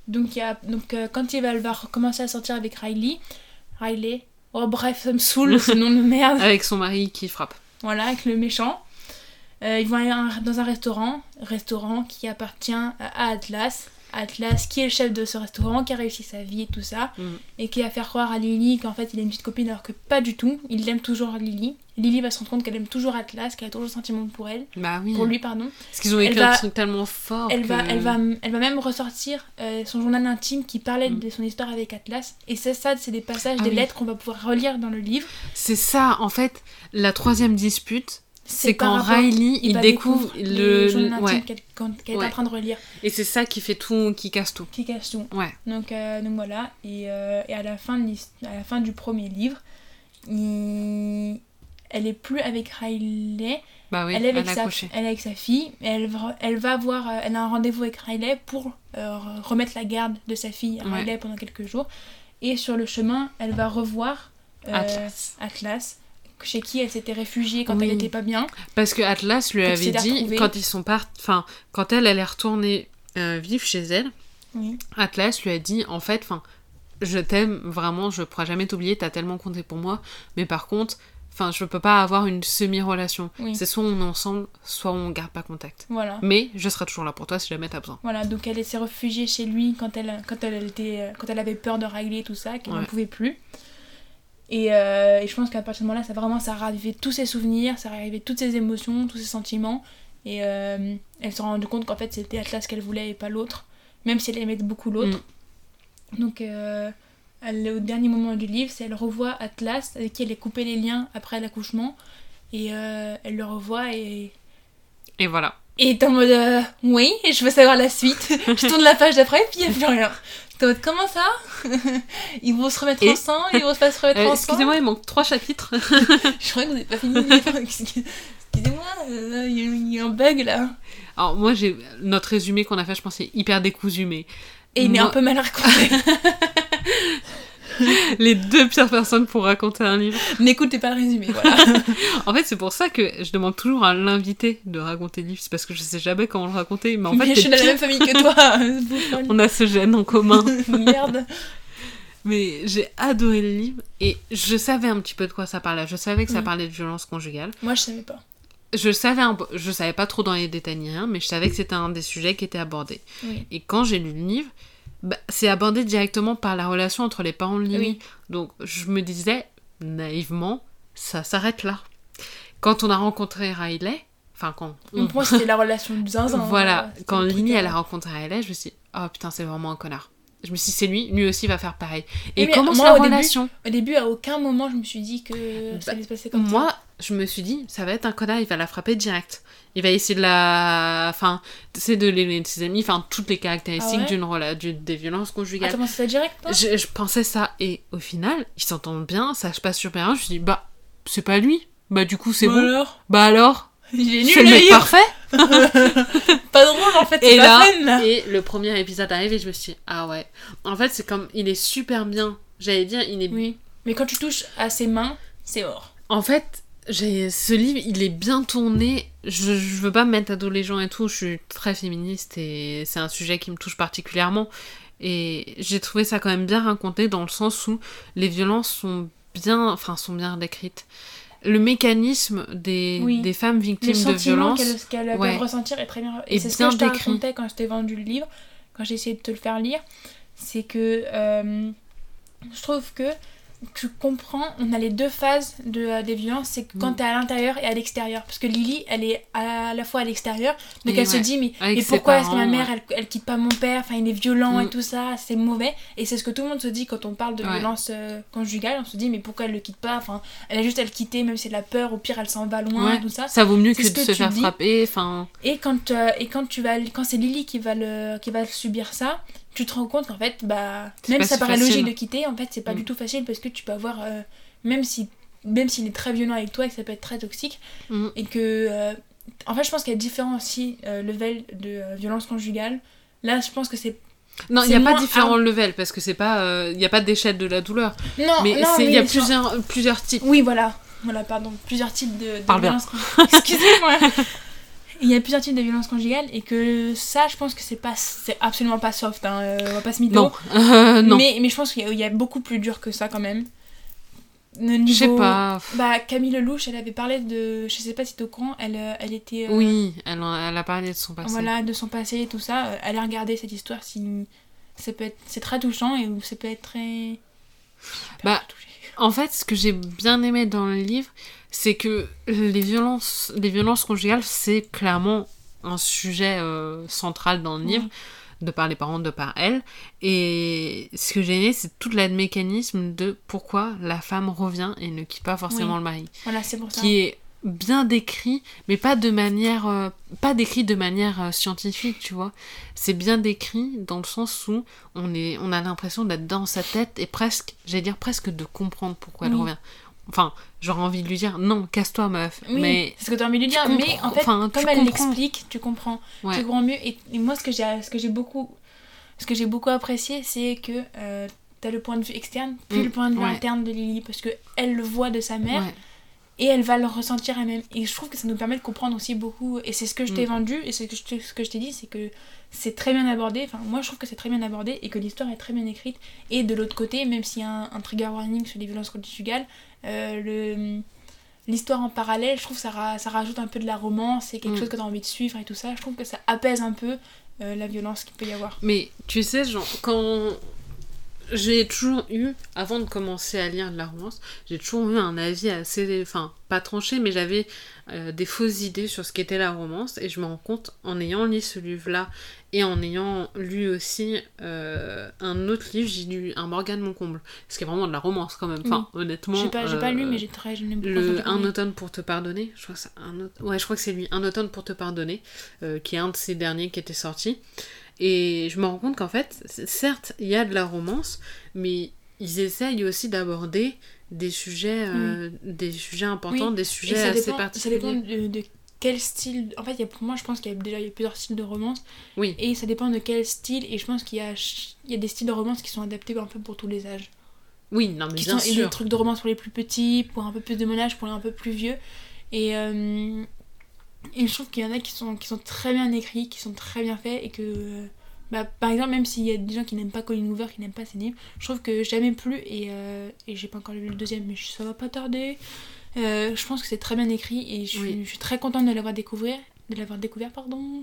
donc, il y a, donc euh, quand il va, elle va recommencer à sortir avec Riley, Riley, oh bref, ça me saoule ce nom de merde.
Avec son mari qui frappe.
Voilà, avec le méchant. Euh, ils vont aller dans un restaurant, restaurant qui appartient à Atlas. Atlas, qui est le chef de ce restaurant, qui a réussi sa vie et tout ça,
Mm.
et qui va faire croire à Lily qu'en fait il a une petite copine alors que pas du tout. Il aime toujours Lily. Lily va se rendre compte qu'elle aime toujours Atlas, qu'elle a toujours le sentiment pour elle,
Bah oui.
pour lui pardon.
Parce qu'ils ont écrit un truc tellement fort.
Elle
que-
va, elle, va, elle va même ressortir euh, son journal intime qui parlait
Mm.
de son histoire avec Atlas. Et ça, ça c'est des passages,
Ah
des
oui.
lettres qu'on va pouvoir relire dans le livre.
C'est ça, en fait, la troisième dispute. C'est quand
rapport-
Riley, il, découvre le.
intimes
ouais.
qu'elle quand- qu'elle est
Ouais.
en train de relire,
Et c'est ça qui fait tout, qui casse tout.
qui cache tout.
Ouais.
Donc, euh, donc voilà, et, euh, et à, la fin de à la fin du premier livre, il- elle est plus avec Riley,
Bah oui,
elle, est avec sa, elle est avec sa fille, et elle, elle va voir, euh, elle a un rendez-vous avec Riley pour euh, remettre la garde de sa fille à
Ouais.
Riley pendant quelques jours. Et sur le chemin, elle va revoir
Atlas.
Atlas, chez qui elle s'était réfugiée quand
Oui.
elle était pas bien.
Parce que Atlas lui avait dit, quand ils sont part... enfin, quand elle, elle est retournée euh, vivre chez elle,
Oui.
Atlas lui a dit, en fait, enfin, je t'aime vraiment, je pourrai jamais t'oublier, t'as tellement compté pour moi, mais par contre, enfin, je peux pas avoir une semi-relation.
Oui.
C'est soit on est ensemble, soit on garde pas contact.
Voilà.
Mais je serai toujours là pour toi si jamais t'as besoin.
Voilà, donc elle s'est réfugiée chez lui quand elle, quand elle, était, euh, quand elle avait peur de régler tout ça, qu'elle n'en
Ouais.
pouvait plus. Et, euh, et je pense qu'à partir de ce moment-là, ça vraiment, ça a ravivé tous ses souvenirs, ça a ravivé toutes ses émotions, tous ses sentiments. Et euh, elle s'est rendue compte qu'en fait, c'était Atlas qu'elle voulait et pas l'autre, même si elle aimait beaucoup l'autre. Donc, euh, elle, au dernier moment du livre, c'est elle revoit Atlas, avec qui elle a coupé les liens après l'accouchement. Et euh, elle le revoit et
Et voilà.
et t'es en mode euh, oui, et je veux savoir la suite. je tourne la page d'après et puis il n'y a plus rien. T'es comment ça Ils vont se remettre
Et-
ensemble, ils vont pas se remettre
Euh,
ensemble.
Excusez-moi, il manque trois chapitres.
Je crois que vous n'avez pas fini. Excusez-moi, euh, il y, a- un bug là.
Alors, moi, j'ai notre résumé qu'on a fait, je pense, c'est hyper décousu, mais.
Et il est un peu mal raconté.
Les deux pires personnes pour raconter un livre.
N'écoutez pas le résumé, voilà.
En fait, c'est pour ça que je demande toujours à l'invité de raconter le livre. C'est parce que je sais jamais comment le raconter. Mais en fait,
je suis dans la même famille que toi,
on a ce gène en commun.
Merde.
Mais j'ai adoré le livre et je savais un petit peu de quoi ça parlait. Je savais que ça
Mm.
parlait de violence conjugale.
Moi, je savais pas.
Je savais un je savais pas trop dans les détails ni rien, mais je savais que c'était un des sujets qui était abordé.
Oui.
Et quand j'ai lu le livre, bah, c'est abordé directement par la relation entre les parents de Lily.
Oui.
Donc je me disais naïvement, ça s'arrête là. Quand on a rencontré Riley, enfin quand on-
Donc, moi, c'était la relation du zinzin.
voilà,
euh, c'était
quand Lily elle a rencontré Riley, je me suis dit, oh putain c'est vraiment un connard. Je me suis dit, c'est lui, lui aussi va faire pareil. Et
mais
commence
moi,
la
au début. Au début, à aucun moment, je me suis dit que ça
Bah,
allait se passer comme
Moi,
ça.
je me suis dit, ça va être un connard, il va la frapper direct. Il va essayer de la. Enfin, c'est de de ses amis, enfin, toutes les caractéristiques
Ah ouais?
d'une rela- des violences conjugales.
Attends, c'est ça direct, toi?
Je, je pensais ça, et au final, ils s'entendent bien, ça se passe super bien. Je me suis dit, bah, c'est pas lui. Bah, du coup, c'est
Bah
bon.
alors?
Bah alors?
Il est
C'est
nul,
le
le
mec parfait
Pas drôle, en fait,
Et
c'est la peine, là
et le premier épisode arrive et je me suis dit, ah ouais. En fait, c'est comme, il est super bien. J'allais dire, il est
Oui. Mais quand tu touches à ses mains, c'est mort.
En fait, j'ai ce livre, il est bien tourné. Je, je veux pas me mettre à dos les gens et tout. Je suis très féministe et c'est un sujet qui me touche particulièrement. Et j'ai trouvé ça quand même bien raconté dans le sens où les violences sont bien, enfin, sont bien décrites. Le mécanisme des,
Oui.
des femmes victimes de violences.
qu'elles qu'elles
ouais.
peuvent ressentir est très bien. Et
Est
c'est ce que je racontais quand je t'ai vendu le livre, quand j'ai essayé de te le faire lire. C'est que euh, je trouve que tu comprends, on a les deux phases de, euh, des violences, c'est que quand
Mm.
t'es à l'intérieur et à l'extérieur. Parce que Lily, elle est à la fois à l'extérieur, donc
Et
elle se dit, mais, mais pourquoi est-ce que ma mère,
ouais.
elle, elle quitte pas mon père, enfin il est violent
Mm.
et tout ça, c'est mauvais. Et c'est ce que tout le monde se dit quand on parle de
Ouais.
violence euh, conjugale, on se dit, mais pourquoi elle le quitte pas, enfin elle a juste à le quitter, même si elle a peur, au pire elle s'en va loin et tout ça.
Ça vaut mieux
C'est
que de se faire
dis.
frapper. Enfin,
Et quand, euh, et quand tu vas quand c'est Lily qui va le qui va subir ça, tu te rends compte qu'en fait bah même ça
si
paraît
facile.
logique de quitter, en fait c'est pas
Mm.
du tout facile parce que tu peux avoir euh, même si même s'il est très violent avec toi et que ça peut être très toxique
mm.
et que euh, en fait je pense qu'il y a différents aussi euh, levels de euh, violence conjugale. Là je pense que c'est
non, il n'y a pas différents levels parce que c'est pas, euh, il y a pas d'échelle de la douleur.
non
mais il y a plusieurs, plusieurs types.
Oui, voilà. Voilà, pardon. Plusieurs types de, de
Parle
conjugales. Excusez-moi. Il y a plusieurs types de violences conjugales et que ça, je pense que c'est pas, c'est absolument pas soft. Hein. euh, on va pas se mytho.
Non, Euh, non.
Mais, mais je pense qu'il y, y a beaucoup plus dur que ça quand même. Le
Je sais
niveau-
pas.
Bah, Camille Lelouch, elle avait parlé de. Je sais pas si t'es au courant, elle, euh, elle était. euh,
Oui, elle, elle a parlé de son passé.
Voilà, de son passé et tout ça. Euh, Allez regarder cette histoire si. Être. C'est très touchant et ça peut être très.
Bah, En fait, ce que j'ai bien aimé dans le livre, c'est que les violences, les violences conjugales, c'est clairement un sujet euh, central dans le livre, de par les parents, de par elle. Et ce que j'ai aimé, c'est tout le mécanisme de pourquoi la femme revient et ne quitte pas forcément
Oui.
le mari,
Voilà, c'est pour ça.
qui est bien décrit, mais pas de manière, euh, pas décrit de manière euh, scientifique, tu vois. C'est bien décrit dans le sens où on est, on a l'impression d'être dans sa tête et presque, j'allais dire presque de comprendre pourquoi elle
Oui.
revient. Enfin, j'aurais envie de lui dire non, casse-toi meuf.
Oui,
mais
c'est ce que tu as envie de lui dire, mais en fait,
enfin,
comme elle l'explique, tu comprends,
ouais,
tu comprends mieux. Et, et moi, ce que j'ai, ce que j'ai beaucoup, ce que j'ai beaucoup apprécié, c'est que euh, t'as le point de vue externe, puis
Mm,
le point de vue
ouais.
interne de Lily, parce que elle le voit de sa mère
ouais.
Et elle va le ressentir elle-même. Et je trouve que ça nous permet de comprendre aussi beaucoup. Et c'est ce que je t'ai
Mm.
vendu et c'est ce que je t'ai- ce que je t'ai dit, c'est que c'est très bien abordé. Enfin, moi, je trouve que c'est très bien abordé et que l'histoire est très bien écrite. Et de l'autre côté, même s'il y a un, un trigger warning sur les violences conjugales, euh, le l'histoire en parallèle, je trouve que ça, ça rajoute un peu de la romance, c'est quelque
Mm.
chose que tu as envie de suivre et tout ça. Je trouve que ça apaise un peu euh, la violence qu'il peut y avoir.
Mais tu sais, genre, quand j'ai toujours eu, avant de commencer à lire de la romance, j'ai toujours eu un avis assez, enfin, pas tranché, mais j'avais euh, des fausses idées sur ce qu'était la romance, et je me rends compte, en ayant lu ce livre-là, et en ayant lu aussi euh, un autre livre, j'ai lu un Morgane Moncomble, ce qui est vraiment de la romance quand même, enfin, honnêtement.
J'ai pas, pas
euh,
lu, mais j'ai très. beaucoup
le Un automne pour te pardonner, je crois que c'est un automne, ouais, je crois que c'est lui, Un automne pour te pardonner, qui est un de ces derniers qui était sorti. Et je me rends compte qu'en fait, certes, il y a de la romance, mais ils essayent aussi d'aborder des sujets, euh, des sujets importants,
Oui,
des
Et
sujets
ça
assez
dépend, ça
particuliers.
dépend de, de quel style. En fait, y a, pour moi, je pense qu'il y a déjà y a plusieurs styles de romance.
Oui.
Et ça dépend de quel style. Et je pense qu'il y a, y a des styles de romance qui sont adaptés un peu pour tous les âges.
Oui, non, mais
Qui
bien
sont, et
sûr.
des trucs de romance pour les plus petits, pour un peu plus de mon âge, pour les un peu plus vieux. Et, euh, et je trouve qu'il y en a qui sont, qui sont très bien écrits, qui sont très bien faits. Et que. Bah, par exemple, même s'il y a des gens qui n'aiment pas Colin Hoover, qui n'aiment pas ses livres, je trouve que j'ai jamais plu. Et, euh, et j'ai pas encore lu le deuxième, mais ça va pas tarder. Euh, je pense que c'est très bien écrit et je suis,
Oui.
je suis très contente de l'avoir découvert, de l'avoir découvert pardon,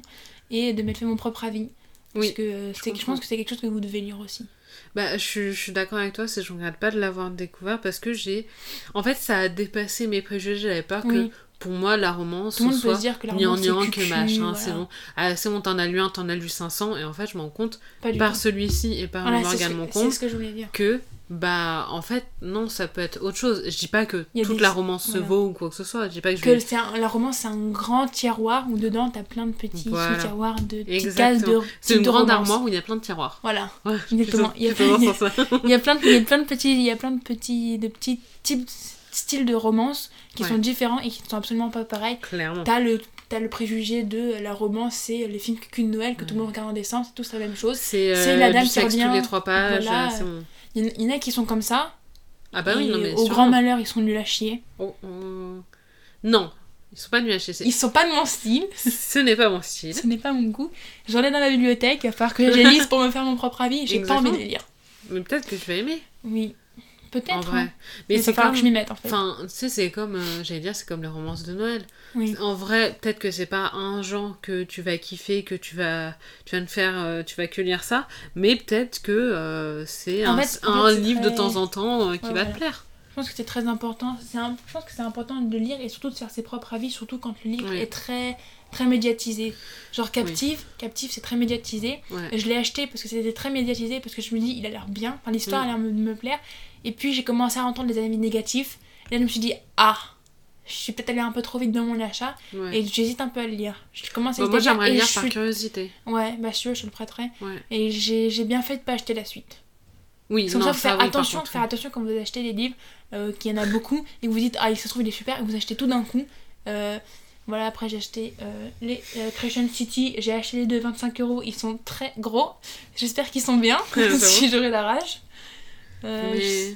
et de m'être fait mon propre avis. Parce
Oui,
que euh, je, pense que c'est quelque chose que vous devez lire aussi.
Bah, je, suis- je suis d'accord avec toi, c'est je regrette pas de l'avoir découvert parce que j'ai. En fait, ça a dépassé mes préjugés. J'avais peur que. Pour moi, la romance
Tout le monde peut
soit
se dire que la romance c'est
que machin,
voilà.
c'est bon. Ah, c'est bon, t'en as lu un, t'en as lu 500, et en fait, je me rends compte, par celui-ci et par
Voilà,
le
c'est
Morgane
ce- que je voulais dire.
que, bah, en fait, non, ça peut être autre chose. Je dis pas que toute
des-
la romance se vaut ou quoi que ce soit. Je dis pas que je
Que un- la romance, c'est un grand tiroir où dedans t'as plein de petits sous-tiroirs de petites cases de
C'est une
de
grande
romance.
armoire où il y a plein de tiroirs.
Voilà.
Ouais,
Exactement. Il y a plein de petits, il y a plein de petits, de petits types, styles de romance qui
Ouais.
sont différents et qui sont absolument pas pareils.
Clairement.
T'as le, t'as le préjugé de la romance, c'est les films cucu de Noël que tout le monde regarde en décembre, c'est tous la même chose.
C'est euh,
la dame
du
qui
sexe tous
revient,
les trois pages.
voilà.
euh, bon.
Il y, en- a qui sont comme ça.
Ah bah oui, non mais
au
sûrement.
grand malheur, ils sont nuls à chier.
Oh, oh. Non, ils sont pas nuls à chier.
Ils sont pas de mon style.
Ce n'est pas mon style.
Ce n'est pas mon goût. J'en ai dans la bibliothèque, il va falloir que je les lise pour me faire mon propre avis. J'ai pas envie de les lire.
Mais peut-être que je vais aimer,
Oui, peut-être.
en vrai.
hein.
Mais,
Mais
c'est comme...
que je m'y mette en fait.
Enfin, tu sais, c'est comme, euh, j'allais dire, c'est comme les romances de Noël.
oui.
En vrai, peut-être que c'est pas un genre que tu vas kiffer, que tu vas, tu vas me faire, euh, tu vas que lire ça, mais peut-être que euh, c'est un,
fait-
livre de temps en temps qui
Ouais,
va
voilà.
te plaire.
Je pense que c'est très important. C'est un- Je pense que c'est important de lire et surtout de faire ses propres avis, surtout quand le livre
Oui.
est très très médiatisé. Genre Captive, Captive c'est très médiatisé.
Ouais.
Je l'ai acheté parce que c'était très médiatisé, parce que je me dis il a l'air bien, enfin l'histoire
Mm.
a l'air de me plaire. Et puis j'ai commencé à entendre des avis négatifs. Et là je me suis dit ah, je suis peut-être allée un peu trop vite dans mon achat
Ouais.
et j'hésite un peu à le lire. Je commence à
Bah, moi, j'aimerais lire par
suis-
curiosité.
Ouais, bah sûr, je le prêterai.
Ouais.
Et j'ai bien fait de pas acheter la suite.
Oui,
C'est ça faire
oui,
attention, faire attention quand vous achetez des livres, euh, qu'il y en a beaucoup, et que vous dites ah il se trouve il est super, et vous achetez tout d'un coup. Euh, voilà, après j'ai acheté euh, les euh, Creation City, j'ai acheté les deux 25 euros, ils sont très gros. J'espère qu'ils sont bien, si j'aurai la rage. Euh,
Mais-
je-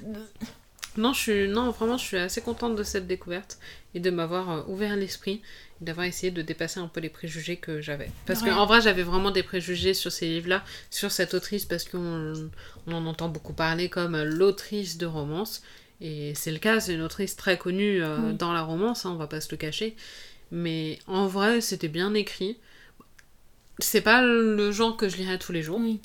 Non, je suis... non, vraiment, je suis assez contente de cette découverte et de m'avoir euh, ouvert l'esprit et d'avoir essayé de dépasser un peu les préjugés que j'avais. Parce
Ouais.
qu'en vrai, j'avais vraiment des préjugés sur ces livres-là, sur cette autrice, parce qu'on on en entend beaucoup parler comme l'autrice de romance. Et c'est le cas, c'est une autrice très connue euh,
Oui.
dans la romance, hein, on va pas se le cacher. Mais en vrai, c'était bien écrit. C'est pas le genre que je lirais tous les jours.
Oui,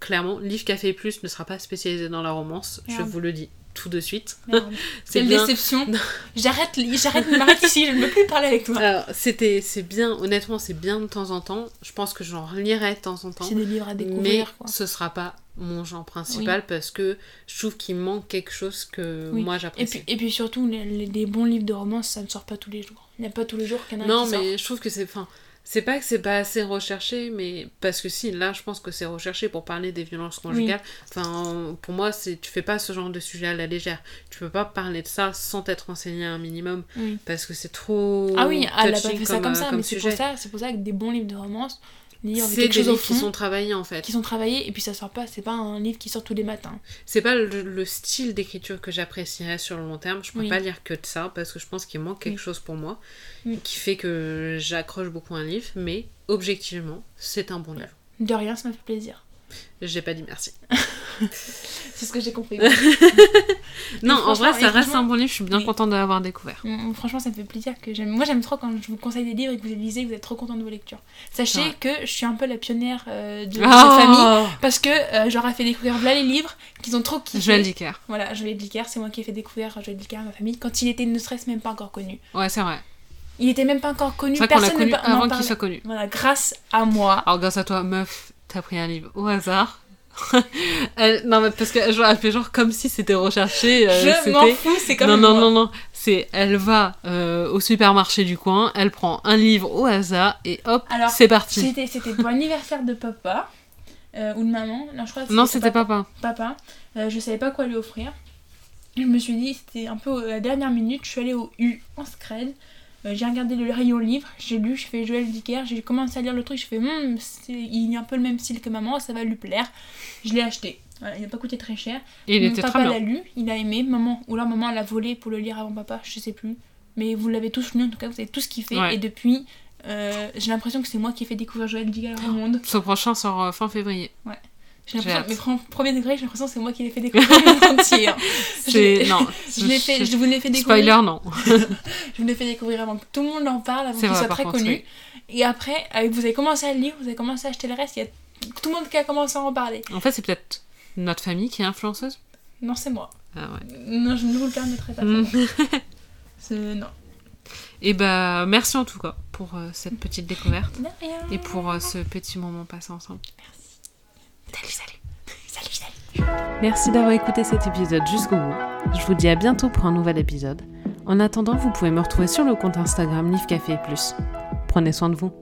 Clairement, Livre Café Plus ne sera pas spécialisé dans la romance, je vous le dis tout de suite. C'est bien.
déception. J'arrête, j'arrête, je m'arrête ici, je ne veux plus parler avec toi.
Alors, c'était, c'est bien, honnêtement, c'est bien de temps en temps. Je pense que j'en relirai de temps en temps.
C'est des livres à
Mais
découvrir quoi.
ce sera pas mon genre principal parce que je trouve qu'il manque quelque chose que
Oui.
moi
Et
j'apprécie.
puis, et puis surtout, les, bons livres de romance, ça ne sort pas tous les jours. Il n'y a pas tous les jours qu'il y en a un
non,
qui sort.
mais je trouve que c'est. C'est pas que c'est pas assez recherché, mais parce que si, là, je pense que c'est recherché pour parler des violences conjugales. Enfin, pour moi, c'est tu fais pas ce genre de sujet à la légère. Tu peux pas parler de ça sans t'être renseigné un minimum
Oui.
parce que c'est trop.
Ah oui, elle a pas fait ça comme ça, mais c'est pour ça, c'est pour ça que des bons livres de romance, lire quelque
des
chose au
livres qui sont travaillés en fait.
qui sont travaillés, et puis ça sort pas, c'est pas un livre qui sort tous les matins.
C'est pas le, le style d'écriture que j'apprécierais sur le long terme. Je peux
Oui.
pas lire que de ça parce que je pense qu'il manque quelque
Oui.
chose pour moi
Oui.
qui fait que j'accroche beaucoup un livre. Mais objectivement, c'est un bon livre.
De rien, ça m'a fait plaisir.
J'ai pas dit merci.
C'est ce que j'ai compris.
Non, en vrai, ça reste un bon livre. Je suis bien
Oui.
contente de l'avoir découvert.
Mm, Franchement, ça me fait plaisir que j'aime. Moi, j'aime trop quand je vous conseille des livres et que vous les lisez, que vous êtes trop content de vos lectures. Sachez
Ouais.
que je suis un peu la pionnière euh, de,
Oh
cette famille parce que euh, j'aurais fait découvrir là les livres qu'ils ont trop kiffé.
Joël Dicker.
Voilà, Joël Dicker, c'est moi qui ai fait découvrir Joël Dicker à ma famille quand il était ne serait-ce même pas encore connu.
Ouais, c'est vrai.
Il était même pas encore connu,
vrai l'a
personne ne
connu
n'en
avant qu'il soit connu.
Voilà, grâce à moi.
Alors, grâce à toi, meuf, t'as pris un livre au hasard. Elle- Non, mais parce qu'elle elle fait genre comme si c'était recherché. euh,
je m'en fous, c'est comme
non, non, non, non. C'est, elle va euh, au supermarché du coin, elle prend un livre au hasard et hop,
Alors,
c'est parti.
C'était, pour l'anniversaire de papa euh, ou de maman. Non, je crois que
Non, c'était
papa.
papa.
papa. Je savais pas quoi lui offrir. Je me suis dit, c'était un peu à la dernière minute, je suis allée au U en scred. Euh, j'ai regardé le rayon livre, j'ai lu, je fais Joël Dicker, j'ai commencé à lire le truc, je fais c'est- il est un peu le même style que maman, ça va lui plaire. Je l'ai acheté. Voilà, il n'a pas coûté très cher.
Et il
Mon
était
papa l'a lu, il a aimé. Maman, ou là maman l'a volé pour le lire avant papa, je sais plus. Mais vous l'avez tous lu, en tout cas, vous avez tous kiffé.
Ouais.
Et depuis, euh, j'ai l'impression que c'est moi qui ai fait découvrir Joël Dicker au monde.
Son prochain sort euh, fin février.
J'ai l'impression, mes pre- premier degré, j'ai l'impression que c'est moi qui l'ai fait découvrir entier. hein. Je-
Non.
Je, l'ai fait, je vous l'ai fait découvrir.
Spoiler, non.
Je vous l'ai fait découvrir avant que tout le monde en parle, avant qu'il soit très
contre,
connu.
oui.
Et après, vous avez commencé à le lire, vous avez commencé à acheter le reste, il y a tout le monde qui a commencé à en parler.
En fait, c'est peut-être notre famille qui est influenceuse.
Non, c'est moi.
Ah ouais.
Non, je ne vous le permettrai pas.
Mm.
Non.
Et bah, merci en tout cas pour euh, cette petite découverte
De rien.
et pour euh, ce petit moment passé ensemble.
Salut, salut. Salut, salut.
Merci d'avoir écouté cet épisode jusqu'au bout. Je vous dis à bientôt pour un nouvel épisode. En attendant, vous pouvez me retrouver sur le compte Instagram Livre Café Plus. Prenez soin de vous.